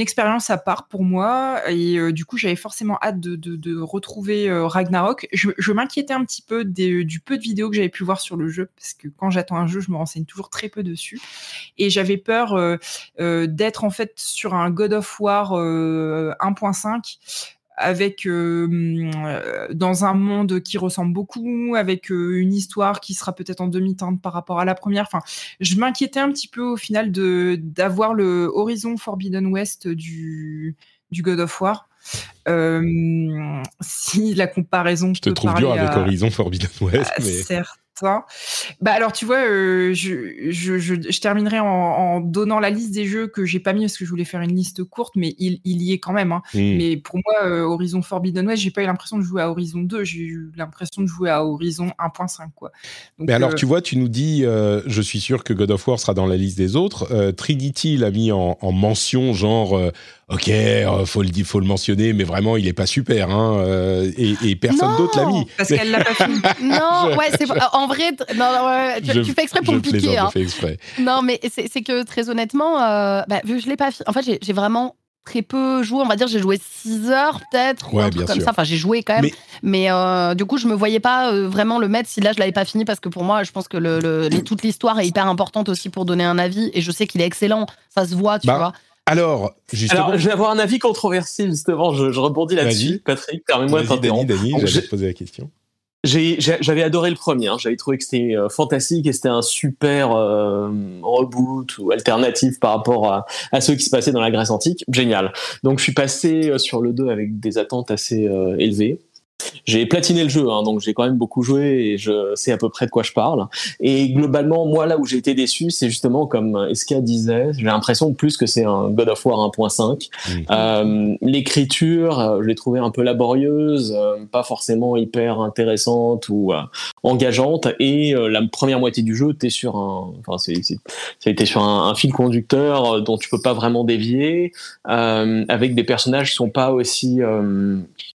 expérience à part pour moi. Et euh, du coup, j'avais forcément hâte de, retrouver euh, Ragnarok. Je, m'inquiétais un petit peu du peu de vidéos que j'avais pu voir sur le jeu, parce que quand j'attends un jeu, je me renseigne toujours très peu dessus. Et j'avais peur euh, d'être en fait sur un God of War 1.5 avec euh, dans un monde qui ressemble beaucoup, avec euh, une histoire qui sera peut-être en demi-teinte par rapport à la première. Enfin, je m'inquiétais un petit peu au final de d'avoir le Horizon Forbidden West du du God of War. Euh, si la comparaison, je te trouve dur avec Horizon Forbidden West, mais certes ça. Bah alors tu vois, je, je, je, terminerai en, donnant la liste des jeux que j'ai pas mis parce que je voulais faire une liste courte, mais il, il y est quand même. Hein. Mmh. Mais pour moi, Horizon Forbidden West, j'ai pas eu l'impression de jouer à Horizon 2, j'ai eu l'impression de jouer à Horizon 1.5 quoi. mais alors tu vois, tu nous dis, je suis sûr que God of War sera dans la liste des autres. Trinity l'a mis en, en mention genre ok, euh, faut le faut le mentionner, mais vraiment, il est pas super, hein, euh, et, personne d'autre l'a mis. Parce qu'elle l'a pas fini. non, ouais, c'est en vrai, non, tu, fais exprès pour me piquer. Hein. Je fais exprès. Non, mais c'est que très honnêtement, euh, bah, vu que je l'ai pas fini, en fait, j'ai vraiment très peu joué. On va dire, j'ai joué 6 heures peut-être, ouais, bien comme sûr. ça. Enfin, j'ai joué quand même. Mais, du coup, je me voyais pas vraiment le mettre si là, je l'avais pas fini parce que pour moi, je pense que le, toute l'histoire est hyper importante aussi pour donner un avis. Et je sais qu'il est excellent. Ça se voit, tu bah, vois. Alors, justement. je vais avoir un avis controversé, justement. Je, rebondis là-dessus. Patrick, permets-moi de t'interrompre. Dani, Dani, j'allais te poser la question. J'avais adoré le premier, hein. j'avais trouvé que c'était euh, fantastique et c'était un super euh, reboot ou alternative par rapport à, à, ceux qui se passaient dans la Grèce antique. Génial. Donc je suis passé euh, sur le 2 avec des attentes assez élevées. J'ai platiné le jeu, hein, donc j'ai quand même beaucoup joué et je sais à peu près de quoi je parle. Et globalement, moi, là où j'ai été déçu, c'est justement comme Eska disait, j'ai l'impression plus que c'est un God of War 1.5. Euh, l'écriture, euh, je l'ai trouvée un peu laborieuse, euh, pas forcément hyper intéressante ou engageante. Et la première moitié du jeu, t'es sur un, enfin, été sur un, fil conducteur dont tu peux pas vraiment dévier, avec des personnages qui sont pas aussi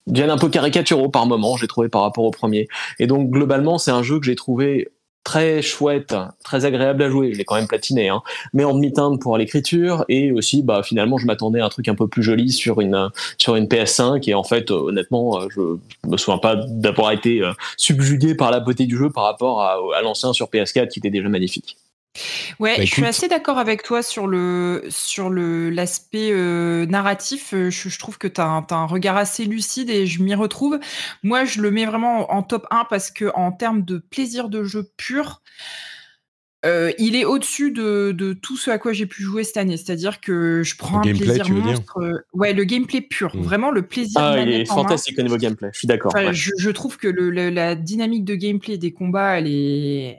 deviennent un peu caricaturaux par moment, j'ai trouvé par rapport au premier. Et donc globalement, c'est un jeu que j'ai trouvé très chouette, très agréable à jouer. Je l'ai quand même platiné, hein. mais en demi-teinte pour l'écriture et aussi, bah finalement, je m'attendais à un truc un peu plus joli sur une sur une PS5 et en fait, euh, honnêtement, euh, je me souviens pas d'avoir été euh, subjugué par la beauté du jeu par rapport à, à l'ancien sur PS4 qui était déjà magnifique. Ouais, bah, je suis assez d'accord avec toi sur le sur le l'aspect euh, narratif. Euh, je, trouve que tu as, un regard assez lucide et je m'y retrouve. Moi, je le mets vraiment en top 1 parce que en termes de plaisir de jeu pur, euh, il est au-dessus de, de, tout ce à quoi j'ai pu jouer cette année. C'est-à-dire que je prends un plaisir monstre. ouais, le gameplay pur, mmh. vraiment le plaisir. Ah, il est fantastique au niveau gameplay. Je suis d'accord. je, je, trouve que le, la dynamique de gameplay des combats, elle est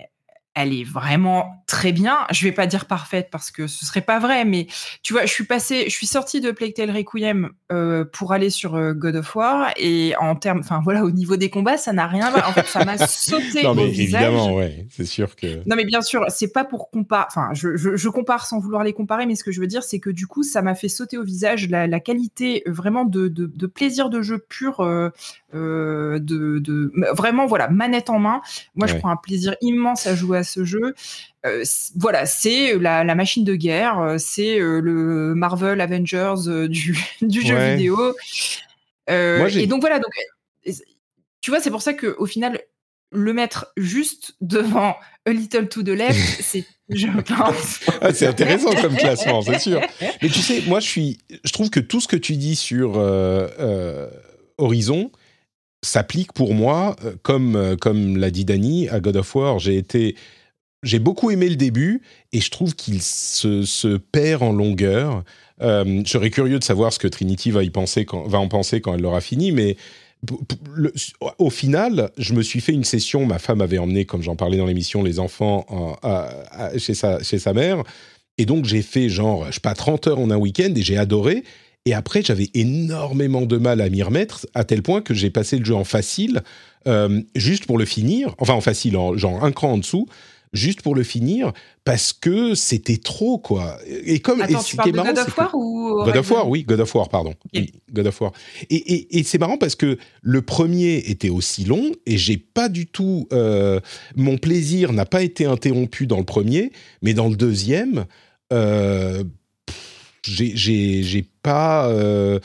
elle est vraiment très bien. Je vais pas dire parfaite parce que ce serait pas vrai, mais tu vois, je suis passé, je suis sortie de Plague Tale Requiem euh, pour aller sur euh, God of War et en termes, enfin voilà, au niveau des combats, ça n'a rien. En fait, ça m'a sauté non, mais évidemment, ouais, c'est sûr que. Non, mais bien sûr, c'est pas pour comparer. Enfin, je, je, compare sans vouloir les comparer, mais ce que je veux dire, c'est que du coup, ça m'a fait sauter au visage la, la qualité euh, vraiment de, de, de, plaisir de jeu pur, euh, euh, de, de, vraiment voilà, manette en main. Moi, je prends un plaisir immense à jouer à ce jeu. Euh, voilà, c'est la, machine de guerre, euh, c'est euh, le Marvel Avengers du, jeu vidéo. et donc voilà, donc, tu vois, c'est pour ça qu'au final, le mettre juste devant A Little to the Left, c'est, je pense. Ah, c'est intéressant comme classement, c'est sûr. Mais tu sais, moi, je suis, je trouve que tout ce que tu dis sur Horizon s'applique pour moi, comme comme l'a dit Dany à God of War. J'ai été j'ai beaucoup aimé le début et je trouve qu'il se, perd en longueur. Euh, je serais curieux de savoir ce que Trinity va, y penser quand, va en penser quand elle l'aura fini, mais au final, je me suis fait une session. Ma femme avait emmené, comme j'en parlais dans l'émission, les enfants chez, sa, chez sa mère. Et donc, j'ai fait genre, je sais pas, 30 heures en un week-end et j'ai adoré. Et après, j'avais énormément de mal à m'y remettre, à tel point que j'ai passé le jeu en facile, euh, juste pour le finir. Enfin, en facile, genre un cran en dessous, juste pour le finir parce que c'était trop quoi. Et comme Attends, et tu parles de God of War ou God of War, oui, God of War, pardon, God of War. Et, et, et c'est marrant parce que le premier était aussi long et j'ai pas du tout euh, mon plaisir n'a pas été interrompu dans le premier, mais dans le deuxième, euh, j'ai pas euh,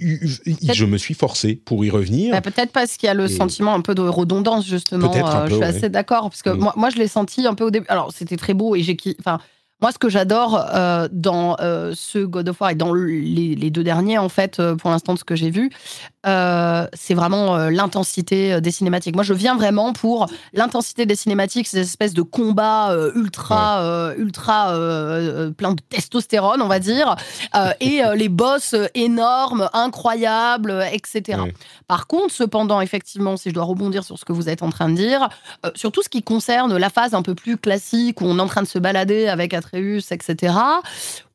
je me suis forcé pour y revenir. Bah, peut-être parce qu'il y a le sentiment un peu de redondance, justement. Euh, je suis assez d'accord, parce que mm. moi, moi, je l'ai senti un peu au début. Alors, c'était très beau et j'ai. Enfin, Moi, ce que j'adore euh, dans euh, ce God of War et dans les, deux derniers, en fait, euh, pour l'instant, de ce que j'ai vu, c'est vraiment l'intensité des cinématiques. Moi, je viens vraiment pour l'intensité des cinématiques, ces espèces de combats ultra, ultra plein de testostérone, on va dire, et les boss énormes, incroyables, etc. Par contre, cependant, effectivement, si je dois rebondir sur ce que vous êtes en train de dire, sur tout ce qui concerne la phase un peu plus classique où on est en train de se balader avec etc.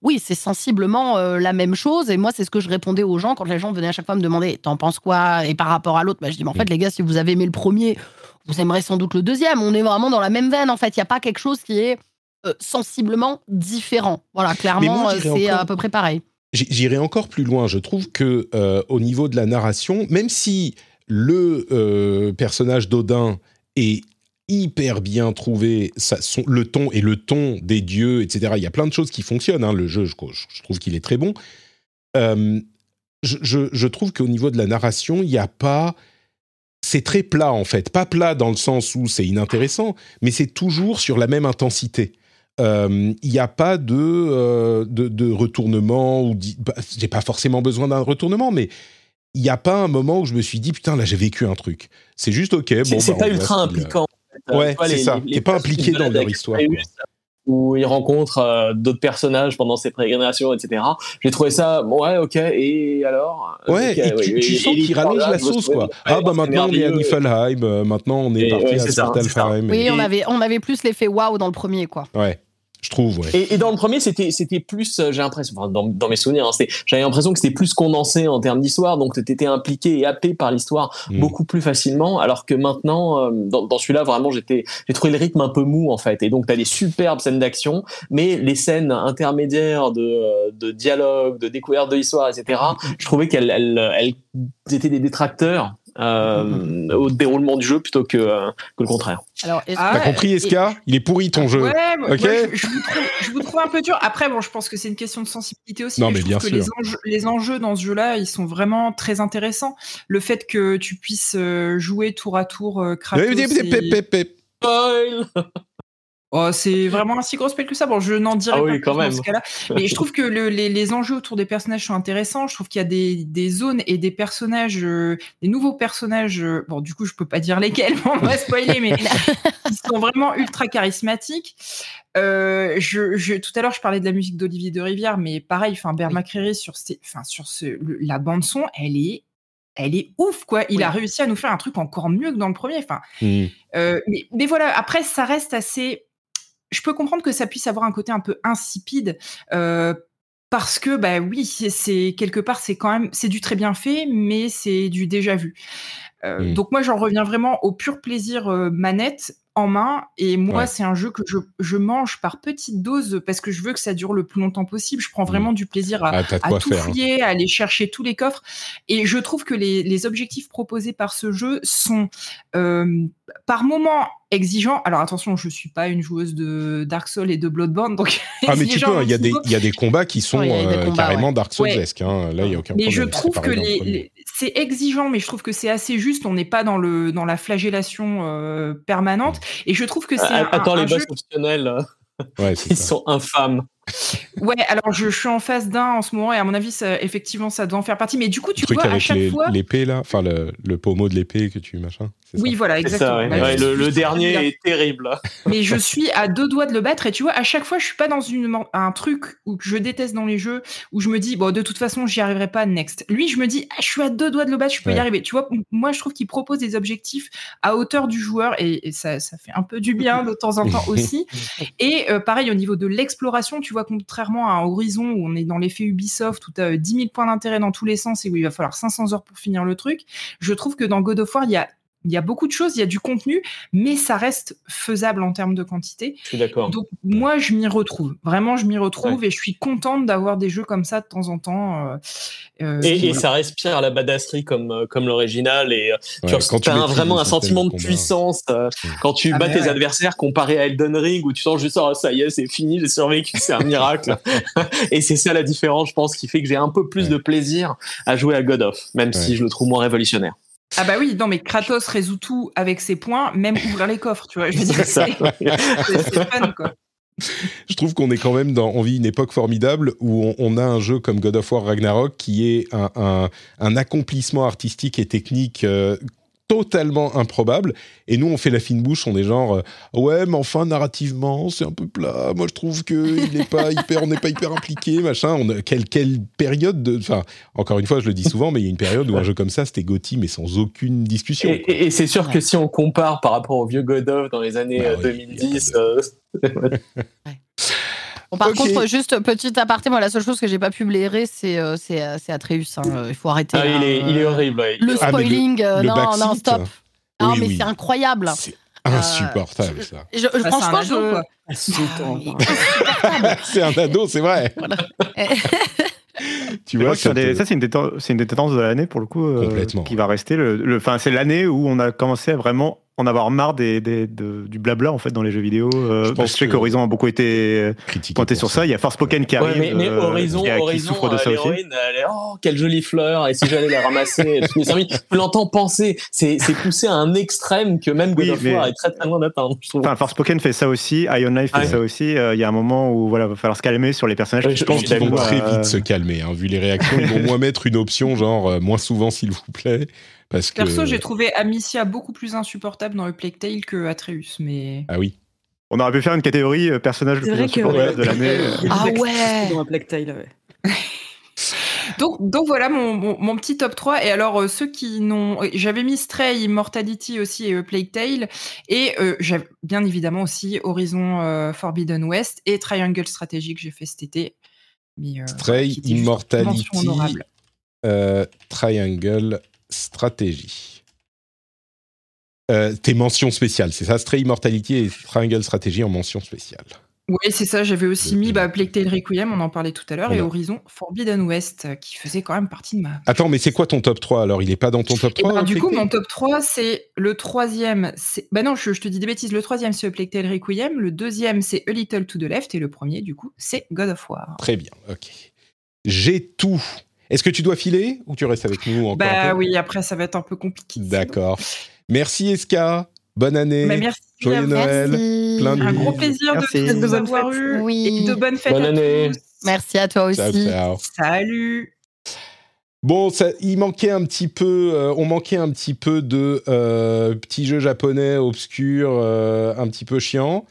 Oui, c'est sensiblement euh, la même chose. Et moi, c'est ce que je répondais aux gens quand les gens venaient à chaque fois me demander T'en penses quoi? Et par rapport à l'autre, bah, je dis Mais en fait, mm. les gars, si vous avez aimé le premier, vous aimerez sans doute le deuxième. On est vraiment dans la même veine, en fait. Il n'y a pas quelque chose qui est euh, sensiblement différent. Voilà, clairement, euh, c'est à peu près pareil. J'irai encore plus loin. Je trouve que au niveau de la narration, même si le personnage d'Odin est hyper bien trouvé, ça, son, le ton et le ton des dieux, etc. Il y a plein de choses qui fonctionnent. Hein, le jeu, je, je trouve qu'il est très bon. Euh, je, je, trouve qu'au niveau de la narration, il n'y a pas. C'est très plat en fait. Pas plat dans le sens où c'est inintéressant, mais c'est toujours sur la même intensité. Euh, il n'y a pas de, euh, de, de, retournement, ou bah, j'ai pas forcément besoin d'un retournement, mais il n'y a pas un moment où je me suis dit putain là j'ai vécu un truc. C'est juste ok. Bon, c'est bah, pas ultra impliquant. Ouais, c'est ça. T'es pas impliqué dans leur histoire. Où il rencontre euh, d'autres personnages pendant ses pérégrinations, etc. J'ai trouvé ça, ouais, ok, et alors Ouais, tu, sens qu'il rallonge la sauce, quoi. ah, bah maintenant on est à Niflheim, euh, maintenant on est parti à Svartalfheim. Oui, on avait, on avait plus l'effet waouh dans le premier, quoi. Ouais. Je trouve, ouais. Et, dans le premier, c'était c'était plus, euh, j'ai l'impression, enfin, dans, dans, mes souvenirs, hein, j'avais l'impression que c'était plus condensé en termes d'histoire, donc tu étais impliqué et happé par l'histoire mm. beaucoup plus facilement, alors que maintenant, euh, dans, dans celui-là, vraiment, j'étais, j'ai trouvé le rythme un peu mou en fait, et donc tu as des superbes scènes d'action, mais les scènes intermédiaires de, euh, de dialogue, de découverte de l'histoire, etc. Je trouvais qu'elles elles, elles étaient des détracteurs euh, au déroulement du jeu plutôt que, euh, que le contraire. Alors, ah T'as compris, Eska Il est pourri ton jeu. Ouais, je, vous trouve, un peu dur. Après, bon, je pense que c'est une question de sensibilité aussi. Non, mais, bien sûr. les, enjeux, les enjeux dans ce jeu-là, ils sont vraiment très intéressants. Le fait que tu puisses euh, jouer tour à tour Kratos. Oh, c'est vraiment un si gros spell que ça. Bon, je n'en dirai ah pas quand même. dans ce cas-là. Mais je trouve que les, enjeux autour des personnages sont intéressants. Je trouve qu'il y a des, zones et des personnages, euh, des nouveaux personnages. Euh, bon, du coup, je peux pas dire lesquels, on va spoiler, mais ils sont vraiment ultra charismatiques. Euh, je, tout à l'heure, je parlais de la musique d'Olivier de Rivière, mais pareil, enfin, Bear sur, enfin, sur ce, la bande son, elle est elle est ouf, quoi. Il a réussi à nous faire un truc encore mieux que dans le premier. Enfin, mmh. mais, mais, voilà, après, ça reste assez je peux comprendre que ça puisse avoir un côté un peu insipide. Euh, parce que bah oui, c'est quelque part c'est quand même c'est du très bien fait, mais c'est du déjà vu. Euh, mmh. Donc moi j'en reviens vraiment au pur plaisir euh, manette en main. Et moi, c'est un jeu que je, mange par petites doses parce que je veux que ça dure le plus longtemps possible. Je prends mmh. vraiment du plaisir à, ah, tout hein. fouiller, à aller chercher tous les coffres. Et je trouve que les, objectifs proposés par ce jeu sont euh, par moments exigeants. Alors attention, je suis pas une joueuse de Dark Souls et de Bloodborne, donc ah mais tu peux. Il y a des il y a des combats qui sont euh, carrément Dark Soulsesques. Hein. Là, il y a aucun mais problème. Mais je trouve que les, c'est exigeant, mais je trouve que c'est assez juste. On n'est pas dans le dans la flagellation euh, permanente. Et je trouve que c'est. Ah, attends, les boss optionnels, ils sont infâmes. Ouais, alors je, suis en phase d'un en ce moment et à mon avis, ça, effectivement, ça doit en faire partie. Mais du coup, tu vois, à chaque fois. L'épée là, enfin le, le, pommeau de l'épée que tu machin. Oui, voilà, exactement. le, dernier est terrible. Mais je suis à deux doigts de le battre et tu vois, à chaque fois, je suis pas dans une, un truc où je déteste dans les jeux où je me dis, bon, de toute façon, j'y arriverai pas next. Lui, je me dis, ah, je suis à deux doigts de le battre, je peux y arriver. Tu vois, moi, je trouve qu'il propose des objectifs à hauteur du joueur et, ça, ça, fait un peu du bien de temps en temps aussi. Et euh, pareil, au niveau de l'exploration, tu vois, contrairement à Horizon où on est dans l'effet Ubisoft où tu as 10 000 points d'intérêt dans tous les sens et où il va falloir 500 heures pour finir le truc, je trouve que dans God of War, il y a il y a beaucoup de choses, il y a du contenu, mais ça reste faisable en termes de quantité. Je suis d'accord. Donc moi, je m'y retrouve. Vraiment, je m'y retrouve et je suis contente d'avoir des jeux comme ça de temps en temps. Euh, euh, et, ça respire la badasserie comme euh, comme l'original et tu as vraiment un sentiment de puissance quand tu ah, bats tes adversaires comparé à Elden Ring où tu sens juste oh, ça y est, c'est fini, j'ai survécu, c'est un miracle. et c'est ça la différence, je pense, qui fait que j'ai un peu plus de plaisir à jouer à God of, même si je le trouve moins révolutionnaire. Ah bah oui, non mais Kratos résout tout avec ses points, même ouvrir les coffres, tu vois. Je veux dire, c'est fun quoi. je trouve qu'on est quand même dans, on vit une époque formidable où on, a un jeu comme God of War Ragnarok qui est un, accomplissement artistique et technique euh, totalement improbable. Et nous, on fait la fine bouche, on est genre, euh, ouais, mais enfin, narrativement, c'est un peu plat. Moi, je trouve que n'est pas hyper, on n'est pas hyper impliqué, machin. On quelle, quelle période de, enfin, encore une fois, je le dis souvent, mais il y a une période où un jeu comme ça, c'était Gotti, mais sans aucune discussion. Et, c'est sûr que si on compare par rapport au vieux God of dans les années 2010, bah par contre, juste petit aparté, moi la seule chose que j'ai pas pu blairer, c'est euh, euh, c'est Atreus. Hein. Il faut arrêter. Ah, il, est, il, est, horrible. Le ah, spoiling, euh, non, non, stop. non, mais c'est incroyable. C'est insupportable ça. Je, ah, franchement, je. c'est un ado, c'est vrai. tu vois, ça, c'est une, une, des tendances de l'année pour le coup, qui va rester. Le, le c'est l'année où on a commencé à vraiment en avoir marre des, des, du blabla en fait dans les jeux vidéo. Euh, je sais qu'Horizon a beaucoup été pointé sur ça. Il y a Forspoken qui arrive. mais, mais, euh, Horizon, qui, Horizon, souffre de euh, ça aussi. Elle est, oh, quelle jolie fleur Et si j'allais la ramasser, tu l'entends penser. C'est poussé à un extrême que même God of War est très très loin d'atteindre. Enfin, Forspoken fait ça aussi. Ion Knife fait ça aussi. Il y a un moment où voilà, va falloir se calmer sur les personnages. je pense qu'ils vont très vite se calmer. Hein, vu les réactions, ils vont moins mettre une option genre moins souvent s'il vous plaît. Perso, j'ai trouvé Amicia beaucoup plus insupportable dans le Plague Tale que Atreus, mais. Ah oui. On aurait pu faire une catégorie euh, personnage le plus insupportable de l'année. ah ouais Dans Plague Tale, ouais. donc, donc voilà mon, mon, petit top 3. Et alors, euh, ceux qui n'ont. J'avais mis Stray, Immortality aussi et euh, Plague Tale. Et j'avais bien évidemment aussi Horizon Forbidden West et Triangle Strategy que j'ai fait cet été. Stray, Immortality, Triangle stratégie. Euh, tes mentions spéciales, c'est ça Stray Immortality et Triangle Strategy en mention spéciale. Oui, c'est ça. J'avais aussi mis bah, Plague Tale Requiem, on en parlait tout à l'heure, et Horizon Forbidden West, euh, qui faisait quand même partie de ma. Attends, mais c'est quoi ton top 3 alors? Il n'est pas dans ton top 3 ben, Du coup, mon top 3, c'est le troisième. Bah non, je, te dis des bêtises. Le troisième, c'est Plague Tale Requiem. Le deuxième, c'est A Little to the Left. Et le premier, du coup, c'est God of War. Très bien, ok. J'ai tout est-ce que tu dois filer ou tu restes avec nous encore Bah oui, après ça va être un peu compliqué. D'accord. Merci Eska. Bonne année. Bah, merci. Joyeux Noël. Plein de Un gros plaisir de, vous avoir eu. Oui. Et de bonnes fêtes Bonne année. Merci à toi aussi. Salut. Bon, ça, il manquait un petit peu, euh, on manquait un petit peu de euh, petits jeux japonais obscurs, euh, un petit peu chiants.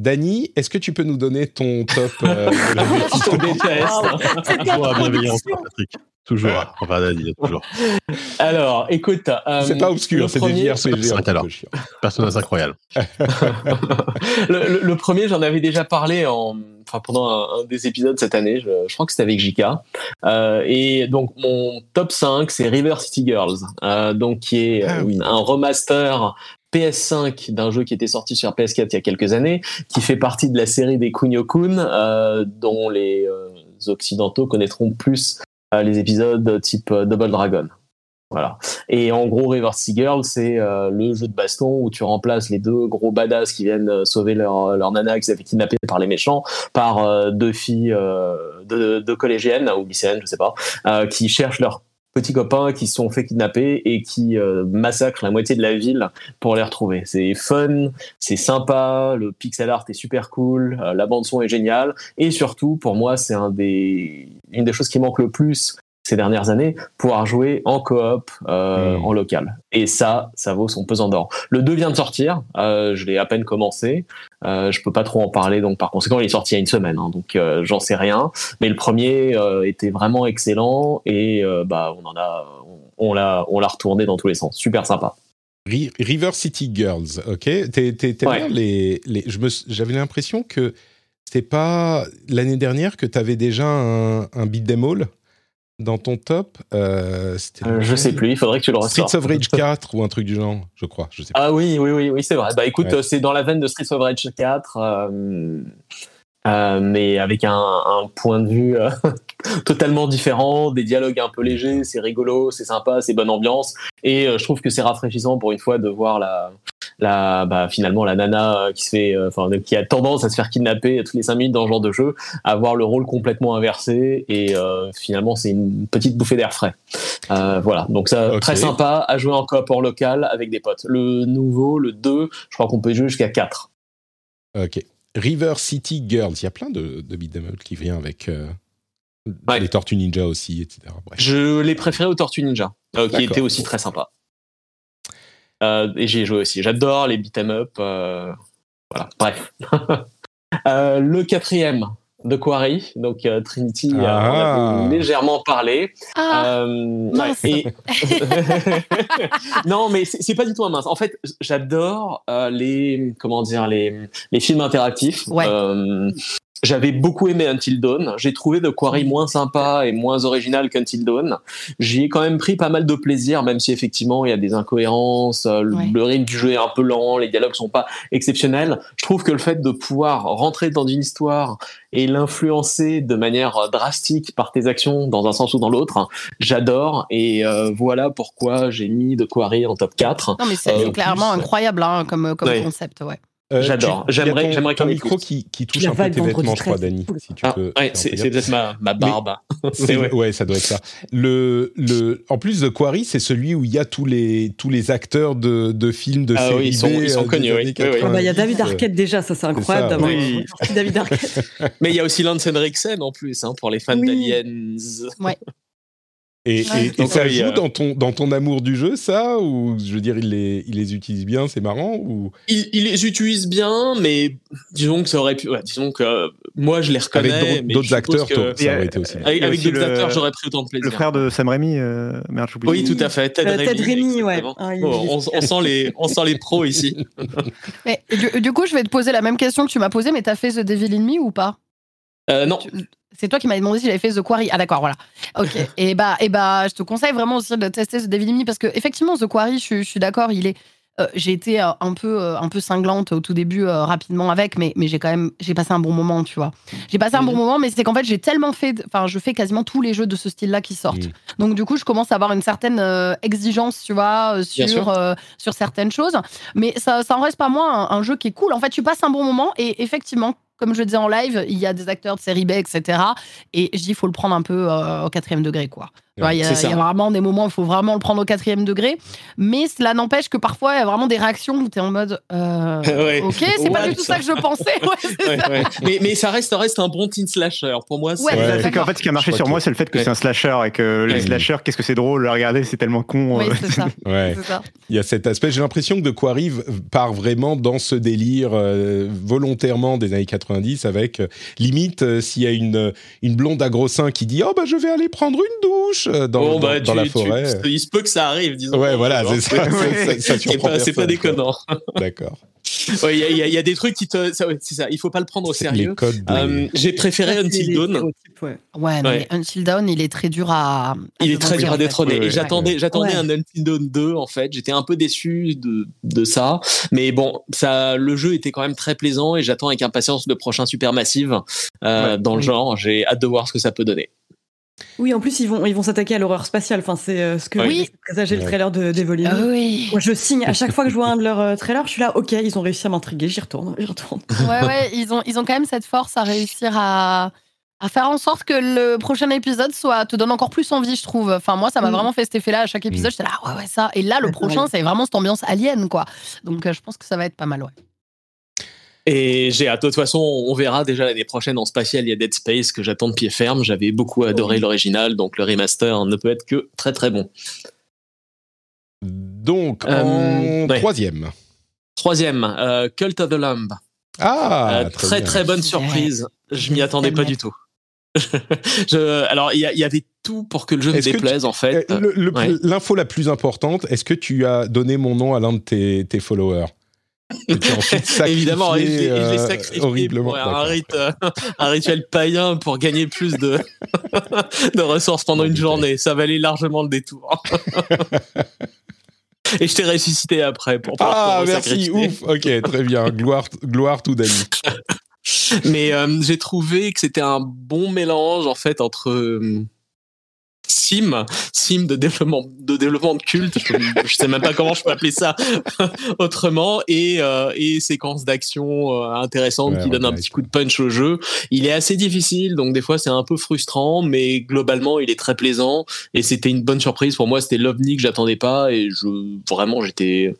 Dany, est-ce que tu peux nous donner ton top euh, de la Patrick. Toujours, enfin Dany, toujours. Alors, écoute. Euh, c'est pas obscur, c'est des JRPG. Personnage incroyable. le, le, premier, j'en avais déjà parlé en, enfin, pendant un, des épisodes cette année, je, crois que c'était avec Jika. Euh, et donc, mon top 5, c'est River City Girls, euh, donc qui est ah un remaster PS5 d'un jeu qui était sorti sur PS4 il y a quelques années, qui fait partie de la série des Kunio-kun, euh, dont les euh, occidentaux connaîtront plus euh, les épisodes type Double Dragon. Voilà. Et en gros, River City Girl, c'est le jeu de baston où tu remplaces les deux gros badass qui viennent sauver leur, leur nana qui s'est fait kidnapper par les méchants par deux filles, deux, deux, collégiennes ou lycéennes, je sais pas, qui cherchent leur petits copains qui sont fait kidnapper et qui euh, massacrent la moitié de la ville pour les retrouver. C'est fun, c'est sympa, le pixel art est super cool, euh, la bande son est géniale et surtout pour moi c'est une des choses qui manque le plus ces dernières années, pouvoir jouer en coop, euh, mmh. en local. Et ça, ça vaut son pesant d'or. Le 2 vient de sortir, euh, je l'ai à peine commencé, euh, je peux pas trop en parler, donc par conséquent, il est sorti il y a une semaine, hein, donc euh, j'en sais rien. Mais le premier était vraiment excellent et bah on en a, on, l'a, on l'a retourné dans tous les sens. Super sympa. River City Girls, ok? T'es, les, les, je j'avais l'impression que c'était pas l'année dernière que tu avais déjà un, un beat them all? Dans ton top, euh, euh je sais plus, il faudrait que tu le ressors. Streets of Rage 4 ou un truc du genre, je crois. Je sais Ah oui, oui, oui, oui c'est vrai. Bah écoute, c'est dans la veine de Streets of Rage 4, euh, euh, mais avec un, un, point de vue euh, totalement différent, des dialogues un peu légers, c'est rigolo, c'est sympa, c'est bonne ambiance, et je trouve que c'est rafraîchissant pour une fois de voir la, la bah, finalement la nana euh, qui se fait euh, enfin qui a tendance à se faire kidnapper toutes les 5 minutes dans ce genre de jeu avoir le rôle complètement inversé et euh, finalement c'est une petite bouffée d'air frais. Voilà. Donc ça très sympa à jouer en coop en local avec des potes. Le nouveau le 2 je crois qu'on peut jouer jusqu'à 4 ok River City Girls. Il y a plein de, de beat'em up qui viennent avec les Tortues Ninja aussi, etc. Je l'ai préféré aux Tortues Ninja, qui était aussi très sympa. et j'y ai joué aussi. J'adore les beat'em up. voilà, bref. le quatrième, de Quarry, donc euh, Trinity, euh, on a ah. légèrement parlé. Ah, euh, non, mais c'est pas du tout un mince. En fait, j'adore les comment dire les les films interactifs. Ouais. J'avais beaucoup aimé Until Dawn. J'ai trouvé The Quarry moins sympa et moins original qu'Until Dawn. J'y ai quand même pris pas mal de plaisir, même si effectivement il y a des incohérences, euh, le rythme du jeu est un peu lent, les dialogues sont pas exceptionnels. Je trouve que le fait de pouvoir rentrer dans une histoire et l'influencer de manière drastique par tes actions dans un sens ou dans l'autre, j'adore. Et euh, voilà pourquoi j'ai mis The Quarry en top 4. Non mais c'est euh, clairement incroyable hein, comme, comme concept, ouais. Euh, J'adore. J'aimerais, j'aimerais ton micro qui, qui touche un peu tes vêtements, je crois, Dani. Si tu ah, peux. Ouais, c'est, peut-être ma, ma barbe. ouais. ouais. ça doit être ça. Le, le, en plus, The Quarry, c'est celui où il y a tous les, tous les acteurs de, de films de ah, série oui, ils sont, B. Ils sont euh, connus, oui. Ah bah, il y a David Arquette déjà, ça c'est incroyable d'avoir oui. David Arquette. Mais il y a aussi Lance Henriksen en plus, hein, pour les fans d'Aliens. Ouais. Et, ça joue euh, dans, ton, dans ton amour du jeu, ça Ou je veux dire, il les, il les utilise bien, c'est marrant ou... il, il, les utilise bien, mais disons que ça aurait pu. Ouais, disons que euh, moi, je les reconnais. Avec d'autres acteurs, que, ça aurait été aussi. Avec, avec d'autres acteurs, j'aurais pris autant de plaisir. Le frère de Sam Raimi, euh, merde, Oui, tout à fait. Ted, euh, Ted Raimi, ouais. Ah, on, on, sent les, on sent les pros ici. mais, du, du, coup, je vais te poser la même question que tu m'as posée, mais t'as fait The Devil in Me ou pas? Euh, non. C'est toi qui m'avais demandé si j'avais fait The Quarry. Ah d'accord, voilà. Ok. et bah, et bah, je te conseille vraiment aussi de tester ce David Limni parce que effectivement, The Quarry, je, suis d'accord, il est. Euh, j'ai été euh, un peu un peu cinglante au tout début rapidement avec, mais mais j'ai quand même j'ai passé un bon moment, tu vois. J'ai passé un bon mhm. moment, mais c'est qu'en fait j'ai tellement fait, enfin je fais quasiment tous les jeux de ce style-là qui sortent. Mhm. Donc du coup je commence à avoir une certaine exigence, tu vois, sur sur certaines choses. Mais ça ça en reste pas moins un, un, jeu qui est cool. En fait tu passes un bon moment et effectivement comme je le disais en live, il y a des acteurs de série B, etc. Et je dis, il faut le prendre un peu euh, au quatrième degré, quoi. Il y, a, vraiment des moments où il faut vraiment le prendre au quatrième degré. Mais cela n'empêche que parfois, il y a vraiment des réactions où tu es en mode euh, Ok, c'est pas du tout ça que je pensais. mais, mais, ça reste, reste un bon teen slasher. Pour moi, c'est. qu'en fait, ce qui a marché sur moi, c'est le fait que c'est un slasher et que les slashers, qu'est-ce que c'est drôle à regarder, c'est tellement con. Oui, euh. c'est ça. ça. Il y a cet aspect. J'ai l'impression que De Quoi arrive part vraiment dans ce délire euh, volontairement des années 90 avec limite s'il y a une, une blonde à gros seins qui dit Oh, bah, je vais aller prendre une douche euh, dans, bah, dans, la forêt. il se peut que ça arrive, disons. Ouais, voilà, c'est ça. C'est pas, déconnant. D'accord. Il y, y, a des trucs qui te. C'est ça, il faut pas le prendre au sérieux. Euh, J'ai préféré Until Dawn. Ouais, mais Until Dawn, il est très dur à. il est très dur à détrôner. Et j'attendais, j'attendais un Until Dawn 2, en fait. J'étais un peu déçu de, de ça. Mais bon, ça, le jeu était quand même très plaisant et j'attends avec impatience le prochain Supermassive euh, dans le genre. J'ai hâte de voir ce que ça peut donner. Oui, en plus, ils vont, ils vont s'attaquer à l'horreur spatiale. Enfin, c'est euh, ce que oui. j'ai le trailer de d'Evoline. Ah oui. Moi, je signe. À chaque fois que je vois un de leurs euh, trailers, je suis là, ok, ils ont réussi à m'intriguer, j'y retourne, j'y retourne. Ouais, ouais, ils ont, ils ont quand même cette force à réussir à, à faire en sorte que le prochain épisode soit te donne encore plus envie, je trouve. Enfin, moi, ça m'a mm. vraiment fait cet effet-là. À chaque épisode, mm. j'étais là, ouais, ouais, ça. Et là, le prochain, c'est vraiment cette ambiance alien, quoi. Donc, euh, je pense que ça va être pas mal, ouais. Et j'ai, à toute façon, on verra déjà l'année prochaine en spatial, il y a Dead Space que j'attends de pied ferme. J'avais beaucoup adoré l'original, donc le remaster ne peut être que très très bon. Donc, en euh, troisième. Troisième, euh, Cult of the Lamb. Ah, euh, très très, bonne surprise. Je m'y attendais pas du tout. alors, il y, avait tout pour que le jeu me déplaise, en fait. L'info la plus importante, est-ce que tu as donné mon nom à l'un de tes followers? Évidemment, je l'ai euh, sacrifié pour un, euh, un, rituel païen pour gagner plus de, de ressources pendant une journée. Ça valait largement le détour. Et je t'ai ressuscité après pour Ah, merci, ouf. Ok, très bien. Gloire, gloire tout Dani. Mais euh, j'ai trouvé que c'était un bon mélange en fait entre sim, sim de développement de développement de culte. Je, sais même pas comment je peux appeler ça autrement et euh, et séquences d'action euh, intéressantes qui donnent un petit coup de punch au jeu. Il est assez difficile, donc des fois c'est un peu frustrant, mais globalement il est très plaisant et c'était une bonne surprise pour moi. C'était l'ovni que j'attendais pas et je vraiment j'étais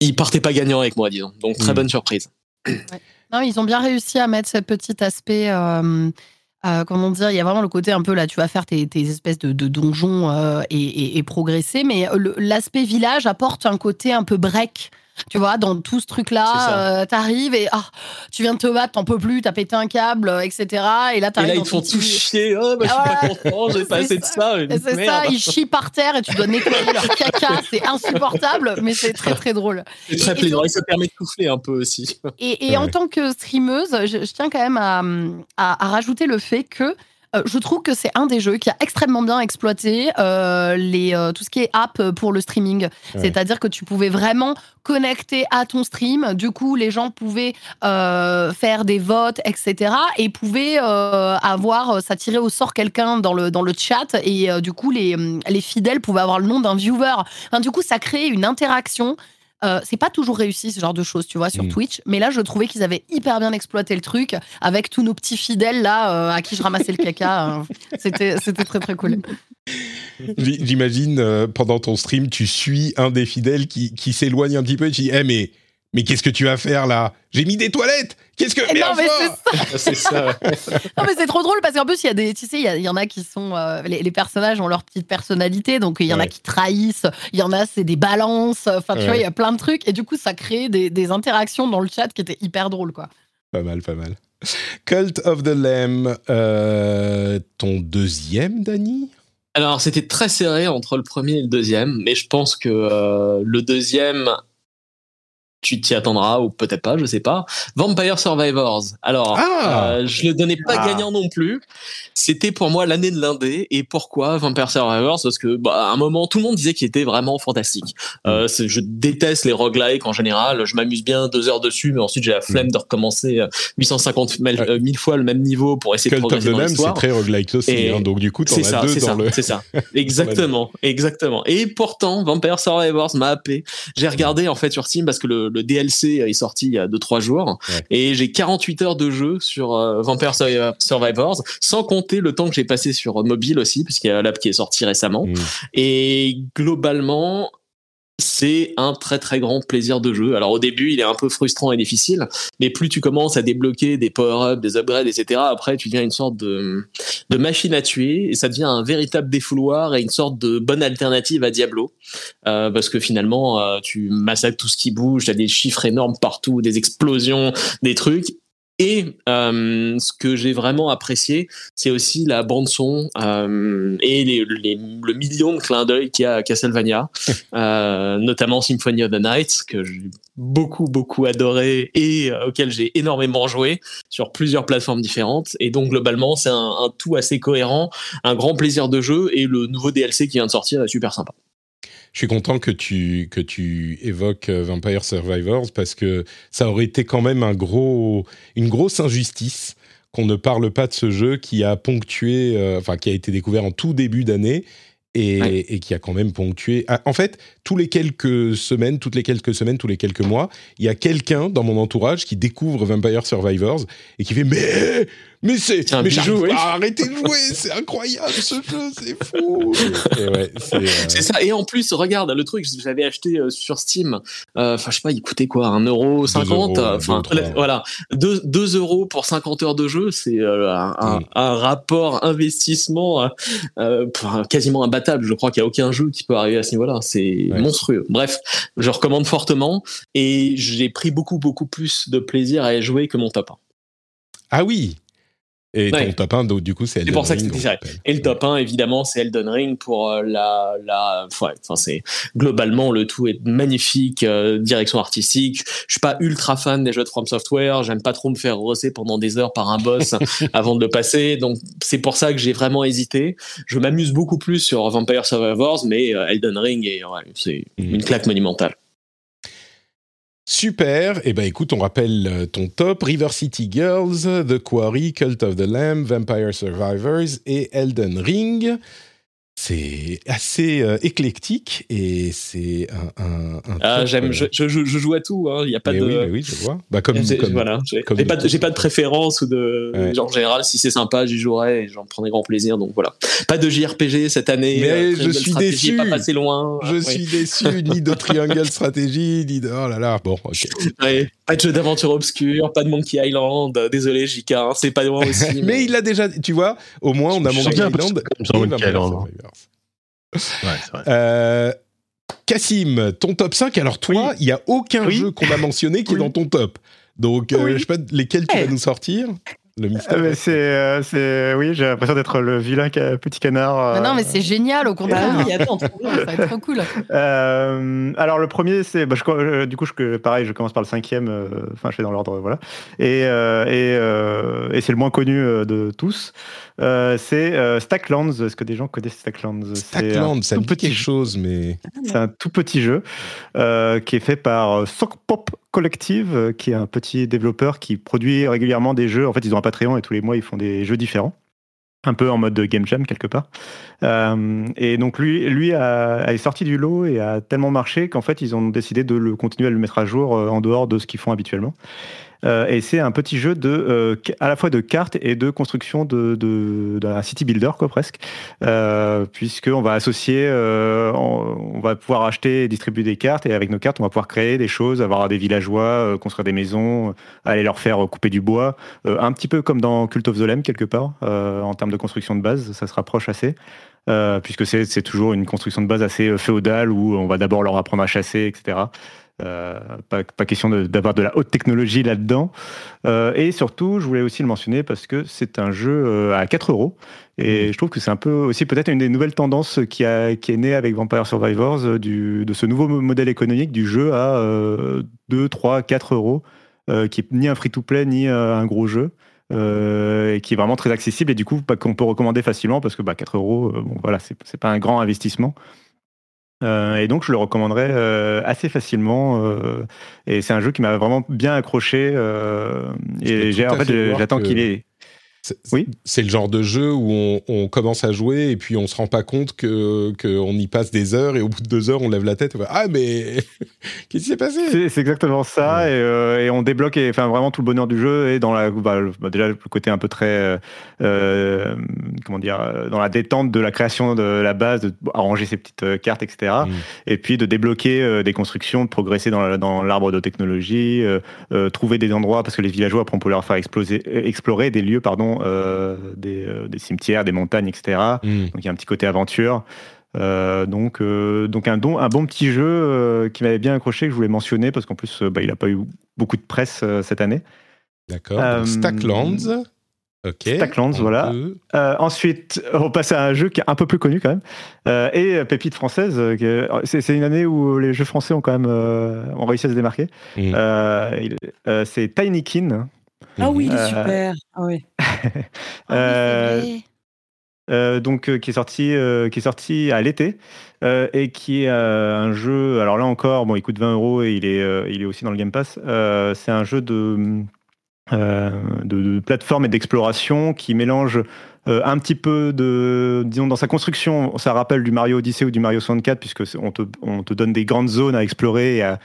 il partait pas gagnant avec moi disons. Donc très hmm. bonne surprise. ils ont bien réussi à mettre ce petit aspect. Comment dire, il y a vraiment le côté un peu là, tu vas faire tes, espèces de, donjons et, progresser, mais l'aspect village apporte un côté un peu break tu vois, dans tout ce truc-là, euh, t'arrives et ah, tu viens de te battre, t'en peux plus, t'as pété un câble, etc. Et là, t'arrives. Et là, ils te font tout chier. Oh, bah, je suis pas content, j'ai pas assez de ça. C'est ça, ils chient par terre et tu dois nettoyer leur caca. C'est insupportable, mais c'est très, très drôle. C'est très plaisant. Et ça permet de souffler un peu aussi. Et, en tant que streameuse, je, tiens quand même à, à, à rajouter le fait que euh, je trouve que c'est un des jeux qui a extrêmement bien exploité euh, les, euh, tout ce qui est app pour le streaming. C'est-à-dire que tu pouvais vraiment connecter à ton stream. Du coup, les gens pouvaient faire des votes, etc. Et pouvaient avoir, ça tirait au sort quelqu'un dans le, dans le chat. Et du coup, les, les fidèles pouvaient avoir le nom d'un viewer. Enfin, du coup, ça crée une interaction euh, c'est pas toujours réussi ce genre de choses, tu vois, sur mm. Twitch. Mais là, je trouvais qu'ils avaient hyper bien exploité le truc avec tous nos petits fidèles là euh, à qui je ramassais le caca. Euh. C'était c'était très très cool. J'imagine pendant ton stream, tu suis un des fidèles qui, qui s'éloigne un petit peu et tu dis, eh mais mais qu'est-ce que tu vas faire là? J'ai mis des toilettes. Qu'est-ce que mais Non mais c'est ça. non mais c'est trop drôle parce qu'en plus il y a des, tu sais, il y, en a qui sont euh, les, personnages ont leur petite personnalité, donc il y en a qui trahissent, il y en a c'est des balances. Enfin tu vois, il y a plein de trucs et du coup ça crée des, interactions dans le chat qui étaient hyper drôles quoi. Pas mal, pas mal. Cult of the Lamb, euh, ton deuxième, Dany alors, c'était très serré entre le premier et le deuxième, mais je pense que euh, le deuxième tu t'y attendras ou peut-être pas, je sais pas. Vampire Survivors. Alors, ah euh, je le donnais pas ah. gagnant non plus. C'était pour moi l'année de l'indé. Et pourquoi Vampire Survivors? Parce que bah, à un moment, tout le monde disait qu'il était vraiment fantastique. Euh, mm. je déteste les roguelikes en général. Je m'amuse bien deux heures dessus, mais ensuite j'ai la flemme mm. de recommencer 850 euh, 1000 fois le même niveau pour essayer de progresser dans l'histoire. C'est très roguelike aussi. Hein, donc du coup, t'en as deux dans le. C'est ça. Exactement, exactement. Et pourtant, Vampire Survivors m'a happé. J'ai regardé en fait sur Steam parce que le, le DLC est sorti il y a 2-3 jours et j'ai 48 heures de jeu sur euh, Vampire Survivors, sans compter le temps que j'ai passé sur mobile aussi, puisqu'il y a l'app qui est sortie récemment. Mm. Et globalement, c'est un très très grand plaisir de jeu. Alors au début, il est un peu frustrant et difficile, mais plus tu commences à débloquer des power-ups, des upgrades, etc., après tu deviens une sorte de, machine à tuer et ça devient un véritable défouloir et une sorte de bonne alternative à Diablo. Euh, parce que finalement, euh, tu massacres tout ce qui bouge, tu as des chiffres énormes partout, des explosions, des trucs, et euh, ce que j'ai vraiment apprécié, c'est aussi la bande son euh, et les, les, le million de clins d'œil qu'il y a à Castlevania, euh, notamment Symphony of the Night, que j'ai beaucoup beaucoup adoré et euh, auquel j'ai énormément joué sur plusieurs plateformes différentes. Et donc globalement, c'est un, un tout assez cohérent, un grand plaisir de jeu et le nouveau DLC qui vient de sortir est super sympa je suis content que tu, que tu évoques euh, Vampire Survivors parce que ça aurait été quand même un gros, une grosse injustice qu'on ne parle pas de ce jeu qui a ponctué, euh, enfin qui a été découvert en tout début d'année et, et, qui a quand même ponctué. Ah, en fait, tous les quelques semaines, toutes les quelques semaines, tous les quelques mois, il y a quelqu'un dans mon entourage qui découvre Vampire Survivors et qui fait mais mais c'est mais bijou, arrêtez de jouer, c'est incroyable ce jeu, c'est fou. Euh, c'est ça. Et en plus, regarde le truc, j'avais acheté euh, sur Steam. Euh, enfin, je sais pas, il coûtait quoi, 1,50€. Enfin, voilà, 2, 2 euros pour 50 heures de jeu, c'est un, un, mm. un, rapport investissement quasiment imbattable. Je crois qu'il y a aucun jeu qui peut arriver à ce niveau-là. C'est monstrueux. Bref, je recommande fortement et j'ai pris beaucoup beaucoup plus de plaisir à y jouer que mon top 1. Ah oui, et ton top 1, du coup, c'est Elden Ring. C'est pour ça que Et le top 1, évidemment, c'est Elden Ring pour euh, la, la, enfin, c'est globalement le tout est magnifique, euh, direction artistique. Je suis pas ultra fan des jeux de From Software. J'aime pas trop me faire rosser pendant des heures par un boss avant de le passer. Donc, c'est pour ça que j'ai vraiment hésité. Je m'amuse beaucoup plus sur Vampire Survivors, mais euh, Elden Ring, c'est mm. une claque monumentale. Super. Eh ben, écoute, on rappelle euh, ton top River City Girls, The Quarry, Cult of the Lamb, Vampire Survivors et Elden Ring. C'est assez euh, éclectique et c'est un, un, un ah, j'aime, je, je, je, joue à tout. Hein. Il y a pas de. Oui, oui, je vois. Bah, comme, comme, voilà, j'ai, pas, de, j'ai pas de préférence ou de. Genre, en général, si c'est sympa, j'y jouerai et j'en prendrai grand plaisir. Donc voilà. Pas de JRPG cette année. Mais euh, je suis déçu. Pas passé loin. Je suis déçu. Ni de Triangle Stratégie, ni de. Oh là là. Bon, ok. Pas de jeu d'aventure obscur, pas de Monkey Island. Désolé, JK, hein, c'est pas loin aussi. mais, mais, il a déjà. Tu vois, au moins, on a Monkey Island. Euh, Cassim, ton top 5, alors toi, il n'y a aucun jeu qu'on a mentionné qui est dans ton top. Donc, euh, je sais pas lesquels tu vas nous sortir. Le mystère. Ah, c'est, euh, c'est, oui, j'ai l'impression d'être le vilain petit canard. non, mais c'est génial, au contraire. Ah oui, attends, ça va être trop cool. alors, le premier, c'est, bah, je, du coup, je, pareil, je commence par le cinquième. Enfin, je fais dans l'ordre, voilà. Et, et, et c'est le moins connu de tous. Euh, c'est euh, Stacklands. Est-ce que des gens connaissent Stacklands? Stacklands, c'est un petit chose, mais. C'est un tout petit jeu euh, qui est fait par Sockpop Collective, qui est un petit développeur qui produit régulièrement des jeux. En fait, ils ont un Patreon et tous les mois, ils font des jeux différents un peu en mode game jam quelque part. et donc lui, lui a, est sorti du lot et a tellement marché qu'en fait ils ont décidé de le continuer à le mettre à jour en dehors de ce qu'ils font habituellement. Euh, et c'est un petit jeu de, euh, à la fois de cartes et de construction de, d'un city builder, quoi, presque. Euh, Puisqu'on va associer, euh, on, va pouvoir acheter et distribuer des cartes, et avec nos cartes, on va pouvoir créer des choses, avoir des villageois, construire des maisons, aller leur faire couper du bois. un petit peu comme dans Cult of the Lamb, quelque part, en termes de construction de base, ça se rapproche assez. puisque c'est toujours une construction de base assez féodale où on va d'abord leur apprendre à chasser, etc. Euh, pas, pas, question d'avoir de, la haute technologie là-dedans. Euh, et surtout, je voulais aussi le mentionner parce que c'est un jeu euh, à 4 euros. Et mmh. je trouve que c'est un peu aussi peut-être une des nouvelles tendances qui, a, qui est née avec Vampire Survivors, du, de ce nouveau modèle économique du jeu à 2, 3, 4 euros, qui est ni un free-to-play ni un gros jeu. et qui est vraiment très accessible et du coup qu'on peut recommander facilement parce que bah, 4 euros, bon, voilà, c'est pas un grand investissement. Euh, et donc je le recommanderais euh, assez facilement. Euh, et c'est un jeu qui m'a vraiment bien accroché. et en fait, j'attends qu'il ait oui. C'est le genre de jeu où on, commence à jouer et puis on se rend pas compte que qu'on y passe des heures et au bout de deux heures on lève la tête et on va, ah mais qu'est-ce qui s'est passé? C'est exactement ça euh, et, on débloque enfin vraiment tout le bonheur du jeu et dans la bah, bah déjà le côté un peu très euh, euh, comment dire dans la détente de la création de la base, de arranger ses petites cartes etc. Mm. Et puis de débloquer des constructions, de progresser dans, dans l'arbre de technologie, trouver des endroits parce que les villageois après on peut leur faire exploser, explorer des lieux pardon euh, euh, des, cimetières, des montagnes, etc. Hmm. Donc il y a un petit côté aventure. Euh, donc, donc un, don, un bon petit jeu qui m'avait bien accroché, que je voulais mentionner, parce qu'en plus, bah, il n'a pas eu beaucoup de presse cette année. D'accord. Stacklands. Ok. Stacklands, voilà. ensuite, on passe à un jeu qui est un peu plus connu quand même. et pépite française. c'est, une année où les jeux français ont quand même ont réussi à se démarquer. Hmm. c'est Tinykin. Ah oui, il est super. Ah oui. Ah euh, euh, donc qui est sorti qui est sorti à l'été et qui est un jeu alors là encore bon il coûte 20 euros et il est il est aussi dans le Game Pass c'est un jeu de de, plateforme et d'exploration qui mélange un petit peu de disons dans sa construction ça rappelle du Mario Odyssey ou du Mario 64 puisque on te, on te donne des grandes zones à explorer et à,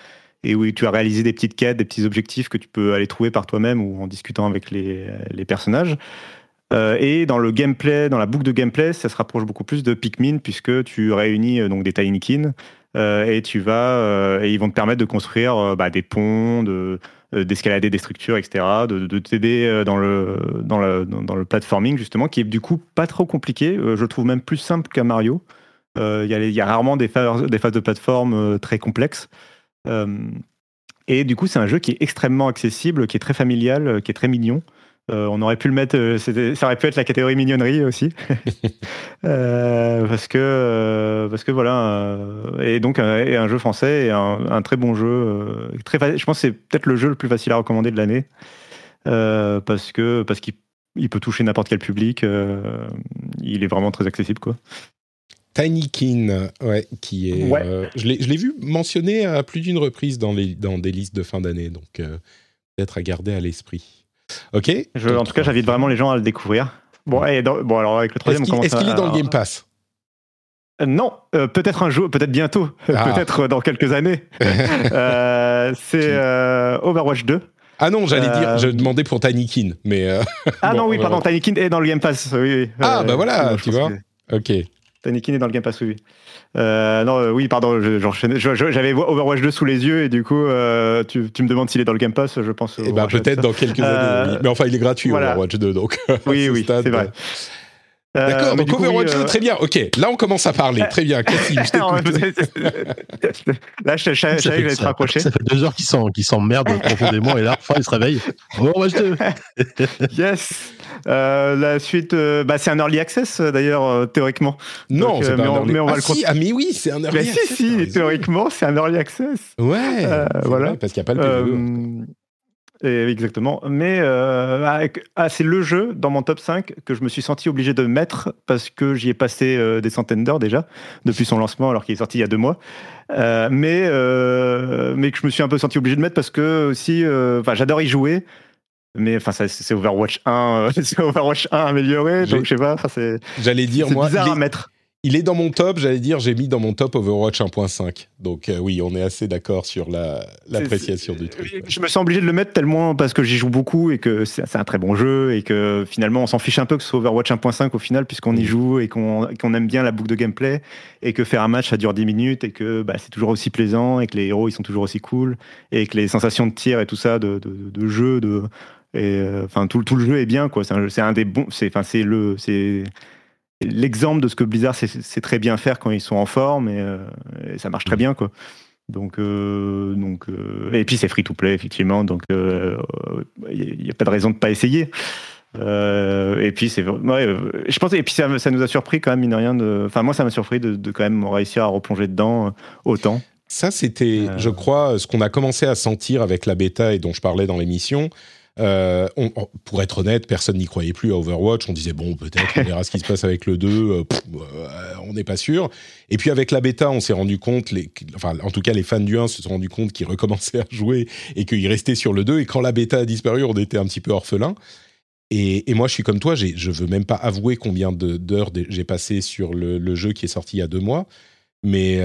et où tu as réalisé des petites quêtes, des petits objectifs que tu peux aller trouver par toi-même ou en discutant avec les, personnages. Euh, et dans le gameplay, dans la boucle de gameplay, ça se rapproche beaucoup plus de Pikmin puisque tu réunis euh, donc des Tinykin euh, et tu vas ils vont te permettre de construire bah, des ponts, de d'escalader des structures, etc., de, de t'aider dans le, dans, platforming, justement, qui est du coup pas trop compliqué. je le trouve même plus simple qu'un Mario. Il y, y, a rarement des phases, des phases de plateforme très complexes. Euh, et du coup, c'est un jeu qui est extrêmement accessible, qui est très familial, euh, qui est très mignon. Euh, on aurait pu le mettre, ça aurait pu être la catégorie mignonnerie aussi, parce que parce que voilà, et donc un, jeu français et un, très bon jeu, très je pense que c'est peut-être le jeu le plus facile à recommander de l'année, parce que parce qu'il peut toucher n'importe quel public, il est vraiment très accessible quoi. Tinykin, ouais, qui est. Euh, je l'ai vu mentionné à plus d'une reprise dans, les, dans des listes de fin d'année, donc euh, peut-être à garder à l'esprit. Ok? Je, en tout cas, j'invite vraiment les gens à le découvrir. Bon, et bon alors avec le troisième, Est-ce qu'il est, dans le Game Pass? Non, peut-être un jour, peut-être bientôt, ah. peut-être dans quelques années. c'est Overwatch 2. Ah non, j'allais dire, je demandais pour Tinykin, mais. ah non, oui, pardon, Tinykin est dans le Game Pass, oui. Ah bah voilà, tu vois. Ok. Tinykin est dans le Game Pass, oui. Euh, non, euh, oui, pardon, j'avais Overwatch 2 sous les yeux et du coup, euh, tu, me demandes s'il est dans le Game Pass, je pense. Eh ben, peut-être dans quelques années. Mais enfin, il est gratuit, Overwatch 2, donc. Oui, oui, c'est vrai. D'accord, donc Overwatch 2, très bien. Ok, là on commence à parler. Très bien, Cathy, je Là, je, savais que j'allais te rapprocher. Ça fait deux heures qu'ils s'emmerdent profondément et là, enfin, ils se réveillent. Overwatch 2 Yes euh, la suite, euh, bah, c'est un early access euh, d'ailleurs théoriquement. Non, mais, on, mais, on, va ah, le si, Ah mais oui, c'est un early access. Si, si, théoriquement, c'est un early access. Ouais. voilà. parce qu'il n'y a pas le PVE. Et exactement. Mais ah, c'est le jeu dans mon top 5 que je me suis senti obligé de mettre parce que j'y ai passé des centaines d'heures déjà depuis son lancement alors qu'il est sorti il y a deux mois. mais, mais que je me suis un peu senti obligé de mettre parce que aussi, j'adore y jouer mais enfin c'est Overwatch 1 euh, c'est Overwatch 1 amélioré donc je sais pas c'est j'allais dire moi bizarre à mettre il est dans mon top, j'allais dire, j'ai mis dans mon top Overwatch 1.5. Donc euh, oui, on est assez d'accord sur l'appréciation du truc. Je me sens obligé de le mettre tellement parce que j'y joue beaucoup et que c'est un très bon jeu et que finalement on s'en fiche un peu que ce soit Overwatch 1.5 au final puisqu'on y mm. joue et qu'on aime bien la boucle de gameplay et que faire un match ça dure 10 minutes et que bah, c'est toujours aussi plaisant et que les héros ils sont toujours aussi cool et que les sensations de tir et tout ça, de, de, jeu, de... Et euh, enfin tout, tout, le jeu est bien quoi. C'est un, un, des bons. C'est enfin c'est le c'est l'exemple de ce que Blizzard sait, très bien faire quand ils sont en forme et, euh, ça marche très bien quoi. Donc, euh, donc euh, et puis c'est free to play effectivement, donc il n'y a, pas de raison de pas essayer. et puis c'est, je pense et puis ça, nous a surpris quand même mine rien de, enfin moi ça m'a surpris de, de, quand même réussir à replonger dedans autant. Ça c'était, je crois, ce qu'on a commencé à sentir avec la bêta et dont je parlais dans l'émission. Euh, pour être honnête, personne n'y croyait plus à Overwatch. On disait, bon, peut-être, on verra ce qui se passe avec le 2. Euh, euh, on n'est pas sûr. Et puis avec la bêta, on s'est rendu compte, enfin, en tout cas, les fans du 1 se sont rendus compte qu'ils recommençaient à jouer et qu'ils restaient sur le 2. Et quand la bêta a disparu, on était un petit peu orphelin. Et, moi, je suis comme toi, je veux même pas avouer combien d'heures j'ai passé sur le, jeu qui est sorti il y a deux mois. Mais,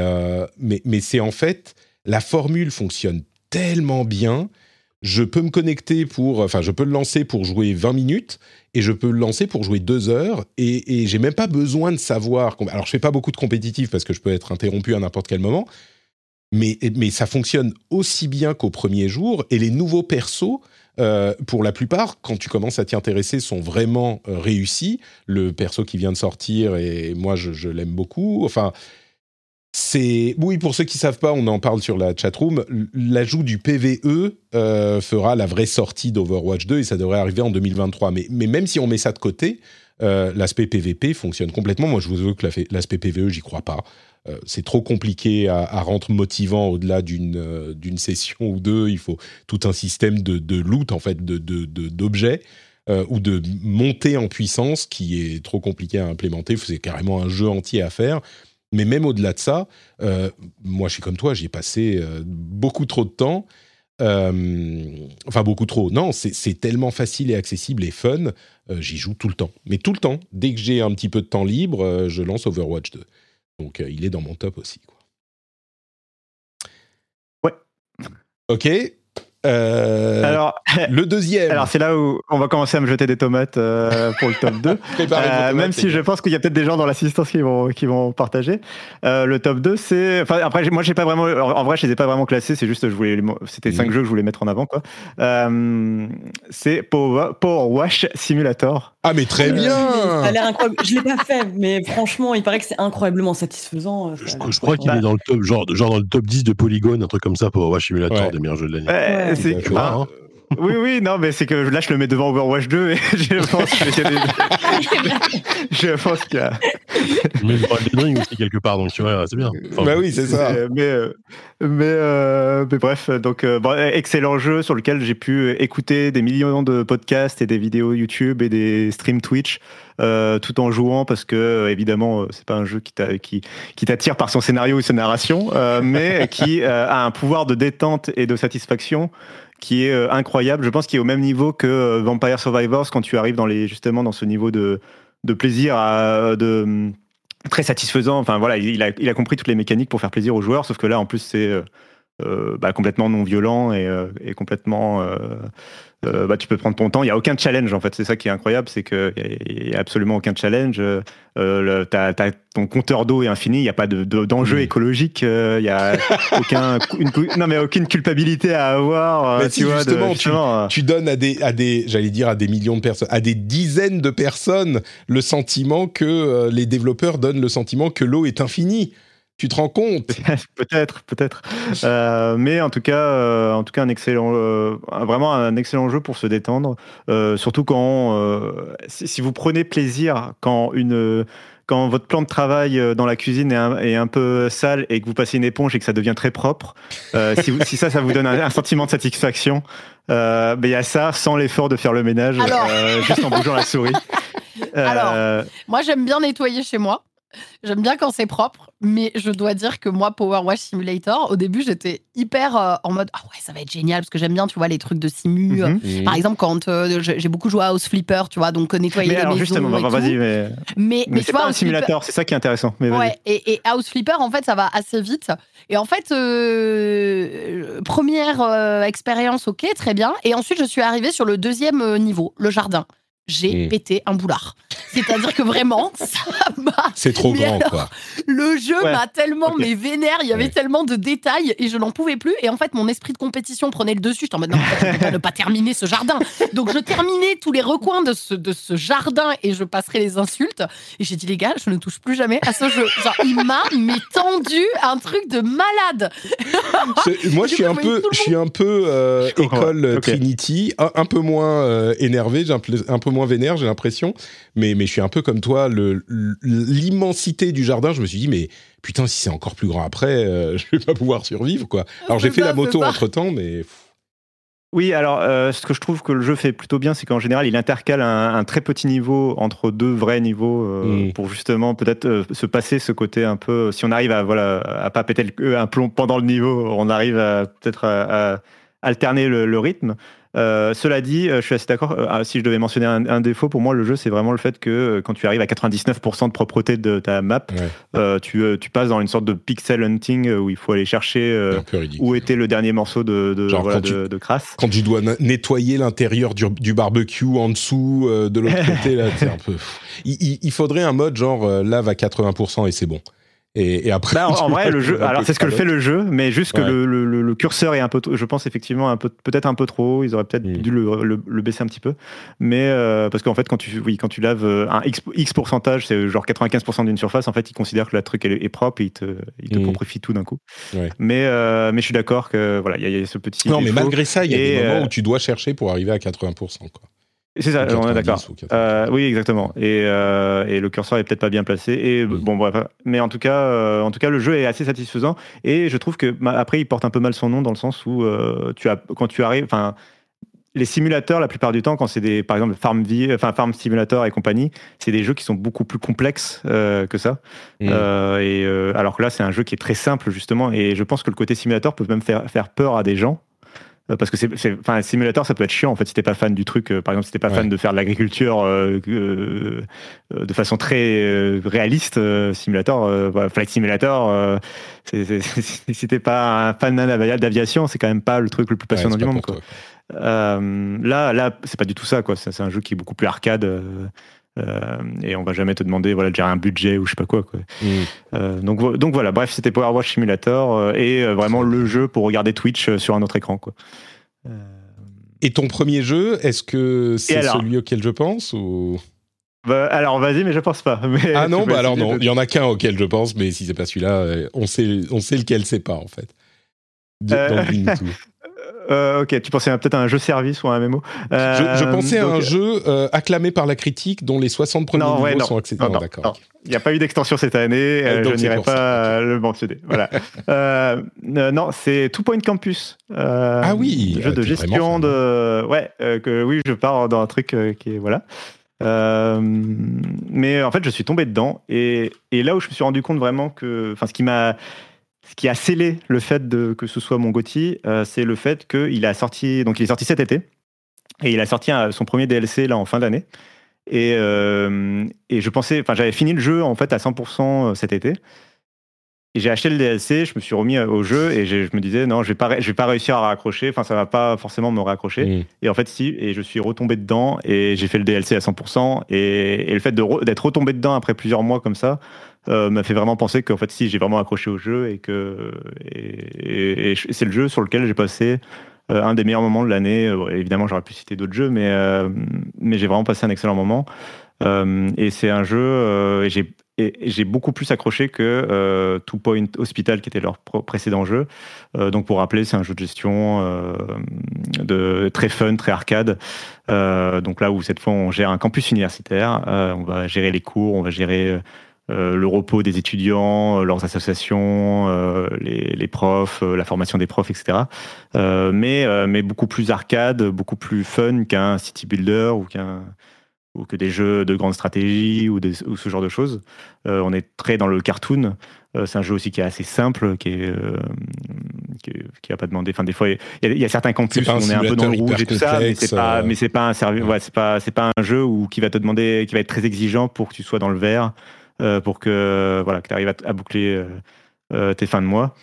mais c'est en fait, la formule fonctionne tellement bien je peux me connecter pour, enfin, je peux le lancer pour jouer 20 minutes et je peux le lancer pour jouer 2 heures et, j'ai même pas besoin de savoir. Alors, je fais pas beaucoup de compétitif parce que je peux être interrompu à n'importe quel moment, mais, mais ça fonctionne aussi bien qu'au premier jour et les nouveaux persos. Euh, pour la plupart, quand tu commences à t'y intéresser, sont vraiment euh, réussis. Le perso qui vient de sortir, et moi je, je l'aime beaucoup. Enfin, oui pour ceux qui savent pas, on en parle sur la chatroom. L'ajout du PVE euh, fera la vraie sortie d'Overwatch 2 et ça devrait arriver en 2023. Mais, même si on met ça de côté, euh, l'aspect PVP fonctionne complètement. Moi, je vous avoue que l'aspect PVE, j'y crois pas. Euh, c'est trop compliqué à, rendre motivant au-delà d'une session ou deux. Il faut tout un système de, de loot en fait, de d'objets. ou de montée en puissance qui est trop compliqué à implémenter. C'est carrément un jeu entier à faire. Mais même au-delà de ça, euh, moi je suis comme toi, j'y ai passé euh, beaucoup trop de temps. Euh, enfin, beaucoup trop. Non, c'est tellement facile et accessible et fun. J'y joue tout le temps. Mais tout le temps. Dès que j'ai un petit peu de temps libre, je lance Overwatch 2. Donc il est dans mon top aussi. Quoi. Ouais. Ok. Euh, alors, le deuxième. Alors, c'est là où on va commencer à me jeter des tomates euh, pour le top 2. euh, même si je pense qu'il y a peut-être des gens dans l'assistance qui vont, qui vont partager. Euh, le top 2, c'est. Enfin, après, moi, j'ai pas vraiment. En vrai, je les ai pas vraiment classés. C'est juste, je voulais. C'était cinq mhm. jeux que je voulais mettre en avant, quoi. Euh, c'est Power Wash Simulator. Ah, mais très bien Ça a l'air incroyable. Je l'ai pas fait, mais franchement, il paraît que c'est incroyablement satisfaisant. Je, crois qu'il est dans le top, genre, genre dans le top 10 de Polygon, un truc comme ça, Power Wash Simulator, des meilleurs jeux de l'année c'est hein. Oui, oui, non, mais c'est que là, je le mets devant Overwatch 2 et je pense qu'il y a des... je pense qu'il y a. Je mets le Ring aussi quelque part, donc tu vois, c'est bien. bah oui, c'est ça. Mais, euh, mais, euh, mais, bref, donc, euh, excellent jeu sur lequel j'ai pu écouter des millions de podcasts et des vidéos YouTube et des streams Twitch. tout en jouant parce que évidemment c'est pas un jeu qui t'attire par son scénario et sa narration mais qui a un pouvoir de détente et de satisfaction qui est euh, incroyable. Je pense qu'il est au même niveau que euh, Vampire Survivors quand tu arrives dans les justement dans ce niveau de, de plaisir, à, de très satisfaisant. Enfin voilà, il a, il a compris toutes les mécaniques pour faire plaisir aux joueurs, sauf que là, en plus, c'est euh, bah, complètement non violent et, euh, complètement euh, bah, tu peux prendre ton temps. Il n'y a aucun challenge en fait. C'est ça qui est incroyable, c'est qu'il n'y a, absolument aucun challenge. Euh, ton compteur d'eau est infini. Il n'y a pas d'enjeu écologique. Il n'y a aucun, non mais aucune culpabilité à avoir. Mais tu justement, tu, donnes à des, à des, j'allais dire à des millions de personnes, à des dizaines de personnes, le sentiment que les développeurs donnent le sentiment que l'eau est infinie. Tu te rends compte? Peut-être, peut-être. Euh, mais en tout cas, euh, en tout cas, un excellent, euh, vraiment un excellent jeu pour se détendre. surtout quand, si, vous prenez plaisir quand une quand votre plan de travail dans la cuisine est un, peu sale et que vous passez une éponge et que ça devient très propre, si, ça, ça vous donne un, sentiment de satisfaction, ben, il y a ça sans l'effort de faire le ménage, juste en bougeant la souris. Alors, moi j'aime bien nettoyer chez moi. J'aime bien quand c'est propre, mais je dois dire que moi, Power Wash Simulator, au début, j'étais hyper euh, en mode Ah ouais, ça va être génial, parce que j'aime bien, tu vois, les trucs de simu. Mhm. Mhm. Par exemple, quand euh, j'ai beaucoup joué à House Flipper, tu vois, donc euh, nettoyer mais les alors, Justement, vas-y, mais. Mais, mais, c'est pas un simulateur, c'est ça qui est intéressant. Mais ouais, et, et, House Flipper, en fait, ça va assez vite. Et en fait, première expérience, ok, très bien. Et ensuite, je suis arrivée sur le deuxième niveau, le jardin j'ai hmm. pété un boulard. C'est-à-dire que vraiment, ça m'a. C'est trop grand, quoi. Le jeu m'a tellement mais vénère, il y avait tellement de détails et je n'en pouvais plus. Et en fait, mon esprit de compétition prenait le dessus. J'étais en mode non, je ne pas ne pas terminer ce jardin. Donc, je terminais tous les recoins de ce, de ce jardin et je passerai les insultes. Et j'ai dit, les gars, je ne touche plus jamais à ce jeu. Genre, il m'a mais tendu un truc de malade. Moi, je suis, un peu, je suis un peu école Trinity, un, peu moins euh, énervé, j'ai un peu moins vénère, j'ai l'impression. Mais, mais je suis un peu comme toi, l'immensité du jardin, je me suis dit, mais putain, si c'est encore plus grand après, euh, je vais pas pouvoir survivre, quoi. Alors j'ai fait la moto entre temps, mais. Oui, alors euh, ce que je trouve que le jeu fait plutôt bien, c'est qu'en général, il intercale un, très petit niveau entre deux vrais niveaux euh, mm. pour justement peut-être se passer ce côté un peu. Si on arrive à voilà à pas péter le, un plomb pendant le niveau, on arrive peut-être à, alterner le rythme. Euh, cela dit, euh, je suis assez d'accord. Euh, ah, si je devais mentionner un, défaut, pour moi, le jeu, c'est vraiment le fait que quand tu arrives à 99% de propreté de ta map, tu, tu, passes dans une sorte de pixel hunting où il faut aller chercher où était le dernier morceau de, de, voilà, de, de, crasse. Quand tu dois nettoyer l'intérieur du, du, barbecue en dessous, de l'autre côté, là, c'est un peu. Il, il, faudrait un mode genre lave à 80% et c'est bon. Et, après, bah, en, vrai, le jeu, alors c'est ce que le fait le jeu, mais juste que le, le, curseur est un peu, je pense effectivement un peu, peut-être un peu trop. Ils auraient peut-être mm. dû le, baisser un petit peu, mais euh, parce qu'en fait, quand tu, oui, quand tu laves euh, un X, X pourcentage, c'est genre 95% d'une surface, en fait, ils considèrent que le truc est, propre et ils te, ils te mm. tout d'un coup. Mais, euh, mais je suis d'accord que voilà, il y, a ce petit. Non, mais malgré ça, il y a des moments où tu dois chercher pour arriver à 80%. Quoi. C'est ça, on est d'accord. Euh, oui, exactement. Et, euh, et, le curseur est peut-être pas bien placé. Et bon, bref. Mais en tout cas, euh, en tout cas, le jeu est assez satisfaisant. Et je trouve que après, il porte un peu mal son nom dans le sens où tu as, quand tu arrives, enfin, les simulateurs, la plupart du temps, quand c'est des, par exemple, Farm, enfin, Farm Simulator et compagnie, c'est des jeux qui sont beaucoup plus complexes que ça. Mm. et alors que là, c'est un jeu qui est très simple justement. Et je pense que le côté simulateur peut même faire, faire peur à des gens euh, parce que c'est, enfin, simulateur, ça peut être chiant en fait si t'es pas fan du truc. Euh, par exemple, si t'es pas fan de faire de l'agriculture euh, de façon très réaliste, simulateur, voilà, flight simulator, si t'es pas un fan d'aviation, c'est quand même pas le truc le plus passionnant du monde. Quoi. là, là, c'est pas du tout ça. Quoi. C'est, un jeu qui est beaucoup plus arcade. Euh, et on va jamais te demander voilà de gérer un budget ou je sais pas quoi, quoi. Mm. Euh, donc donc voilà bref c'était Power Watch Simulator euh, et vraiment le jeu pour regarder Twitch sur un autre écran quoi. Et ton premier jeu est-ce que c'est celui auquel je pense ou? Bah, alors vas-y mais je pense pas. Mais ah non bah alors non il y en a qu'un auquel je pense mais si c'est pas celui-là on sait on sait lequel c'est pas en fait. Dans euh, ok, tu pensais peut-être à un jeu service ou à un MMO euh, je, pensais à un jeu euh, acclamé par la critique dont les 60 premiers niveaux sont accessibles. d'accord. Il n'y a pas eu d'extension cette année, je n'irai pas le mentionner. Voilà. non, c'est Two Point Campus. ah oui, jeu de gestion de. Ouais, que oui, je pars dans un truc qui est voilà. mais en fait, je suis tombé dedans et, et, là où je me suis rendu compte vraiment que, enfin, ce qui m'a ce qui a scellé le fait de, que ce soit mon Gotti, euh, c'est le fait qu'il a sorti, donc il est sorti cet été, et il a sorti son premier DLC là en fin d'année. Et, et je pensais, enfin, j'avais fini le jeu en fait à 100% cet été. Et j'ai acheté le DLC, je me suis remis au jeu et je me disais non, je vais pas, je vais pas réussir à raccrocher. Enfin, ça va pas forcément me raccrocher. Et en fait, si. Et je suis retombé dedans et j'ai fait le DLC à 100%. Et, et le fait d'être retombé dedans après plusieurs mois comme ça euh, m'a fait vraiment penser qu'en fait, si j'ai vraiment accroché au jeu et que et, c'est le jeu sur lequel j'ai passé euh, un des meilleurs moments de l'année. Euh, évidemment, j'aurais pu citer d'autres jeux, mais mais j'ai vraiment passé un excellent moment. et c'est un jeu, j'ai et j'ai beaucoup plus accroché que euh, Two Point Hospital, qui était leur précédent jeu. Donc, pour rappeler, c'est un jeu de gestion de, très fun, très arcade. donc là où cette fois, on gère un campus universitaire, on va gérer les cours, on va gérer le repos des étudiants, leurs associations, les, les, profs, la formation des profs, etc. mais, mais beaucoup plus arcade, beaucoup plus fun qu'un city builder ou qu'un ou que des jeux de grande stratégie ou, ou ce genre de choses. Euh, on est très dans le cartoon. Euh, c'est un jeu aussi qui est assez simple, qui est euh, qui, a pas demandé. Enfin, des fois, il y, a certains campus où on est un peu dans le rouge et tout ça, mais c'est pas, mais c'est pas un service. Ouais, c'est pas, c'est pas un jeu où qui va te demander, qui va être très exigeant pour que tu sois dans le vert, pour que voilà, que tu arrives à, à boucler tes fins de mois.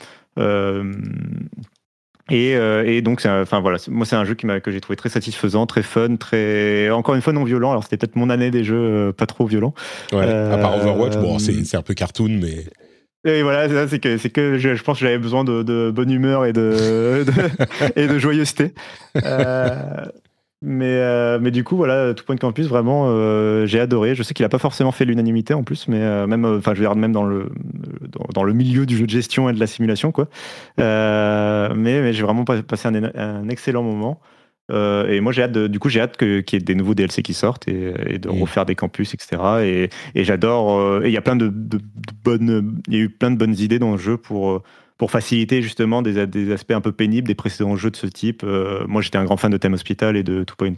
Euh, et, donc, enfin voilà, moi c'est un jeu qui que j'ai trouvé très satisfaisant, très fun, très encore une fois non violent. Alors c'était peut-être mon année des jeux euh, pas trop violents. Ouais, à part Overwatch, bon, c'est un peu cartoon, mais. Et voilà, c'est que, que je, je, pense que j'avais besoin de, bonne humeur et de, et de joyeuseté. Euh, mais, euh, mais du coup, voilà, Tout Point Campus, vraiment, euh, j'ai adoré. Je sais qu'il n'a pas forcément fait l'unanimité en plus, mais euh, même, enfin, je veux dire, même dans le, dans, le milieu du jeu de gestion et de la simulation, quoi. mais, mais j'ai vraiment passé un, excellent moment. et moi, j'ai hâte, du coup, j'ai hâte qu'il y ait des nouveaux DLC qui sortent et, de refaire des campus, etc. Et, et j'adore. et il y a plein de, de, bonnes, il y a eu plein de bonnes idées dans le jeu pour pour faciliter justement des, des, aspects un peu pénibles des précédents jeux de ce type. Euh, moi, j'étais un grand fan de Theme Hospital et de Two Point.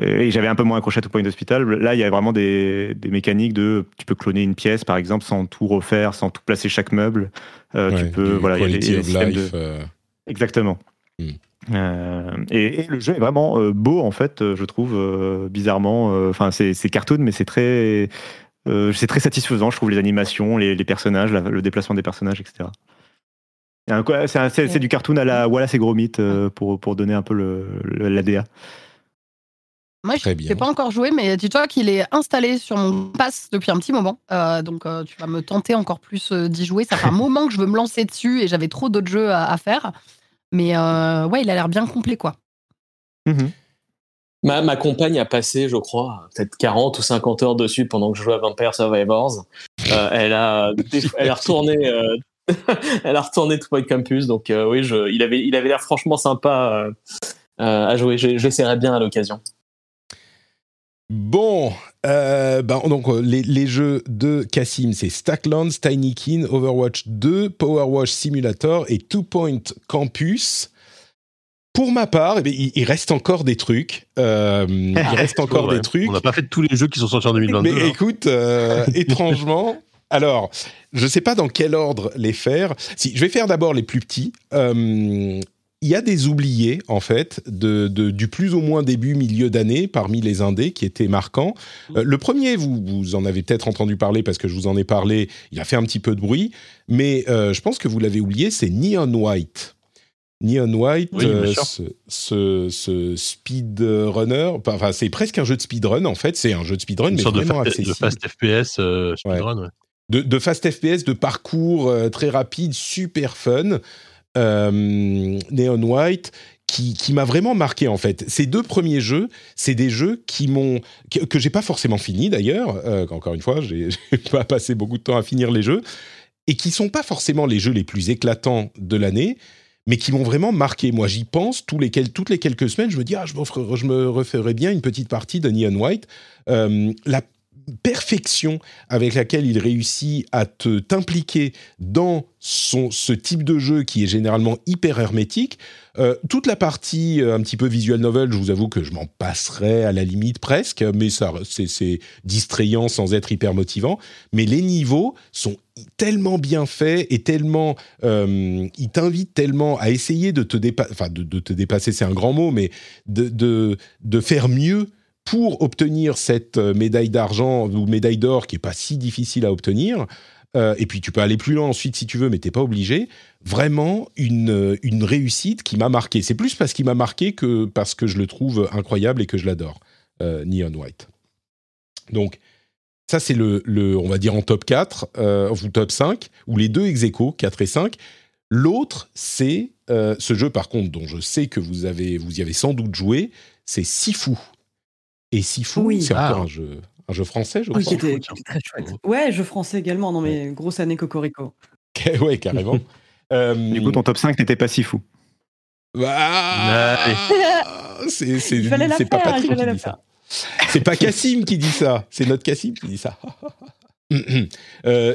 Euh, et j'avais un peu moins accroché à Two Point Hospital. Là, il y a vraiment des, des, mécaniques de. Tu peux cloner une pièce, par exemple, sans tout refaire, sans tout placer chaque meuble. Euh, tu peux. Voilà, il y a des, life, Exactement. Hmm. et, le jeu est vraiment beau en fait, je trouve bizarrement. Enfin, c'est cartoon, mais c'est très, c'est très satisfaisant. Je trouve les animations, les, les personnages, le déplacement des personnages, etc. C'est du cartoon à la Wallace et Gromit euh, pour, pour donner un peu l'ADA. Moi, je n'ai pas encore joué, mais dis-toi qu'il est installé sur mon pass depuis un petit moment. Euh, donc, euh, tu vas me tenter encore plus d'y jouer. Ça fait un moment que je veux me lancer dessus et j'avais trop d'autres jeux à, faire. Mais ouais, il a l'air bien complet, quoi. Mhm. Ma, ma, compagne a passé, je crois, peut-être 40 ou 50 heures dessus pendant que je jouais à Vampire Survivors. elle, a, elle a retourné elle a retourné Two Point Campus, donc euh, oui, je, il avait, il avait l'air franchement sympa euh, euh, à jouer. Je, je bien à l'occasion. Bon, ben, donc les, les, jeux de Cassim, c'est Stacklands, Tinykin, Overwatch 2, Powerwash Simulator et Two Point Campus. Pour ma part, eh il, reste encore des trucs. il reste encore des trucs. On n'a pas fait tous les jeux qui sont sortis en 2022. Mais hein. écoute, étrangement, alors, je ne sais pas dans quel ordre les faire. Si, je vais faire d'abord les plus petits. Euh, il y a des oubliés, en fait, de, du plus ou moins début, milieu d'année, parmi les indés, qui étaient marquants. Euh, le premier, vous, vous en avez peut-être entendu parler parce que je vous en ai parlé, il a fait un petit peu de bruit, mais euh, je pense que vous l'avez oublié, c'est Neon White. Neon White, ce, ce, speedrunner, enfin c'est presque un jeu de speedrun en fait, c'est un jeu de speedrun, mais vraiment de accessible. De fast FPS speedrun, de, fast FPS, de parcours euh, très rapide, super fun. Euh, Neon White, qui, m'a vraiment marqué en fait. Ces deux premiers jeux, c'est des jeux qui m'ont que, j'ai pas forcément fini d'ailleurs. Euh, encore une fois, j'ai pas passé beaucoup de temps à finir les jeux et qui sont pas forcément les jeux les plus éclatants de l'année, mais qui m'ont vraiment marqué. Moi, j'y pense tous les, toutes les quelques semaines. Je me dis ah, je, je me referais bien une petite partie de Neon White. Perfection avec laquelle il réussit à te t'impliquer dans son, ce type de jeu qui est généralement hyper hermétique. Euh, toute la partie euh, un petit peu visual novel, je vous avoue que je m'en passerais à la limite presque, mais ça c'est distrayant sans être hyper motivant. Mais les niveaux sont tellement bien faits et tellement euh, ils t'invitent tellement à essayer de te dépasser, enfin de, te dépasser, c'est un grand mot, mais de, de, de faire mieux pour obtenir cette médaille d'argent ou médaille d'or qui est pas si difficile à obtenir, et puis tu peux aller plus loin ensuite si tu veux, mais t'es pas obligé. Vraiment une, une réussite qui m'a marqué. C'est plus parce qu'il m'a marqué que parce que je le trouve incroyable et que je l'adore, Neon White. Donc ça, c'est le, le, on va dire en top 4, euh, ou top 5, ou les deux ex 4 et 5. L'autre, c'est euh, ce jeu, par contre, dont je sais que vous, avez, vous y avez sans doute joué, c'est Sifu. Et Sifu, c'est encore ah. un jeu, un jeu français, je crois. Oui, qui était, très chouette. Ouais, jeu français également. Non, mais grosse année Cocorico. ouais, carrément. euh, du coup, ton top 5 n'était pas Sifu. Bah, c'est pas Patrick qui dit ça. C'est pas Cassim qui dit ça, c'est notre Cassim qui dit ça. Euh,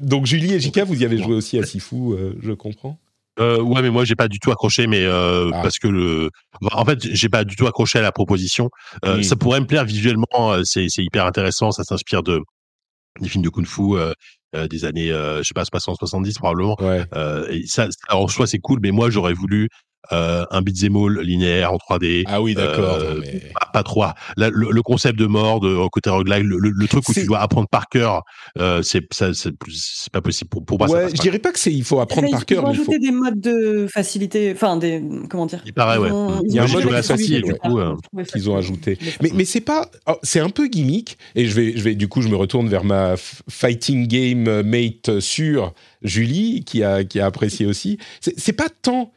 donc Julie et Jika, vous y avez joué aussi à Sifu, euh, je comprends. Euh, ouais, mais moi j'ai pas du tout accroché, mais euh, ah. parce que le, en fait, j'ai pas du tout accroché à la proposition. Hmm. Ça pourrait me plaire visuellement, c'est hyper intéressant, ça s'inspire de des films de kung-fu des années, je sais pas, 60-70 probablement. et ça, en soi c'est cool, mais moi j'aurais voulu euh, un beat'em all linéaire en 3D. Ah oui, d'accord. Euh, pas, trop. le, concept de mort, de côté roguelike, le, truc où tu dois apprendre par cœur, euh, c'est pas possible pour, pour moi. Ouais, je dirais pas que c'est il faut apprendre par cœur. Ils vont ajouter des modes de facilité, enfin des comment dire. Il paraît, ouais. Il y a un mode facile du coup qu'ils ont ajouté. Mais mais c'est pas, oh, c'est un peu gimmick. Et je vais je vais du coup je me retourne vers ma fighting game mate sur Julie qui a qui a apprécié aussi. C'est pas tant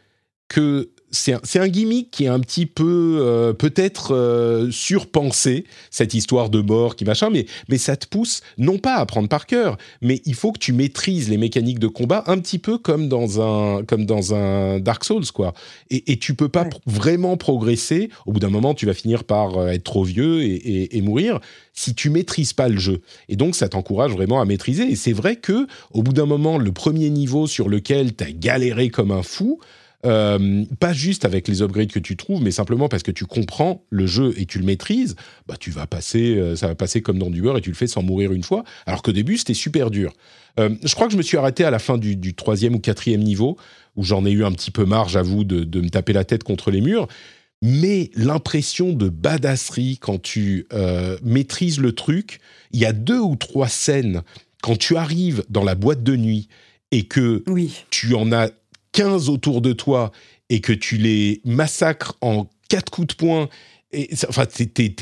que c'est un, gimmick qui est un petit peu euh, peut-être euh, surpensé cette histoire de mort qui machin mais mais ça te pousse non pas à apprendre par cœur mais il faut que tu maîtrises les mécaniques de combat un petit peu comme dans un comme dans un Dark Souls quoi. Et, et tu peux pas vraiment progresser. Au bout d'un moment tu vas finir par euh, être trop vieux et, et, mourir si tu maîtrises pas le jeu. Et donc ça t'encourage vraiment à maîtriser. Et c'est vrai que au bout d'un moment le premier niveau sur lequel tu as galéré comme un fou euh, pas juste avec les upgrades que tu trouves, mais simplement parce que tu comprends le jeu et tu le maîtrises, bah tu vas passer, euh, ça va passer comme dans du beurre et tu le fais sans mourir une fois. Alors qu'au début c'était super dur. Euh, je crois que je me suis arrêté à la fin du, troisième ou quatrième niveau où j'en ai eu un petit peu marre, j'avoue, de, de, me taper la tête contre les murs. Mais l'impression de badasserie quand tu maîtrises le truc, il y a deux ou trois scènes quand tu arrives dans la boîte de nuit et que oui. tu en as 15 autour de toi et que tu les massacres en quatre coups de poing enfin, t'es,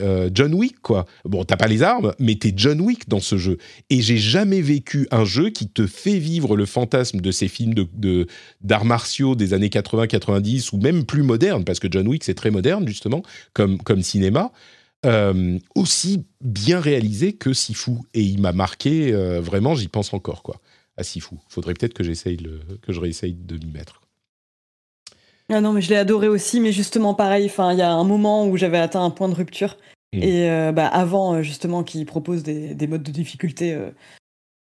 euh, John Wick, quoi. Bon, t'as pas les armes, mais t'es John Wick dans ce jeu. Et j'ai jamais vécu un jeu qui te fait vivre le fantasme de ces films d'arts martiaux des années 80-90 ou même plus modernes, parce que John Wick, c'est très moderne, justement, comme, comme cinéma. Euh, aussi bien réalisé que Sifu. Et il m'a marqué, euh, vraiment, j'y pense encore, quoi à Sifu. Faudrait peut-être que j'essaye que je réessaye de m'y mettre. Ah non, mais je l'ai adoré aussi, mais justement pareil. Enfin, il y a un moment où j'avais atteint un point de rupture. Hmm. Et euh, bah, avant, euh, justement, qu'il propose des, modes de difficulté euh,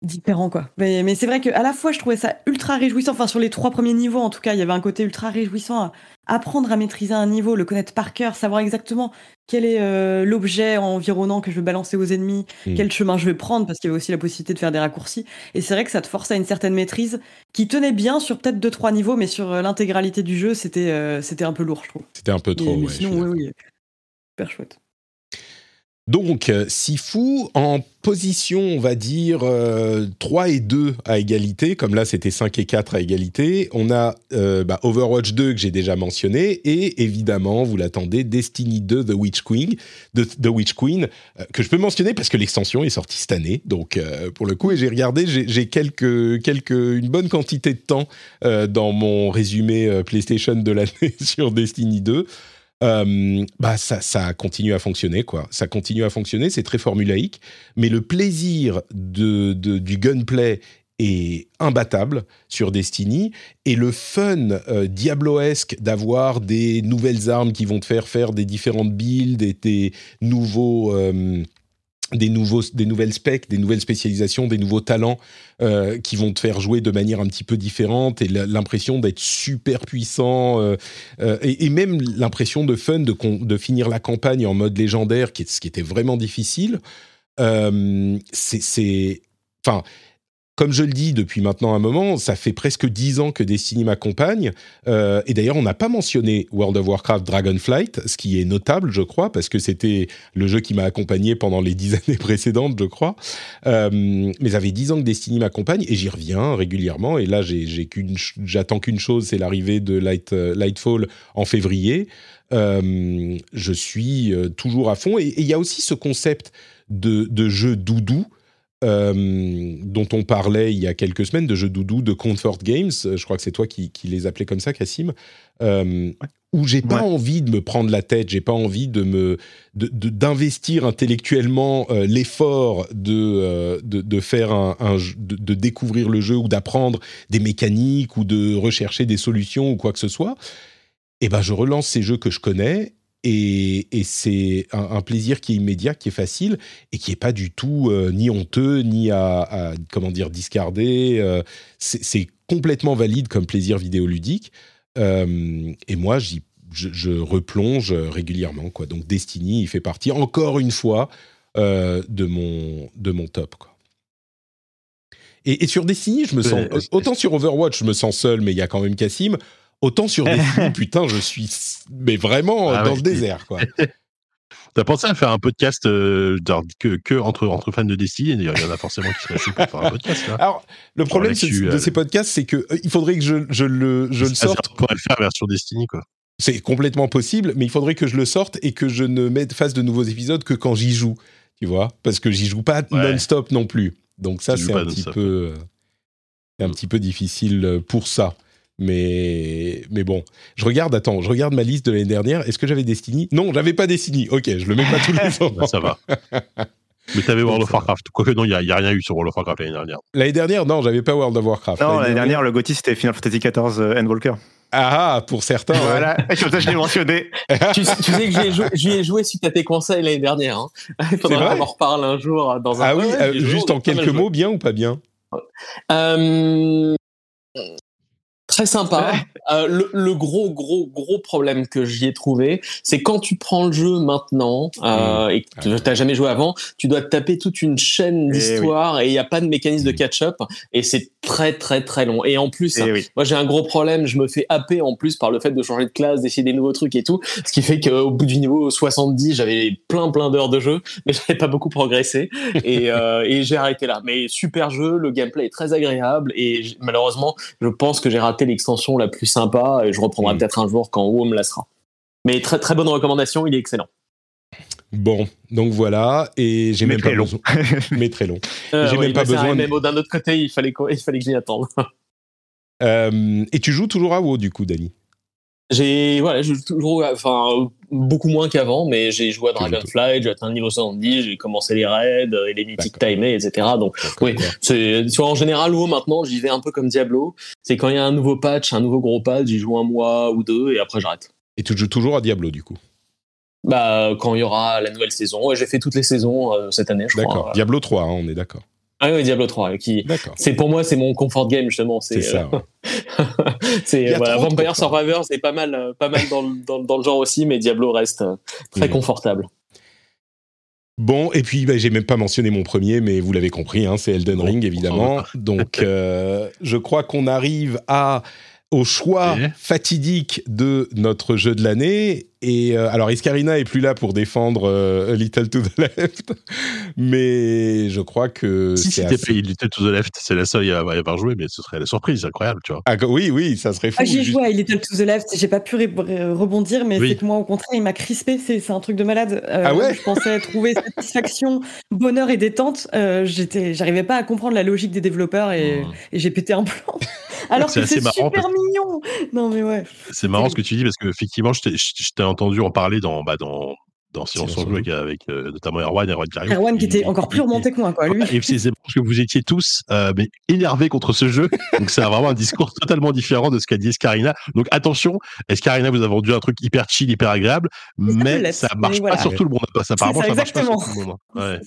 différents, quoi. Mais, mais c'est vrai qu'à la fois, je trouvais ça ultra réjouissant. Enfin, sur les trois premiers niveaux, en tout cas, il y avait un côté ultra réjouissant à apprendre à maîtriser un niveau, le connaître par cœur, savoir exactement quel est euh, l'objet environnant que je veux balancer aux ennemis, mm. quel chemin je vais prendre, parce qu'il y avait aussi la possibilité de faire des raccourcis. Et c'est vrai que ça te force à une certaine maîtrise qui tenait bien sur peut-être deux trois niveaux, mais sur euh, l'intégralité du jeu, c'était euh, c'était un peu lourd, je trouve. C'était un peu trop. sinon, oui, oui, super chouette. Donc, euh, Sifu en position, on va dire, 3 euh, et 2 à égalité, comme là c'était 5 et 4 à égalité. On a euh, bah, Overwatch 2 que j'ai déjà mentionné, et évidemment, vous l'attendez, Destiny 2 The Witch Queen, The, Witch Queen que je peux mentionner parce que l'extension est sortie cette année. Donc, pour le coup, et j'ai regardé, j'ai quelques, une bonne quantité de temps dans mon résumé PlayStation de l'année sur Destiny 2. Euh, bah ça, ça continue à fonctionner quoi. Ça continue à fonctionner, c'est très formulaïque, mais le plaisir de, du gunplay est imbattable sur Destiny et le fun euh, diabloesque d'avoir des nouvelles armes qui vont te faire faire des différentes builds et des nouveaux euh, des, nouveaux, des nouvelles specs, des nouvelles spécialisations, des nouveaux talents euh, qui vont te faire jouer de manière un petit peu différente et l'impression d'être super puissant euh, euh, et, même l'impression de fun de, de, finir la campagne en mode légendaire, ce qui était vraiment difficile. c'est, enfin, comme je le dis depuis maintenant un moment, ça fait presque dix ans que Destiny m'accompagne. Euh, et d'ailleurs, on n'a pas mentionné World of Warcraft Dragonflight, ce qui est notable, je crois, parce que c'était le jeu qui m'a accompagné pendant les dix années précédentes, je crois. Euh, mais ça fait dix ans que Destiny m'accompagne et j'y reviens régulièrement. Et là, j'ai qu'une, j'attends qu'une chose, c'est l'arrivée de Light, euh, Lightfall en février. Euh, je suis euh, toujours à fond. Et il y a aussi ce concept de, de jeu doudou dont on parlait il y a quelques semaines, de jeux doudou, de Comfort Games, euh, je crois que c'est toi qui, les appelais comme ça, Cassim, euh, où j'ai pas envie de me prendre la tête, j'ai pas envie de me d'investir intellectuellement euh, l'effort de, de, faire un, de, découvrir le jeu ou d'apprendre des mécaniques ou de rechercher des solutions ou quoi que ce soit. Et eh ben je relance ces jeux que je connais et, c'est un, plaisir qui est immédiat, qui est facile et qui n'est pas du tout euh, ni honteux, ni à, comment dire, discarder. Euh, c'est complètement valide comme plaisir vidéoludique. Euh, et moi, je, je, replonge régulièrement. Quoi. Donc Destiny, il fait partie encore une fois de, mon, de mon top. Quoi. Et, et, sur Destiny, je me sens. Autant sur Overwatch, je me sens seul, mais il y a quand même Cassim. Autant sur Destiny, putain, je suis mais vraiment ah dans le désert, quoi. T'as pensé à faire un podcast euh, que, que entre, entre fans de Destiny? Il y en a forcément qui seraient chauds pour faire un podcast. Alors, le problème de euh, ces podcasts, c'est que euh, il faudrait que je, je le, je le sorte. On pourrait le faire version Destiny, quoi. C'est complètement possible, mais il faudrait que je le sorte et que je ne mette face de nouveaux épisodes que quand j'y joue, tu vois, parce que j'y joue pas non-stop non plus. Donc ça, c'est un petit peu, un petit peu difficile pour ça. Mais, mais bon, je regarde, attends, je regarde ma liste de l'année dernière. Est-ce que j'avais Destiny? Non, j'avais pas Destiny. Ok, je le mets pas tous les ans. Bah, ça va. Mais t'avais World of Warcraft. Quoique non, il n'y a, rien eu sur World of Warcraft l'année dernière. L'année dernière, non, j'avais pas World of Warcraft. Non, l'année dernière, le GOTY c'était Final Fantasy XIV euh, Endwalker. Ah, pour certains. Voilà, comme ça je l'ai mentionné. tu, sais que j'y ai, joué suite à tes conseils l'année dernière. Hein. Il faudra qu'on en reparle un jour dans un Ah oui, euh, juste en quelques mots, bien ou pas bien? Euh, Très sympa. Euh, le, gros, gros, gros problème que j'y ai trouvé, c'est quand tu prends le jeu maintenant euh, mmh. et que tu n'as jamais joué avant, tu dois te taper toute une chaîne eh d'histoire et il n'y a pas de mécanisme de mmh. catch-up et c'est très, très, très long. Et en plus, eh moi j'ai un gros problème, je me fais happer en plus par le fait de changer de classe, d'essayer des nouveaux trucs et tout, ce qui fait qu'au bout du niveau 70, j'avais plein, plein d'heures de jeu, mais j'avais pas beaucoup progressé et, euh, et j'ai arrêté là. Mais super jeu, le gameplay est très agréable et malheureusement, je pense que j'ai raté l'extension la plus sympa et je reprendrai mm. peut-être un jour quand WoW me laissera. Mais très très bonne recommandation, il est excellent. Bon, donc voilà, et j'ai même pas long. besoin. mais très long. Euh, j'ai même pas besoin. Mais d'un autre côté, il fallait, il fallait que j'y attende. Euh, et tu joues toujours à WoW du coup, Dani? J'ai voilà, je toujours, enfin beaucoup moins qu'avant, mais j'ai joué à Dragonfly, j'ai atteint le niveau 70, j'ai commencé les raids et les mythiques timés, etc. Donc oui, c'est en général WoW maintenant, j'y vais un peu comme Diablo. C'est quand il y a un nouveau patch, un nouveau gros patch, j'y joue un mois ou deux et après j'arrête. Et tu joues toujours à Diablo du coup? Bah quand il y aura la nouvelle saison, j'ai fait toutes les saisons euh, cette année, je crois. D'accord. Diablo 3, hein, on est d'accord. Ah oui, Diablo 3, qui, c'est pour moi, c'est mon comfort game justement. C'est ça. c'est voilà, Vampire Survivor, c'est pas mal, euh, pas mal dans, dans, dans, le genre aussi, mais Diablo reste euh, très mm. confortable. Bon, et puis bah, j'ai même pas mentionné mon premier, mais vous l'avez compris, hein, c'est Elden Ring évidemment. Donc, euh, je crois qu'on arrive à au choix fatidique de notre jeu de l'année. Et euh, alors, Iscarina est plus là pour défendre euh, A Little to the Left, mais je crois que. Si c'était assez... Little to the Left, c'est la seule à y avoir joué, mais ce serait la surprise, incroyable, tu vois. Ah, oui, oui, ça serait fou. Ah, j'ai joué à Little to the Left, j'ai pas pu rebondir, mais c'est que moi, au contraire, il m'a crispé, c'est un truc de malade. Euh, ah ouais Je pensais trouver satisfaction, bonheur et détente. j'étais, J'arrivais pas à comprendre la logique des développeurs et, et j'ai pété un plan. Alors que c'est super mignon. Non mais ouais. C'est marrant ce que tu dis parce que effectivement, je t'ai entendu en parler dans, bah, dans, dans Silence on avec, avec euh, notamment Erwan, Erwan qui Erwan qui était encore plus remonté que moi, quoi, lui. Et c'est parce que vous étiez tous euh, mais énervés contre ce jeu. Donc c'est vraiment un discours totalement différent de ce qu'a dit Escarina. Donc attention, Escarina vous a vendu un truc hyper chill, hyper agréable, mais ça marche pas sur tout le monde. Apparemment, ça, ça marche pas sur tout le monde. Ouais.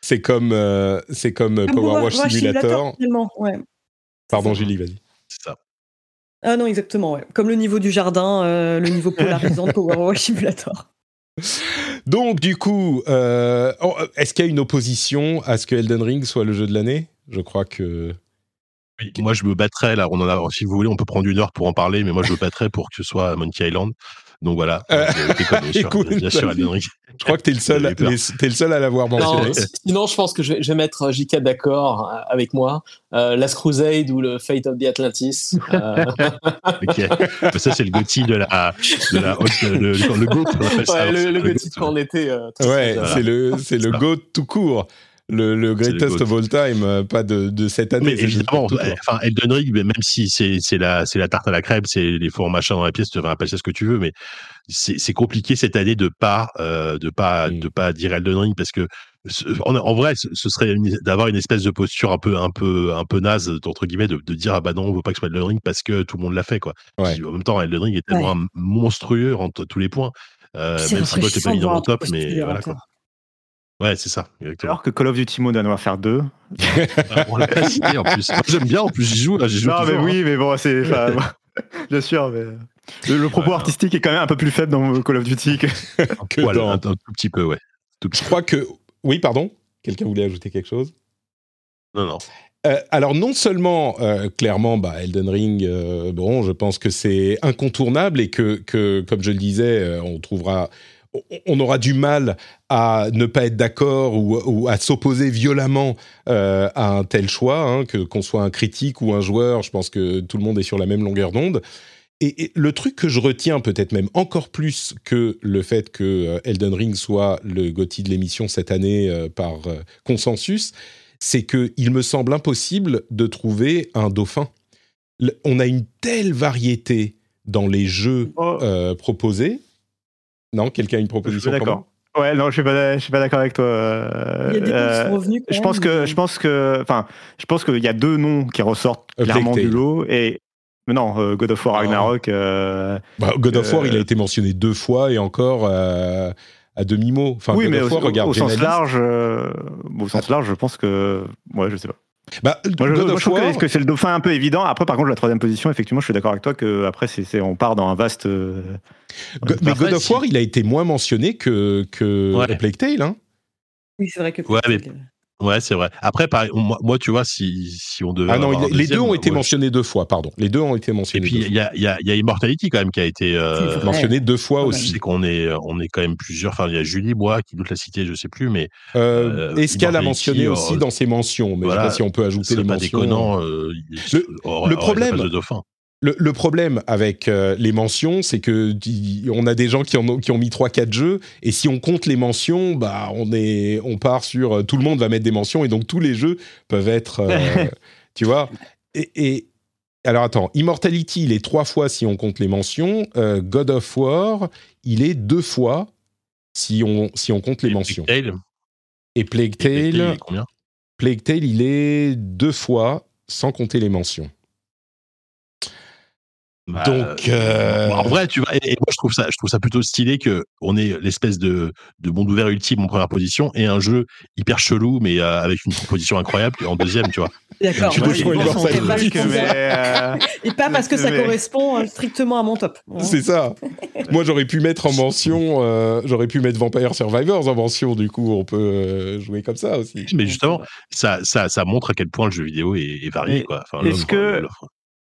C'est comme, euh, c'est comme Power Wash Simulator. Ouais. Pardon, Julie, vas-y. Ah non, exactement, ouais. Comme le niveau du jardin, euh, le niveau polarisant de Power Wash Simulator. Donc, du coup, euh, oh, est-ce qu'il y a une opposition à ce que Elden Ring soit le jeu de l'année? Je crois que. moi, je me battrais là. On en a, si vous voulez, on peut prendre une heure pour en parler, mais moi, je me battrais pour que ce soit Monkey Island. Donc voilà. Euh, écoute, bien sûr, je crois que tu es, es, le seul à l'avoir mentionné. sinon, je pense que je vais, mettre JK d'accord euh, avec moi. Euh, Last Crusade ou le Fate of the Atlantis. Euh. Ça, c'est le Gotti de la. De la le, le, le GOAT, ouais, le, le Gotti qu'on était. ouais, c'est le, c'est le GOAT tout court le, le greatest of all time, euh, pas de, de cette année. Mais évidemment, enfin, Elden Ring, même si c'est la, la tarte à la crème, c'est les fours machins dans la pièce, tu vas appeler ça ce que tu veux, mais c'est compliqué cette année de pas, euh, de pas, mm. de pas dire Elden Ring parce que en, vrai, ce serait d'avoir une espèce de posture un peu, un peu, un peu naze entre guillemets, de, de, dire ah bah non, on veut pas que ce soit Elden Ring parce que tout le monde l'a fait quoi. En même temps, Elden Ring est tellement monstrueux en tous les points. Euh, même si je t'ai pas mis dans mon top, mais voilà quoi. Ouais, c'est ça. Alors que Call of Duty Modern Warfare 2. on l'a pas cité en plus. J'aime bien, en plus, j'y joue. Joue non, mais oui, hein. mais bon, c'est. bien sûr, mais. Le, propos artistique est quand même un peu plus faible dans Call of Duty que, dans... un, tout petit peu, ouais. Je crois que. Oui, pardon? Quelqu'un voulait ajouter quelque chose? Non, non. Euh, alors non seulement euh, clairement bah, Elden Ring euh, bon je pense que c'est incontournable et que, que comme je le disais on trouvera on aura du mal à ne pas être d'accord ou, à s'opposer violemment euh, à un tel choix, hein, que qu'on soit un critique ou un joueur. Je pense que tout le monde est sur la même longueur d'onde. Et, le truc que je retiens peut-être même encore plus que le fait que euh, Elden Ring soit le GOTY de l'émission cette année euh, par consensus, c'est que il me semble impossible de trouver un dauphin. on a une telle variété dans les jeux oh. proposés non, quelqu'un a une proposition D'accord. Ouais, non, je suis pas, je suis pas d'accord avec toi. Il y a des qui sont revenus. je pense que, je pense que, enfin, je pense qu'il y a deux noms qui ressortent clairement du lot et non, euh, God of War Ragnarok. Euh, bah, God of War, il a été mentionné deux fois et encore à demi mot. Enfin, oui, mais au, regarde, au sens large, au sens large, je pense que, ouais, je sais pas. Bah, moi, je, trouve que, c'est le dauphin un peu évident. Après, par contre, la troisième position, effectivement, je suis d'accord avec toi que après, c'est, on part dans un vaste. Euh, mais God of War, il a été moins mentionné que, que Plague Tale. Hein oui, c'est vrai que. Ouais, mais Ouais, c'est vrai. Après, moi, tu vois, si, si on devait. Ah non, les deux ont été mentionnés deux fois, pardon. Les deux ont été mentionnés. Et puis, il y a, y, a, y a, Immortality quand même qui a été euh, mentionné deux fois aussi. C'est qu'on est, on est quand même plusieurs. Enfin, il y a Julie, moi, qui doute la cité, je sais plus, mais. Euh, euh Escal a mentionné aussi dans ses mentions, mais je sais pas si on peut ajouter les pas mentions. Déconnant, euh, le, le problème. De dauphin. Le, problème avec euh, les mentions, c'est que on a des gens qui, ont, qui ont mis 3-4 jeux, et si on compte les mentions, bah on, est, on part sur euh, tout le monde va mettre des mentions, et donc tous les jeux peuvent être. Euh, tu vois et, alors attends, Immortality, il est trois fois si on compte les mentions. God of War, il est deux fois si on, si on compte les mentions. Et Plague Tale. Plague Tale, il est deux fois sans compter les mentions. Bah, Donc, euh... en vrai, tu vois, et, moi je trouve ça, je trouve ça plutôt stylé que on ait l'espèce de, de monde ouvert ultime en première position et un jeu hyper chelou mais euh, avec une proposition incroyable en deuxième, tu vois. D'accord. Euh, et pas parce que ça correspond euh, strictement à mon top. C'est ça. moi j'aurais pu mettre en mention, j'aurais pu mettre Vampire Survivors en mention. Du coup, on peut jouer comme ça aussi. Mais justement, ça, ça, ça montre à quel point le jeu vidéo est, varié, quoi. Enfin, Est-ce que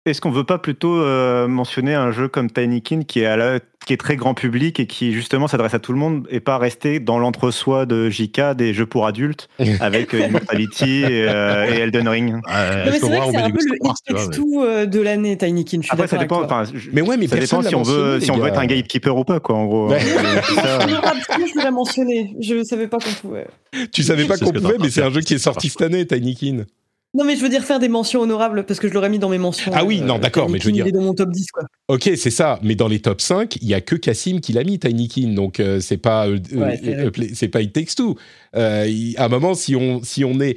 est-ce qu'on veut pas plutôt euh, mentionner un jeu comme Tinykin qui est, à la, qui est très grand public et qui justement s'adresse à tout le monde et pas rester dans l'entre-soi de JK des jeux pour adultes avec euh, Immortality euh, et, Elden Ring? C'est vrai que c'est un peu le tout de l'année Tinykin. Je suis Après, ça dépend. Mais ouais, mais ça dépend si on veut si on veut être un gatekeeper ou pas quoi. En gros. je voulais mentionner. Je savais pas qu'on pouvait. Tu savais pas qu'on pouvait, mais c'est un jeu qui est sorti cette année, Tinykin. Non, mais je veux dire faire des mentions honorables parce que je l'aurais mis dans mes mentions. Ah oui, non, euh, d'accord, mais je veux dire. Il est dans mon top 10, quoi. Ok, c'est ça. Mais dans les top 5, il y a que Cassim qui l'a mis, Tinykin. Donc, euh, c'est pas, euh, c'est pas It Takes Two. À un moment, si on, si on est.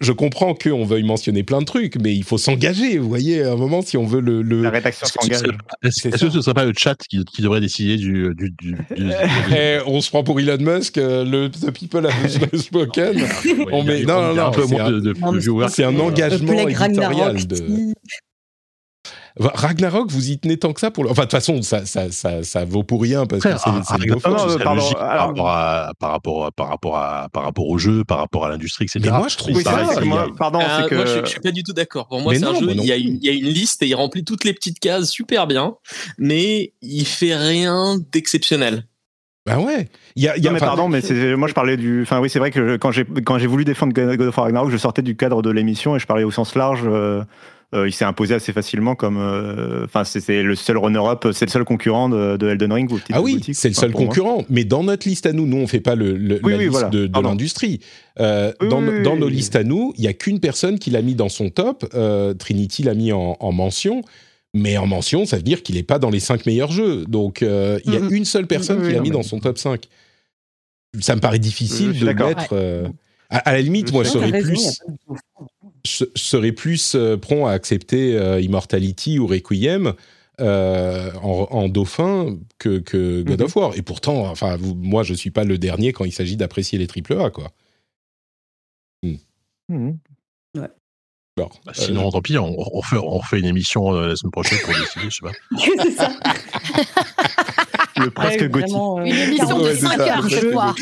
Je comprends qu'on veuille mentionner plein de trucs, mais il faut s'engager. Vous voyez, à un moment, si on veut le. La rédaction s'engage. Est-ce que ce ne serait pas le chat qui, devrait décider du. du, eh, on se prend pour Elon Musk, le The People have spoken. on met. Non, non, non. Un peu moins de, C'est un engagement éditorial de... Ragnarok, vous y tenez tant que ça pour le... Enfin, de toute façon, ça, ça, ça, ça, vaut pour rien parce que c'est Ragnarok, par, rapport à, par, rapport, par, rapport à, par rapport au jeu, par rapport à l'industrie, etc. Mais moi, je trouve ça... pardon, euh, que... moi, je, je, suis pas du tout d'accord. Pour moi, c'est un jeu, il y, a une, il y, a une liste et il remplit toutes les petites cases super bien, mais il fait rien d'exceptionnel. Ben ouais. Il y a, y a, mais pardon, mais moi je parlais du. Enfin oui, c'est vrai que quand j'ai quand j'ai voulu défendre God of War Ragnarok, je sortais du cadre de l'émission et je parlais au sens large. Euh, il s'est imposé assez facilement comme. Euh, enfin, c'est le seul runner-up, c'est le seul concurrent de, Elden Ring. Ah oui, c'est le seul concurrent. Mais dans notre liste à nous, nous on fait pas le, la liste de, de l'industrie. Euh, dans, dans nos listes à nous, il y a qu'une personne qui l'a mis dans son top. Trinity l'a mis en, en, mention. Mais en mention, ça veut dire qu'il n'est pas dans les 5 meilleurs jeux. Donc, il y a mm-hmm. une seule personne qui l'a mis dans son top 5. Ça me paraît difficile de mettre. À, la limite, moi, je serais plus serait plus euh, prompt à accepter euh, Immortality ou Requiem euh, en, dauphin que, que God of mhm. War. Et pourtant, enfin, moi, je suis pas le dernier quand il s'agit d'apprécier les triple A, quoi. Hmm. Ouais. Bon, bah, sinon, tant pis, on, on, fait, on fait une émission la semaine prochaine pour décider, je sais pas. le presque ouais, euh, Une émission de 5 heures, je crois.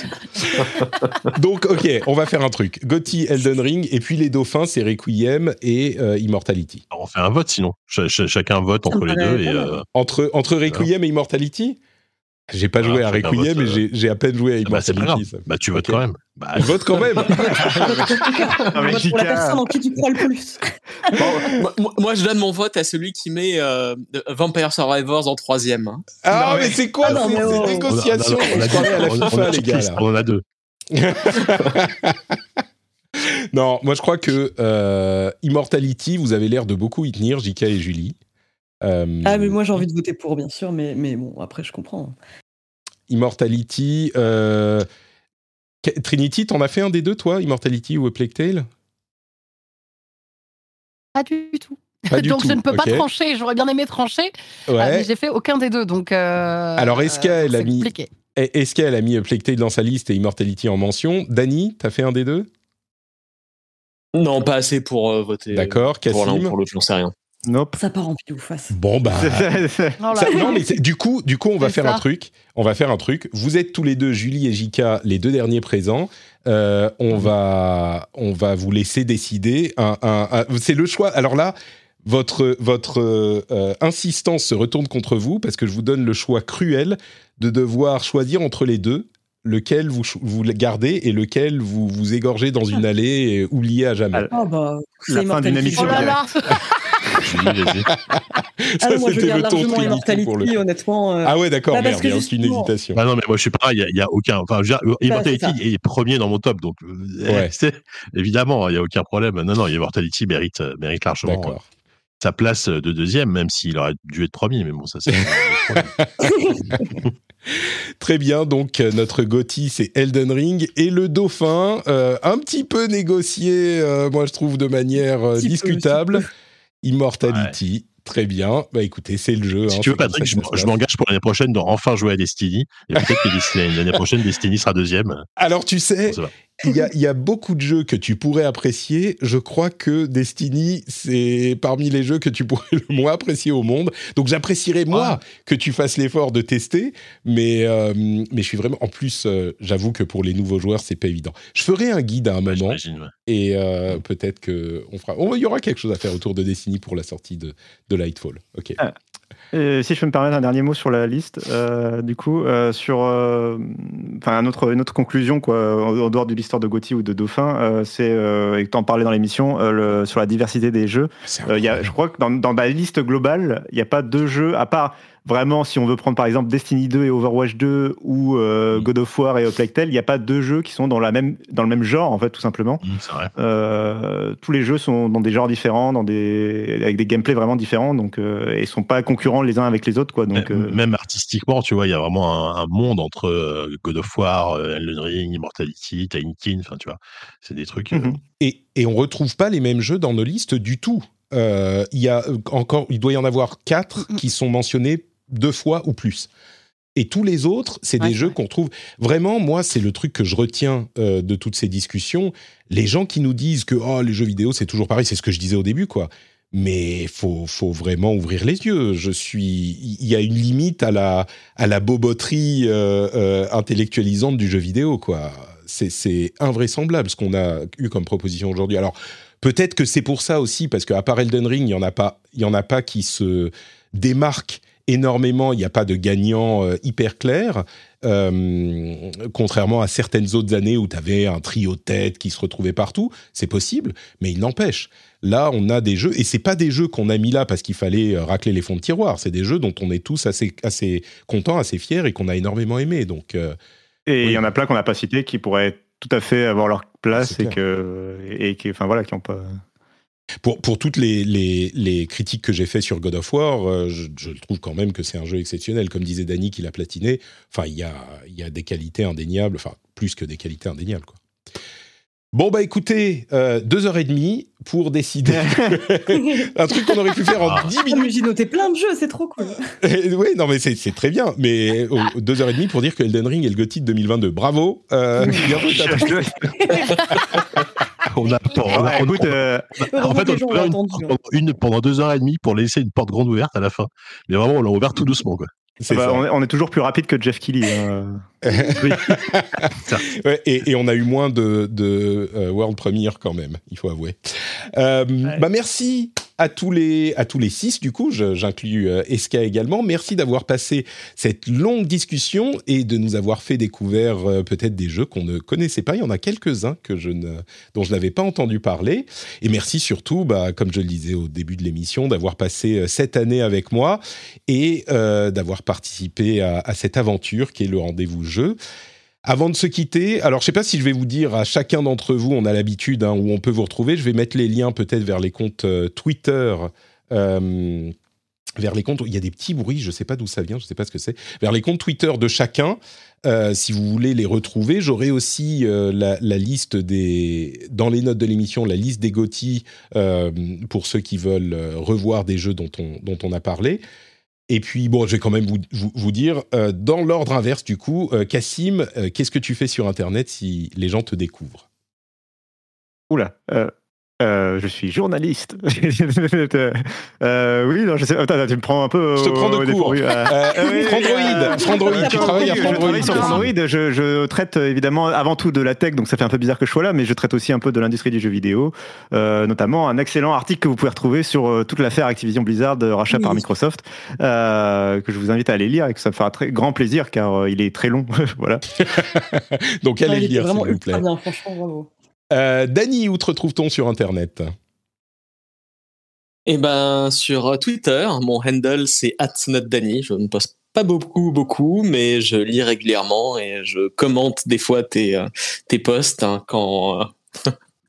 Donc, ok, on va faire un truc. Gotti, Elden Ring, et puis les dauphins, c'est Requiem et euh, Immortality. Alors, on fait un vote sinon. chacun vote entre les deux. Et, euh, entre, entre Requiem et Immortality? J'ai pas joué à Requiem, mais j'ai à peine joué à Immortality. Bah, bah, tu votes quand même. Bah, je vote quand même. pour la personne en qui tu crois le plus. moi, je donne mon vote à celui qui met euh, Vampire Survivors en troisième. Hein. Ah, mais, c'est quoi ah, ces négociations On, à la FIFA, les gars. On en a deux. non, moi je crois que euh, Immortality, vous avez l'air de beaucoup y tenir, JK et Julie. Euh, ah, mais moi j'ai envie de voter pour, bien sûr, mais, mais bon, après je comprends. Immortality. Euh... Trinity, t'en as fait un des deux, toi Immortality ou A Plague Tale? Pas du tout. donc je ne peux pas trancher. J'aurais bien aimé trancher, euh, mais j'ai fait aucun des deux. Donc euh, alors est-ce qu'elle a mis est-ce qu'elle a mis Plague Tale dans sa liste et Immortality en mention? Dany, t'as fait un des deux? Non, pas assez pour voter. D'accord. Pour l'un ou pour l'autre, j'en sais rien. Nope. Ça part en pile ou face. Bon bah. non mais du coup, du coup, on va faire un truc. On va faire un truc. Vous êtes tous les deux, Julie et Jika, les deux derniers présents. Euh, on va, on va vous laisser décider. Un, c'est le choix. Alors là, votre votre euh, insistance se retourne contre vous parce que je vous donne le choix cruel de devoir choisir entre les deux lequel vous, vous gardez et lequel vous vous égorgez dans une allée et oubliez à jamais. Oh bah, la fin d'une émission. Oh là là ah moi, je garde largement Immortality, honnêtement. Euh... Ah ouais, d'accord, merde, il y a aucune hésitation. Bah non, mais moi, je suis pareil, il n'y a, aucun. Enfin, je veux dire, Immortality est, est, premier dans mon top, donc euh, évidemment, il n'y a aucun problème. Non, non, Immortality mérite, euh, mérite largement euh, sa place de deuxième, même s'il aurait dû être premier, mais bon, ça c'est. Très bien, donc notre Gotti c'est Elden Ring et le Dauphin, euh, un petit peu négocié, euh, moi je trouve de manière discutable. Immortality. Très bien. Bah écoutez, c'est le jeu. Si hein, tu veux, Patrick, je, m'engage pour l'année prochaine de enfin jouer à Destiny. Et peut-être que l'année prochaine, Destiny sera deuxième. Alors, tu sais, il y, a, beaucoup de jeux que tu pourrais apprécier. Je crois que Destiny, c'est parmi les jeux que tu pourrais le moins apprécier au monde. Donc j'apprécierais moi ah. que tu fasses l'effort de tester, mais euh, mais je suis vraiment. En plus, euh, j'avoue que pour les nouveaux joueurs, c'est pas évident. Je ferai un guide à un moment et euh, peut-être que on fera. Il y aura quelque chose à faire autour de Destiny pour la sortie de, de Lightfall. Ok. Ah. Si je peux me permettre un dernier mot sur la liste, du coup, sur enfin un autre, une autre conclusion quoi, en, dehors du l'histoire de Gauthier ou de Dauphin, euh, c'est, euh, et que tu en parlais dans l'émission, euh, sur la diversité des jeux. Y a, je crois que dans, dans ma liste globale, il n'y a pas deux jeux, à part vraiment, si on veut prendre par exemple Destiny 2 et Overwatch 2 ou euh. God of War et Plague Tale, il n'y a pas deux jeux qui sont dans, la même, dans le même genre, en fait, tout simplement. Mm, vrai. Euh, tous les jeux sont dans des genres différents, dans des, avec des gameplays vraiment différents, donc, euh, et ils sont pas concurrents les uns avec les autres. Quoi, donc, même, même artistiquement, tu vois, il y a vraiment un, monde entre God of War, Elden Ring, Immortality, Tiny King, enfin, tu vois, c'est des trucs. Mm-hmm. Et, et on retrouve pas les mêmes jeux dans nos listes du tout. il y a encore, il doit y en avoir quatre qui sont mentionnés deux fois ou plus. Et tous les autres, c'est des jeux qu'on trouve vraiment. Moi, c'est le truc que je retiens euh, de toutes ces discussions. Les gens qui nous disent que oh, les jeux vidéo, c'est toujours pareil, c'est ce que je disais au début, quoi. mais faut faut vraiment ouvrir les yeux. Je suis, il y a une limite à la à la boboterie euh, euh, intellectualisante du jeu vidéo, quoi. C'est invraisemblable ce qu'on a eu comme proposition aujourd'hui. Alors peut-être que c'est pour ça aussi, parce qu'à part Elden Ring, il y en a pas, il y en a pas qui se démarquent énormément. Il n'y a pas de gagnant euh, hyper clair. Euh, contrairement à certaines autres années où tu avais un trio de tête qui se retrouvait partout, c'est possible, mais il n'empêche. Là, on a des jeux, et c'est pas des jeux qu'on a mis là parce qu'il fallait euh, racler les fonds de tiroir, c'est des jeux dont on est tous assez, assez contents, assez fiers et qu'on a énormément aimé. Donc, euh, et il y en a plein qu'on n'a pas cités qui pourraient tout à fait avoir leur place et, que, et qui, enfin voilà, qui n'ont pas. Pour, pour toutes les, les, les critiques que j'ai fait sur God of War, euh, je, je, trouve quand même que c'est un jeu exceptionnel. Comme disait Danny qui l'a platiné, enfin, il y a, y a des qualités indéniables, enfin, plus que des qualités indéniables. Quoi. Bon, bah écoutez, euh, deux heures et demie pour décider un truc qu'on aurait pu faire en ah. dix minutes. J'ai noté plein de jeux, c'est trop cool. oui, non, mais c'est très bien. Mais oh, deux heures et demie pour dire que Elden Ring est le GOTY de 2022. Bravo. Euh, on a, on a, écoute, euh, en fait, on a une, hein. une, pendant deux heures et demie pour laisser une porte grande ouverte à la fin. Mais vraiment, on l'a ouvert tout doucement, quoi. Ah bah, on, est, on, est, toujours plus rapide que Jeff Kelly. Hein. ouais, et, et, on a eu moins de, de uh, World Premiere quand même, il faut avouer. Euh, ouais. bah merci à tous les à tous les six du coup, j'inclus euh, Eska également. Merci d'avoir passé cette longue discussion et de nous avoir fait découvrir euh, peut-être des jeux qu'on ne connaissait pas. Il y en a quelques-uns que je ne dont je n'avais pas entendu parler. Et merci surtout, bah, comme je le disais au début de l'émission, d'avoir passé euh, cette année avec moi et euh, d'avoir participé à, à cette aventure qui est le rendez-vous jeu. Avant de se quitter, alors je ne sais pas si je vais vous dire à chacun d'entre vous, on a l'habitude hein, où on peut vous retrouver, je vais mettre les liens peut-être vers les comptes euh, Twitter. Euh, vers les comptes, il y a des petits bruits, je ne sais pas d'où ça vient, je ne sais pas ce que c'est, vers les comptes Twitter de chacun, euh, si vous voulez les retrouver. J'aurai aussi la, liste des, dans les notes de l'émission, la liste des GOTY pour ceux qui veulent revoir des jeux dont on, dont on a parlé. Et puis, bon, je vais quand même vous, dire, euh, dans l'ordre inverse, du coup, euh, Cassim, euh, qu'est-ce que tu fais sur Internet si les gens te découvrent? Oula, euh, je suis journaliste. euh, oui, non, je sais. Attends, tu me prends un peu. Je te prends de court. Euh, euh, Frandroid, Frandroid, tu travailles à Frandroid. Je sur Frandroid. Je, je, traite évidemment avant tout de la tech, donc ça fait un peu bizarre que je sois là, mais je traite aussi un peu de l'industrie du jeu vidéo, euh, notamment un excellent article que vous pouvez retrouver sur toute l'affaire Activision Blizzard rachat oui. par Microsoft, que je vous invite à aller lire et que ça me fera très grand plaisir car il est très long. voilà. donc allez le lire, s'il vous plaît. Bien, franchement, bravo. Euh, Dany, où te retrouve-t-on sur Internet? Eh ben, sur Twitter, mon handle c'est @notdany. Je ne poste pas beaucoup, beaucoup, mais je lis régulièrement et je commente des fois tes, euh, tes posts hein, quand.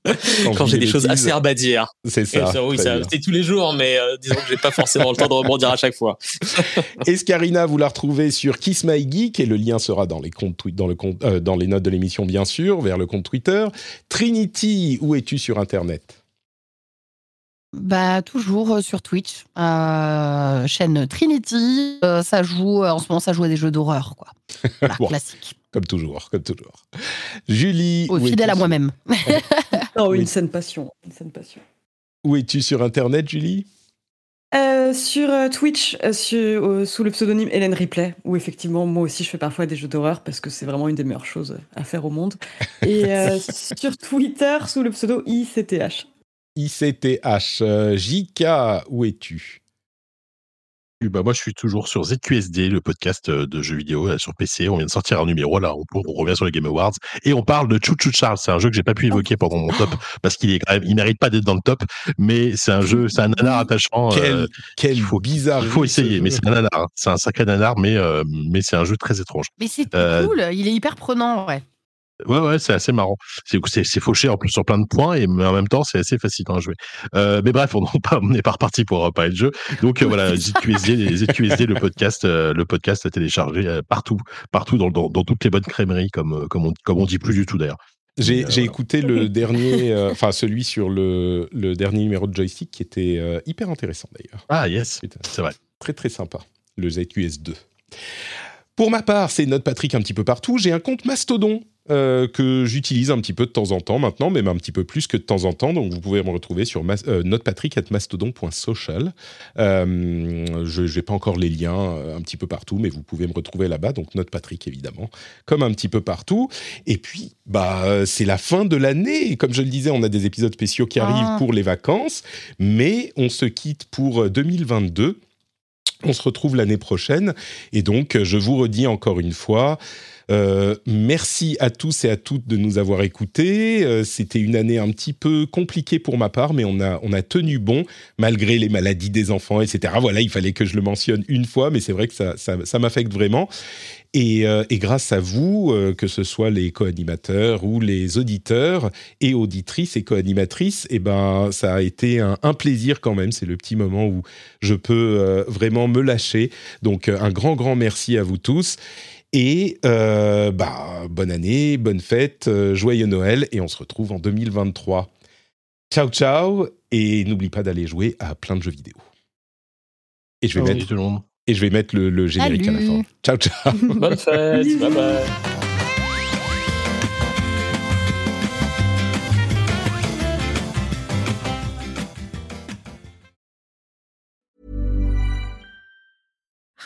Euh, quand, quand j'ai des choses acerbes à dire. C'est ça. ça oui, c'est tous les jours, mais euh, disons que j'ai pas forcément le temps de rebondir à chaque fois. Escarina, vous la retrouvez sur Kiss My Geek et le lien sera dans les comptes dans le compte, euh, dans les notes de l'émission bien sûr, vers le compte Twitter. Trinity, où es-tu sur Internet? Bah toujours sur Twitch, euh, chaîne Trinity. Euh, ça joue en ce moment, ça joue à des jeux d'horreur, quoi. Voilà, bon, classique. Comme toujours, comme toujours. Julie, oh, fidèle à moi-même. oh, une saine passion, une saine passion. Où es-tu sur Internet, Julie? Euh, sur Twitch, sur, sous le pseudonyme Hélène Ripley, où effectivement, moi aussi, je fais parfois des jeux d'horreur parce que c'est vraiment une des meilleures choses à faire au monde. Et sur Twitter, sous le pseudo ICTH. ICTH. JK, où es-tu? Bah moi, je suis toujours sur ZQSD, le podcast de jeux vidéo sur PC. On vient de sortir un numéro là, on, on revient sur les Game Awards et on parle de Choo Choo Charles. C'est un jeu que j'ai pas pu évoquer pendant mon top parce qu'il est quand même, il mérite pas d'être dans le top, mais c'est un jeu, c'est un nanar attachant. Quel, euh, quel faut, bizarre. Il faut essayer, mais c'est un nanar. Hein. C'est un sacré nanar, mais euh, mais c'est un jeu très étrange. Mais c'est euh, cool. Il est hyper prenant, ouais. Ouais, ouais, c'est assez marrant. C'est fauché en plus sur plein de points, et mais en même temps, c'est assez facile à jouer. Euh, mais bref, on n'est pas reparti pour parler de jeu. Donc euh, voilà, ZQSD, ZQSD, le podcast, euh, le podcast à télécharger euh, partout, partout dans, dans, dans, toutes les bonnes crèmeries, comme, comme, on, comme on dit plus du tout d'ailleurs. J'ai euh, voilà. écouté le dernier, enfin celui sur le, le dernier numéro de joystick qui était hyper intéressant d'ailleurs. Ah yes, c'est vrai. Très très sympa, le ZQS2. Pour ma part, c'est Note Patrick un petit peu partout. J'ai un compte Mastodon euh, que j'utilise un petit peu de temps en temps maintenant, même un petit peu plus que de temps en temps. Donc vous pouvez me retrouver sur euh, notepatrick@mastodon.social. Euh, je n'ai pas encore les liens un petit peu partout, mais vous pouvez me retrouver là-bas. Donc Notepatrick évidemment, comme un petit peu partout. Et puis bah c'est la fin de l'année. Comme je le disais, on a des épisodes spéciaux qui arrivent ah. pour les vacances, mais on se quitte pour 2022. On se retrouve l'année prochaine. Et donc, je vous redis encore une fois, euh, merci à tous et à toutes de nous avoir écoutés. Euh, c'était une année un petit peu compliquée pour ma part, mais on a, on a tenu bon malgré les maladies des enfants, etc. Voilà, il fallait que je le mentionne une fois, mais c'est vrai que ça, ça, m'affecte vraiment. Et, euh, et, grâce à vous, que ce soit les co-animateurs ou les auditeurs et auditrices et co-animatrices, eh ben, ça a été un, un plaisir quand même. C'est le petit moment où je peux vraiment me lâcher. Donc, un grand, grand merci à vous tous. Et euh, bah, bonne année, bonne fête, euh, joyeux Noël, et on se retrouve en 2023. Ciao, ciao, et n'oublie pas d'aller jouer à plein de jeux vidéo. Et je vais, mettre, et je vais mettre le, générique à la fin. Ciao, ciao. Bonne fête, bye bye.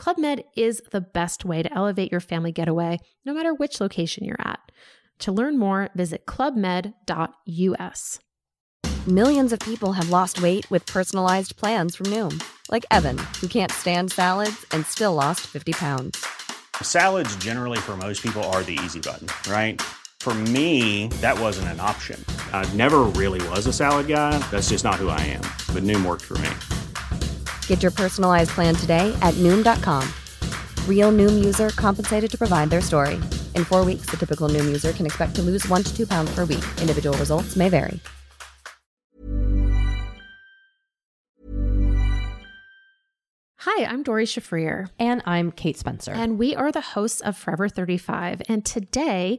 Club Med is the best way to elevate your family getaway, no matter which location you're at. To learn more, visit clubmed.us. Millions of people have lost weight with personalized plans from Noom, like Evan, who can't stand salads and still lost 50 pounds. Salads, generally, for most people, are the easy button, right? For me, that wasn't an option. I never really was a salad guy. That's just not who I am. But Noom worked for me. Get your personalized plan today at Noom.com. Real Noom user compensated to provide their story. In four weeks, the typical Noom user can expect to lose one to two pounds per week. Individual results may vary. Hi, I'm Dori Shafrir. And I'm Kate Spencer. And we are the hosts of Forever 35. And today,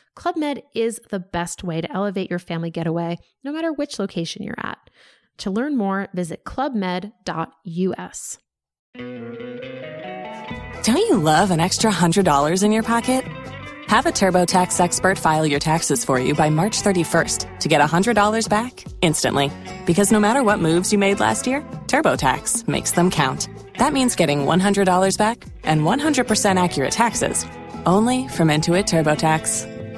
Club Med is the best way to elevate your family getaway, no matter which location you're at. To learn more, visit clubmed.us. Don't you love an extra $100 in your pocket? Have a TurboTax expert file your taxes for you by March 31st to get $100 back instantly. Because no matter what moves you made last year, TurboTax makes them count. That means getting $100 back and 100% accurate taxes only from Intuit TurboTax.